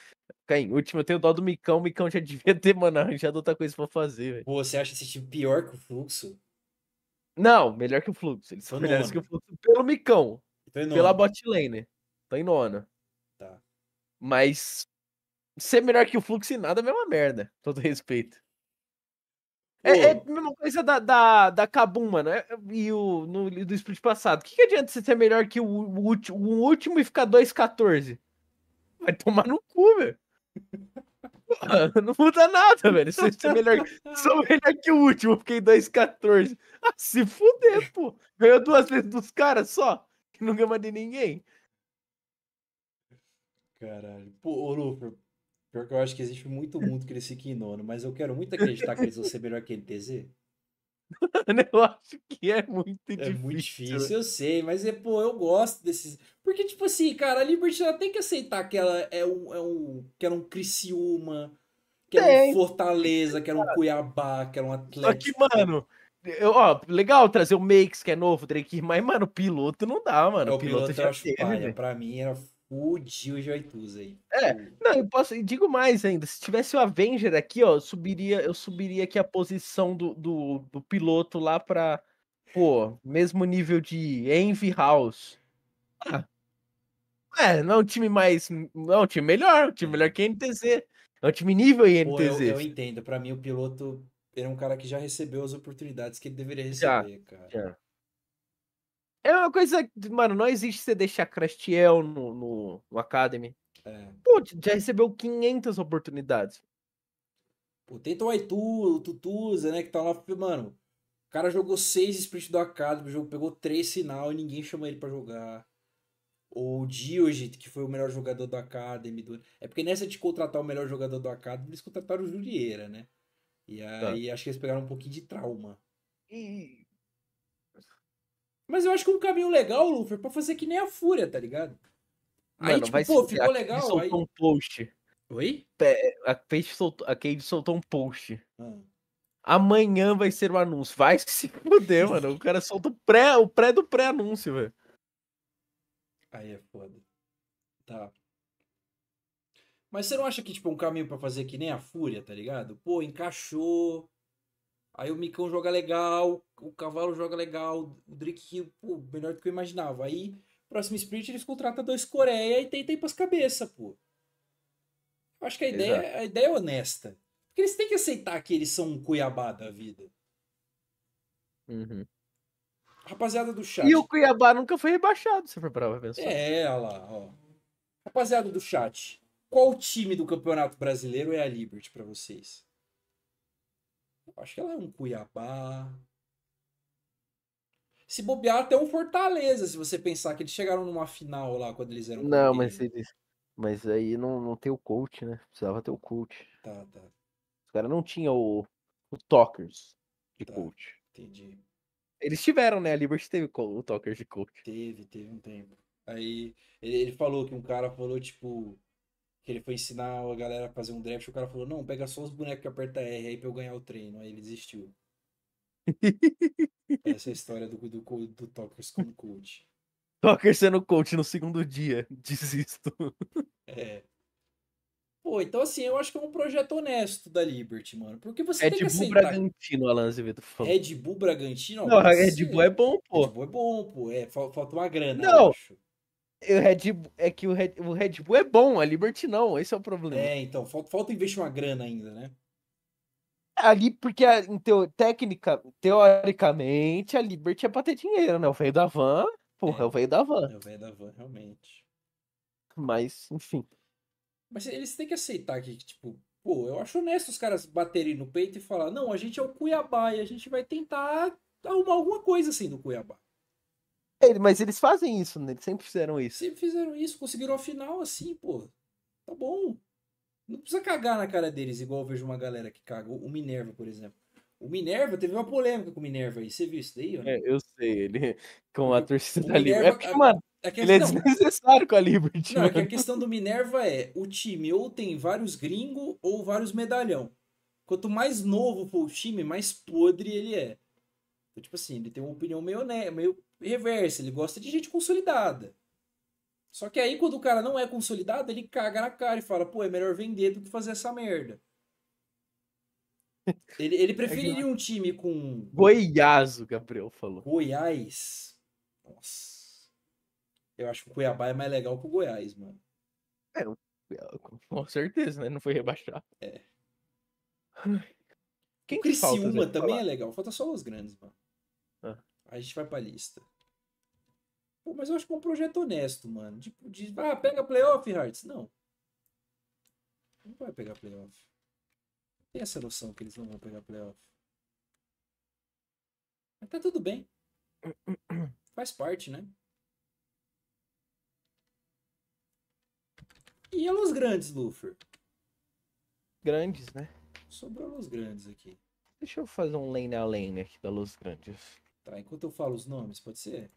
Ficar em último, eu tenho dó do Micão. O Micão já <laughs> devia ter, mano, arranjado outra coisa pra fazer, velho. Você acha esse time pior que o Fluxo? Não, melhor que o Fluxo. Eles Tô são melhores que o nono. Fluxo pelo Micão. Pela bot lane. Tá em nona. Tá. Mas ser melhor que o Fluxo em nada é a mesma merda. Todo respeito. É, é a mesma coisa da, da, da Kabum, mano. é- E o no, do split passado. O que, que adianta você ser melhor que o, o, último, o último e ficar 2-14? Vai tomar no cu, velho. Não muda nada, velho. Você ser melhor, sou melhor que o último, fiquei 2-14. Ah, se fuder, pô. Ganhou duas vezes dos caras só. Que não ganha mais de ninguém. Caralho. Pô, ô pior que eu acho que existe muito mundo que eles fiquem em nono, mas eu quero muito acreditar que eles vão ser melhor que NTZ. Mano, <laughs> Eu acho que é muito É difícil. muito difícil, eu sei, mas é, pô, eu gosto desses. Porque, tipo assim, cara, a Liberty ela tem que aceitar que ela é um, é um, que era um Criciúma, que era um. Fortaleza, que era um Cuiabá, que era um Só que, Atlético. mano, eu, ó, legal trazer o Makes, que é novo, Drake, mas, mano, piloto não dá, mano. É, o piloto, piloto já teve, paia. Pra mim era o Joituza aí. É, Não, eu posso, digo mais ainda, se tivesse o Avenger aqui, ó, eu subiria, eu subiria aqui a posição do, do, do piloto lá pra, pô, mesmo nível de Envy House. Ah, é, não é um time mais, não é um time melhor, um time melhor que NTZ. É um time nível Pô, eu, INTZ. eu entendo. Pra mim, o piloto era um cara que já recebeu as oportunidades que ele deveria Já, receber, cara. já. É uma coisa, mano, não existe você deixar Crastiel no, no, no Academy. É. Pô, já recebeu 500 oportunidades. Pô, tenta o Aitu, o Tutuza, né? Que tá lá. Mano, o cara jogou seis sprints do Academy, o jogo pegou três sinal e ninguém chama ele pra jogar. Ou o Diogit, que foi o melhor jogador do Academy. do- É porque nessa de contratar o melhor jogador do Academy, eles contrataram o Julieira, né? E Tá. aí acho que eles pegaram um pouquinho de trauma. E Mas eu acho que um caminho legal, Luffy, é pra fazer que nem a Fúria, tá ligado? Aí, Mano, tipo, vai pô, ficou a legal. Aí... soltou um post. Oi? A Cade soltou, a Cade soltou um post. Ah. Amanhã vai ser o anúncio. Vai <laughs> se fuder, mano. O cara solta o pré, o pré do pré-anúncio, velho. Aí é foda. Tá. Mas você não acha que, tipo, é um caminho pra fazer que nem a Fúria, tá ligado? Pô, encaixou. Aí o Micão joga legal, o Cavalo joga legal, o Drake Hill, pô, melhor do que eu imaginava. Aí, próximo sprint, eles contratam dois Coreia e tentam ir pras cabeças, pô. Eu acho que a ideia, Exato. a ideia é honesta. Porque eles têm que aceitar que eles são um Cuiabá da vida. Uhum. Rapaziada do chat. E o Cuiabá nunca foi rebaixado, se for pra pensar. É, olha lá, ó. Rapaziada do chat, qual time do Campeonato Brasileiro é a Liberty pra vocês? Acho que ela é um Cuiabá. Se bobear até um Fortaleza, se você pensar que eles chegaram numa final lá quando eles eram Não, mas eles. Mas aí não, não tem o coach, né? Precisava ter o coach. Tá, tá, Os caras não tinham o, o Talkers de Tá. coach. entendi. Eles tiveram, né? A Liberty teve o Talkers de coach. Teve, teve um tempo. Aí ele, ele falou que um cara falou, tipo, que ele foi ensinar a galera a fazer um draft. O cara falou: Não, pega só os bonecos que aperta R aí pra eu ganhar o treino. Aí ele desistiu. <laughs> Essa é a história do, do, do Talkers como coach. <laughs> Talkers sendo coach no segundo dia. <laughs> Desisto. É. Pô, então assim, eu acho que é um projeto honesto da Liberty, mano. Porque você tem Red que Bull aceitar. Bragantino, Alan Azevedo falou. Red Bull Bragantino? Não, Red. Bull é bom, pô. Red Bull é bom, pô. É, fal- falta uma grana, Não. O Red Bull, é que o Red, o Red Bull é bom, a Liberty não, esse é o problema. É, então, falta, falta investir uma grana ainda, né? Ali, porque a, em teo, técnica, teoricamente, a Liberty é pra ter dinheiro, né? O veio da van, porra, é, é o veio da van. É o veio da van, realmente. Mas, enfim. Mas eles têm que aceitar que, tipo, pô, eu acho honesto os caras baterem no peito e falar, não, a gente é o Cuiabá e a gente vai tentar arrumar alguma coisa assim no Cuiabá. É, mas eles fazem isso, né? Eles sempre fizeram isso. Sempre fizeram isso, conseguiram a final assim, pô. Tá bom. Não precisa cagar na cara deles, igual eu vejo uma galera que caga. O Minerva, por exemplo. O Minerva teve uma polêmica com o Minerva aí. Você viu isso daí? É, eu sei, ele com a torcida da Liberty. É porque, mano, a, a ele é desnecessário com a Liberty. Não, é que a questão do Minerva é: o time ou tem vários gringos ou vários medalhão. Quanto mais novo for o time, mais podre ele é. Então, tipo assim, ele tem uma opinião meio, né, meio reversa. Ele gosta de gente consolidada. Só que aí, quando o cara não é consolidado, ele caga na cara e fala: pô, é melhor vender do que fazer essa merda. <laughs> Ele, ele preferiria um time com. Goiás, o Gabriel falou. Goiás. Nossa. Eu acho que o Cuiabá é mais legal que o Goiás, mano. É, com certeza, né? Não foi rebaixado. É. Quem o Criciúma também é legal. Falta só os grandes, mano. Ah. Aí a gente vai pra lista. Pô, mas eu acho que é um projeto honesto, mano. Tipo, de, ah, pega playoff, Hearts. Não. Não vai pegar playoff. Tem essa noção que eles não vão pegar playoff. Mas tá tudo bem. Faz parte, né? E a Los Grandes, Luffy? Grandes, né? Sobrou Los Grandes aqui. Deixa eu fazer um lane a lane aqui da Los Grandes. Tá, enquanto eu falo os nomes, pode ser?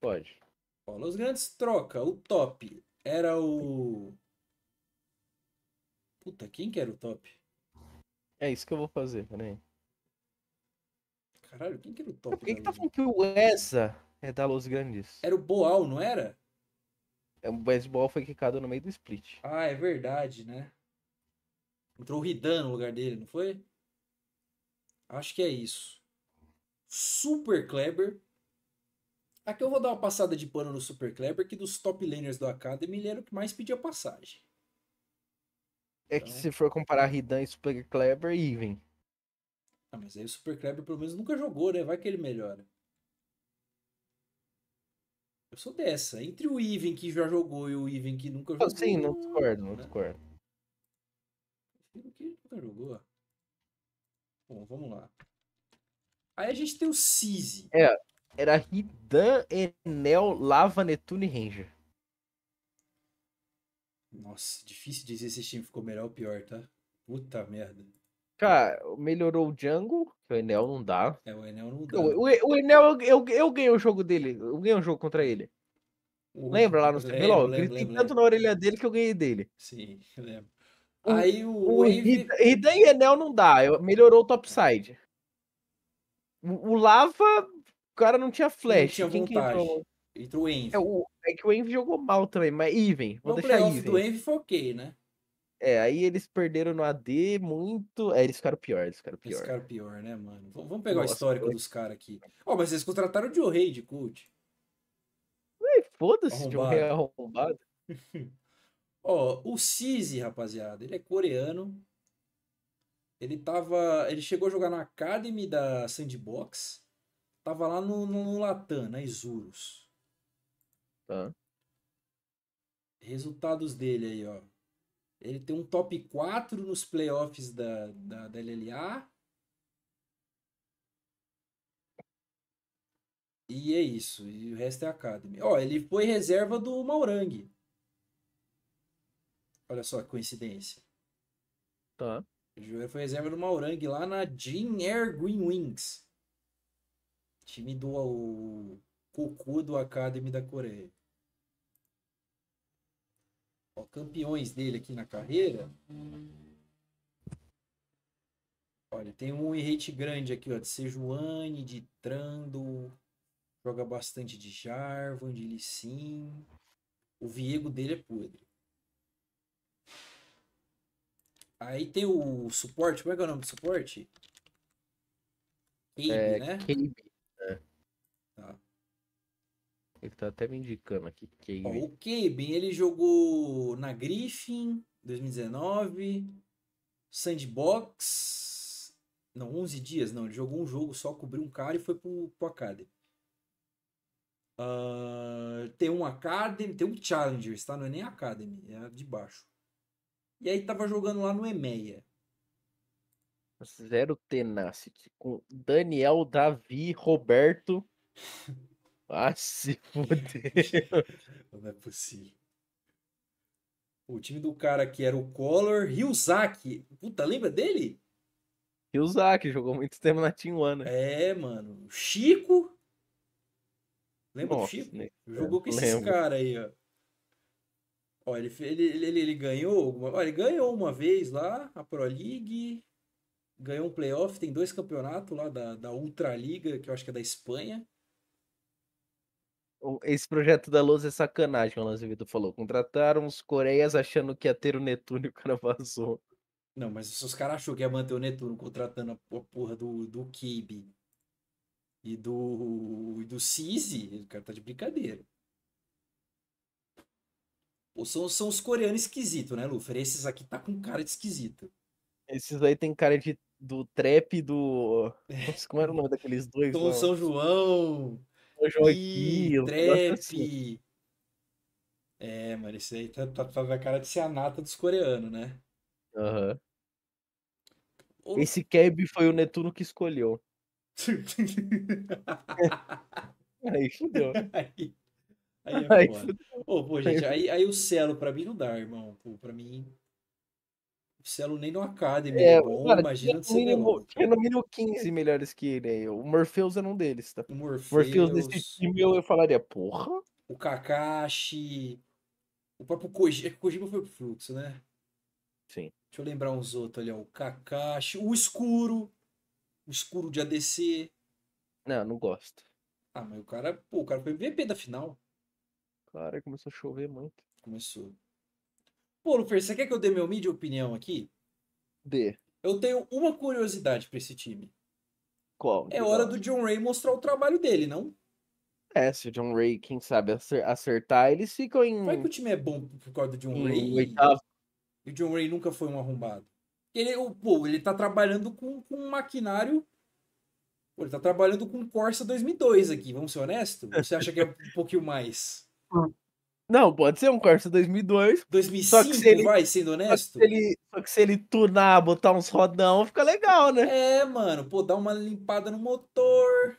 Pode. Ó, Los Grandes troca. O top era o. Puta, quem que era o top? É isso que eu vou fazer, peraí. Caralho, quem que era o top? Por que, que tá falando que o ESA é da Los Grandes? Era o Boal, não era? É, o baseball foi quicado no meio do split. Ah, é verdade, né? Entrou o Ridan no lugar dele, não foi? Acho que é isso. Super Kleber. Aqui eu vou dar uma passada de pano no Super Kleber, que dos top laners do Academy ele era o que mais pedia passagem. É que então... se for comparar Ridan e Super Kleber, even. Ah, mas aí o Super Kleber pelo menos nunca jogou, né? Vai que ele melhora. Eu sou dessa. Entre o Even que já jogou e o Even que nunca jogou. sim, não discordo, não né? discordo. Prefiro que nunca jogou. Bom, vamos lá. Aí a gente tem o Cise. É, era Ridan, Enel, Lava, Netune e Ranger. Nossa, difícil dizer se esse time ficou melhor ou pior, tá? Puta merda. Cara, melhorou o Django, que o Enel não dá. É, o Enel não dá. O, o Enel, eu, eu, eu ganhei o jogo dele. Eu ganhei um jogo contra ele. Lembra lá no CBLOL? Eu gritei lembro, tanto lembro. na orelha dele que eu ganhei dele. Sim, eu lembro. Aí o, o, o Ridan e Enel não dá. Melhorou o topside. O, o Lava, o cara não tinha flash. Não tinha Quem vontade. entrou? Entrou o Envy. É, o, é que o Envy jogou mal também, mas even. Vou o deixar even. do Envy foi ok, né? É, aí eles perderam no AD muito. É, eles ficaram pior, eles ficaram pior. Eles ficaram pior, né, mano? Vamos pegar Nossa, o histórico foi... dos caras aqui. Ó, oh, mas eles contrataram o Joe Rei de coach. Foda-se, Joe Rei arrombado. <laughs> Ó, oh, o Cizi, rapaziada, ele é coreano. Ele tava. Ele chegou a jogar na Academy da Sandbox. Tava lá no, no, no Latam, na Isurus. Tá. Resultados dele aí, ó. Ele tem um top 4 nos playoffs da, da, da LLA. E é isso. E o resto é Academy. Ó, ele foi reserva do Maurang. Olha só que coincidência. Tá. Ele foi reserva do Maurang lá na Jean Air Green Wings. Time do o, Goku do Academy da Coreia. Ó, campeões dele aqui na carreira. Olha, tem um rate grande aqui, ó, de Sejuani, de Trando. Joga bastante de Jarvan, de Lissin. O Viego dele é podre. Aí tem o suporte, como é que é o nome do suporte? Cabe, é, né? Cabe. É. Ele tá até me indicando aqui. Ó, o Caben, ele jogou na Griffin 2019, Sandbox Não, 11 dias, não. Ele jogou um jogo só, cobriu um cara e foi pro, pro Academy. Uh, tem um Academy, tem um Challengers, tá? Não é nem Academy, é de baixo. E aí tava jogando lá no EMEA. Zero Tenacity. Com Daniel, Davi, Roberto. <laughs> Ah, se fudeu. <laughs> Não é possível. O time do cara aqui era o Collor, Ryuzaki. Puta, lembra dele? Ryuzaki, jogou muito tempo na Team One. Né? É, mano. Chico. Lembra Nossa, do Chico? Né? Jogou com esses caras aí, ó. Ó, ele, ele, ele, ele ganhou. Ó, ele ganhou uma vez lá, a Pro League. Ganhou um playoff, tem dois campeonatos lá da, da Ultra Liga, que eu acho que é da Espanha. Esse projeto da Luz é sacanagem, o Lance Vitor falou. Contrataram os Coreias achando que ia ter o Netuno e o cara <laughs> vazou. Não, mas se os caras achou que ia manter o Netuno contratando a porra do, do Kibe e do, e do Cizi, o cara tá de brincadeira. São, são os coreanos esquisitos, né, Lufer? Esses aqui tá com cara de esquisito. Esses aí tem cara de do trap do. Nossa, como era o nome daqueles dois? Tom São João. São Joaquim. Trap. Assim. É, mano, esse aí tá, tá, tá na cara de ser a nata dos coreanos, né? Aham. Uhum. Esse Keb foi o Netuno que escolheu. <laughs> aí fudeu. Aí, aí é aí, fudeu. Pô, pô, gente, aí, aí o Celo pra mim não dá, irmão. Pô, pra mim Celo nem no Academy é, é bom, cara, imagina tinha, mínimo, tinha no mínimo 15 melhores que ele. O Morpheus é um deles, tá? O Morpheus, Morpheus desse time eu, eu falaria, porra. O Kakashi, o próprio Kojima, é Kojima foi pro fluxo, né? Sim. Deixa eu lembrar uns outros ali, ó. O Kakashi, o Escuro, o Escuro de ADC. Não, não gosto. Ah, mas o cara, pô, o cara foi MVP da final. Cara, começou a chover muito. Começou. Pô, Lufer, você quer que eu dê meu mídia opinião aqui? Dê. Eu tenho uma curiosidade para esse time. Qual? É hora do John Ray mostrar o trabalho dele, não? É, se o John Ray, quem sabe, acertar, eles ficam em. Vai que o time é bom por causa do John em Ray. Oitavo. E o John Ray nunca foi um arrombado. Ele, pô, ele tá trabalhando com, com um maquinário. Pô, ele tá trabalhando com Corsa 2002 aqui, vamos ser honestos? Você acha que é um pouquinho mais? <laughs> Não, pode ser um Corsa 2002. 2005, só que se ele, vai, sendo honesto. Só que, ele, só que se ele tunar, botar uns rodão, fica legal, né? É, mano. Pô, dá uma limpada no motor.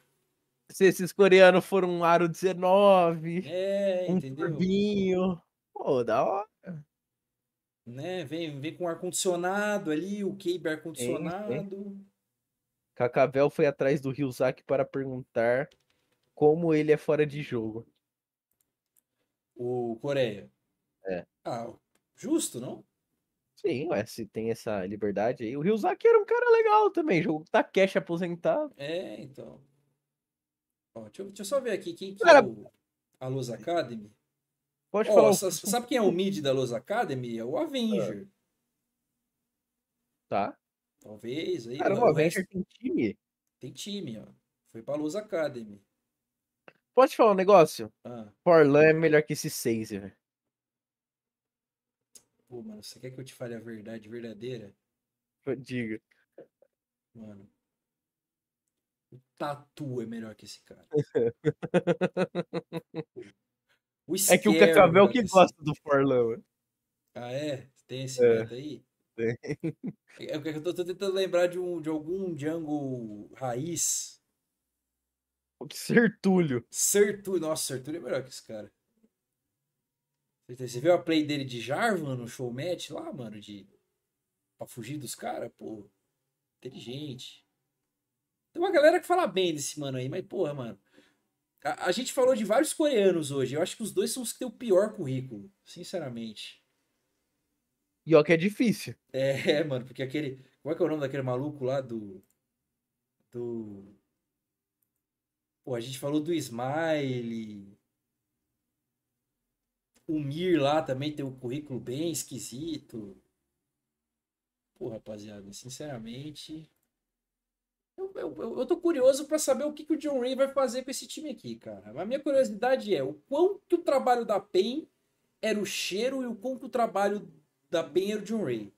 Se esses coreanos foram um aro 19. É, um entendeu? Turbinho. Pô, da hora. Né? Vem, vem com ar-condicionado ali, o cable ar-condicionado. Cacavel foi atrás do Ryuzaki para perguntar como ele é fora de jogo o Coreia. É. Ah, justo, não? Sim, ué, se tem essa liberdade aí. O Ryuzaki era um cara legal também, jogo Takeshi aposentado. É, então. Ó, deixa, eu, deixa, eu, só ver aqui quem que cara... é o, a Luz Academy. Pode falar. Sabe quem é o mid da Luz Academy? É o Avenger. Tá. Talvez aí. Cara, o Avenger tem time? Tem time, ó. Foi pra Luz Academy. Pode falar um negócio? Ah. Forlan é melhor que esse 6, velho. Pô, mano, você quer que eu te fale a verdade verdadeira? Diga. Mano. O Tatu é melhor que esse cara. <laughs> é que o Cacavel que gosta do Forlan. Ah, é? Tem esse é. aí? Tem. É, é eu tô, tô tentando lembrar de, um, de algum Django raiz Sertúlio. Sertúlio. Nossa, Sertúlio é melhor que esse cara. Você viu a play dele de Jarvan no show match lá, mano? De... Pra fugir dos caras? Pô, inteligente. Tem uma galera que fala bem desse mano aí, mas porra, mano. A, a gente falou de vários coreanos hoje. Eu acho que os dois são os que têm o pior currículo, sinceramente. E ó que é difícil. É, <laughs> mano, porque aquele. Qual é que é o nome daquele maluco lá do. Do. Pô, a gente falou do Smile. O Mir lá também tem um currículo bem esquisito. Pô, rapaziada, sinceramente. Eu, eu, eu tô curioso para saber o que, que o John Ray vai fazer com esse time aqui, cara. A minha curiosidade é o quão que o trabalho da PEN era o cheiro e o quão que o trabalho da PEN era o John Ray.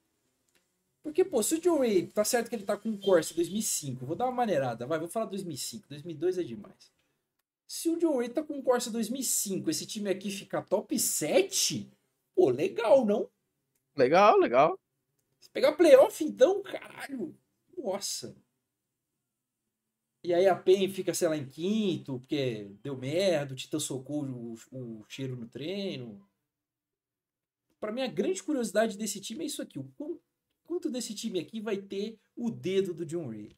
Porque, pô, se o John Ray, tá certo que ele tá com o Corsa 2005, vou dar uma maneirada, vai, vou falar 2005, 2002 é demais. Se o John Ray tá com o Corsa 2005, esse time aqui ficar top 7, pô, legal, não? Legal, legal. Se pegar playoff, então, caralho, nossa. E aí a PEN fica, sei lá, em quinto, porque deu merda, o Titã socou o, o cheiro no treino. Para mim, a grande curiosidade desse time é isso aqui. O quanto desse time aqui vai ter o dedo do John Ray?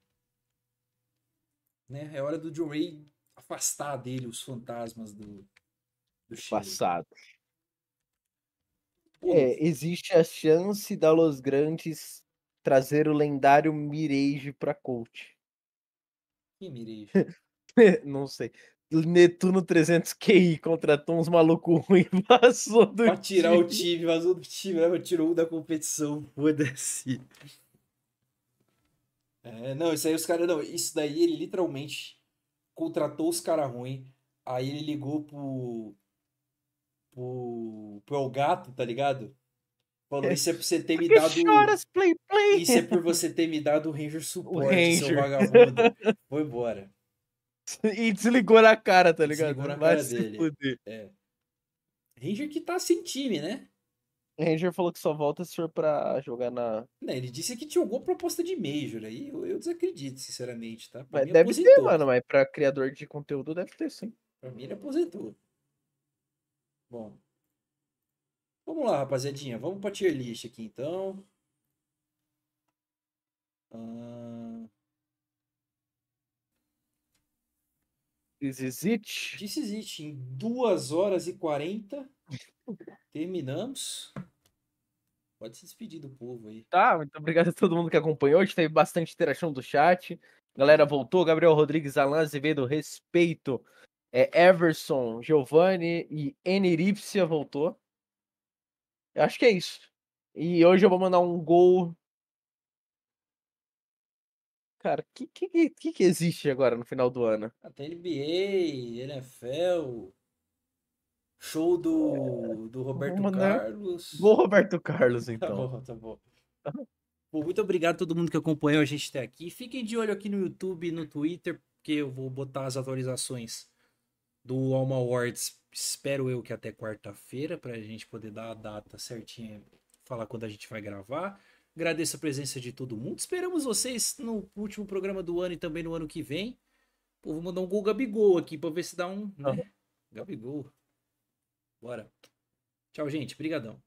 Né? É hora do John Ray afastar dele os fantasmas do, do. Passado. É, existe a chance da Los Grandes trazer o lendário Mirage pra coach. Que Mirage? <laughs> Não sei. Netuno 300 QI contratou uns malucos ruins <laughs> e vazou do pra tirar time. o time, vazou do time, né? tirou um da competição, <laughs> foda-se. É, não, isso aí os caras, não, isso daí ele literalmente contratou os caras ruins, aí ele ligou pro, pro, pro El Gato, tá ligado? Falou, isso é por você ter me dado. Choras, play, play. Isso é por você ter me dado o Ranger Support, <laughs> o Ranger. seu vagabundo. Foi embora. E desligou na cara, tá ligado? Desligou na cara dele. É. Ranger que tá sem time, né? Ranger falou que só volta se for pra jogar na. Não, ele disse que tinha alguma proposta de Major aí. Eu, eu desacredito, sinceramente, tá? Pra mas deve aposentou. ter, mano, mas pra criador de conteúdo deve ter, sim. Pra mim ele aposentou. Bom. Vamos lá, rapaziadinha. Vamos pra tier list aqui, então. Uh... This is it? This is it. Em 2 horas e 40. terminamos. Pode se despedir do povo aí. Tá, muito obrigado a todo mundo que acompanhou. Hoje teve bastante interação do chat. Galera voltou. Gabriel Rodrigues, Alan Azevedo, respeito. É, Everson, Giovanni e Eneripsia voltou. Eu acho que é isso. E hoje eu vou mandar um gol. Cara, o que, que, que, que existe agora no final do ano? Tem NBA, NFL, show do, é... do Roberto mandar... Carlos. Vou Roberto Carlos, <laughs> tá então. Tá bom, tá bom. bom. Muito obrigado a todo mundo que acompanhou a gente até aqui. Fiquem de olho aqui no YouTube e no Twitter, porque eu vou botar as atualizações do Alma Awards espero eu que até quarta-feira, para a gente poder dar a data certinha, falar quando a gente vai gravar. Agradeço a presença de todo mundo. Esperamos vocês no último programa do ano e também no ano que vem. Pô, vou mandar um gol Gabigol aqui para ver se dá um. Né? Gabigol. Bora. Tchau, gente. Brigadão.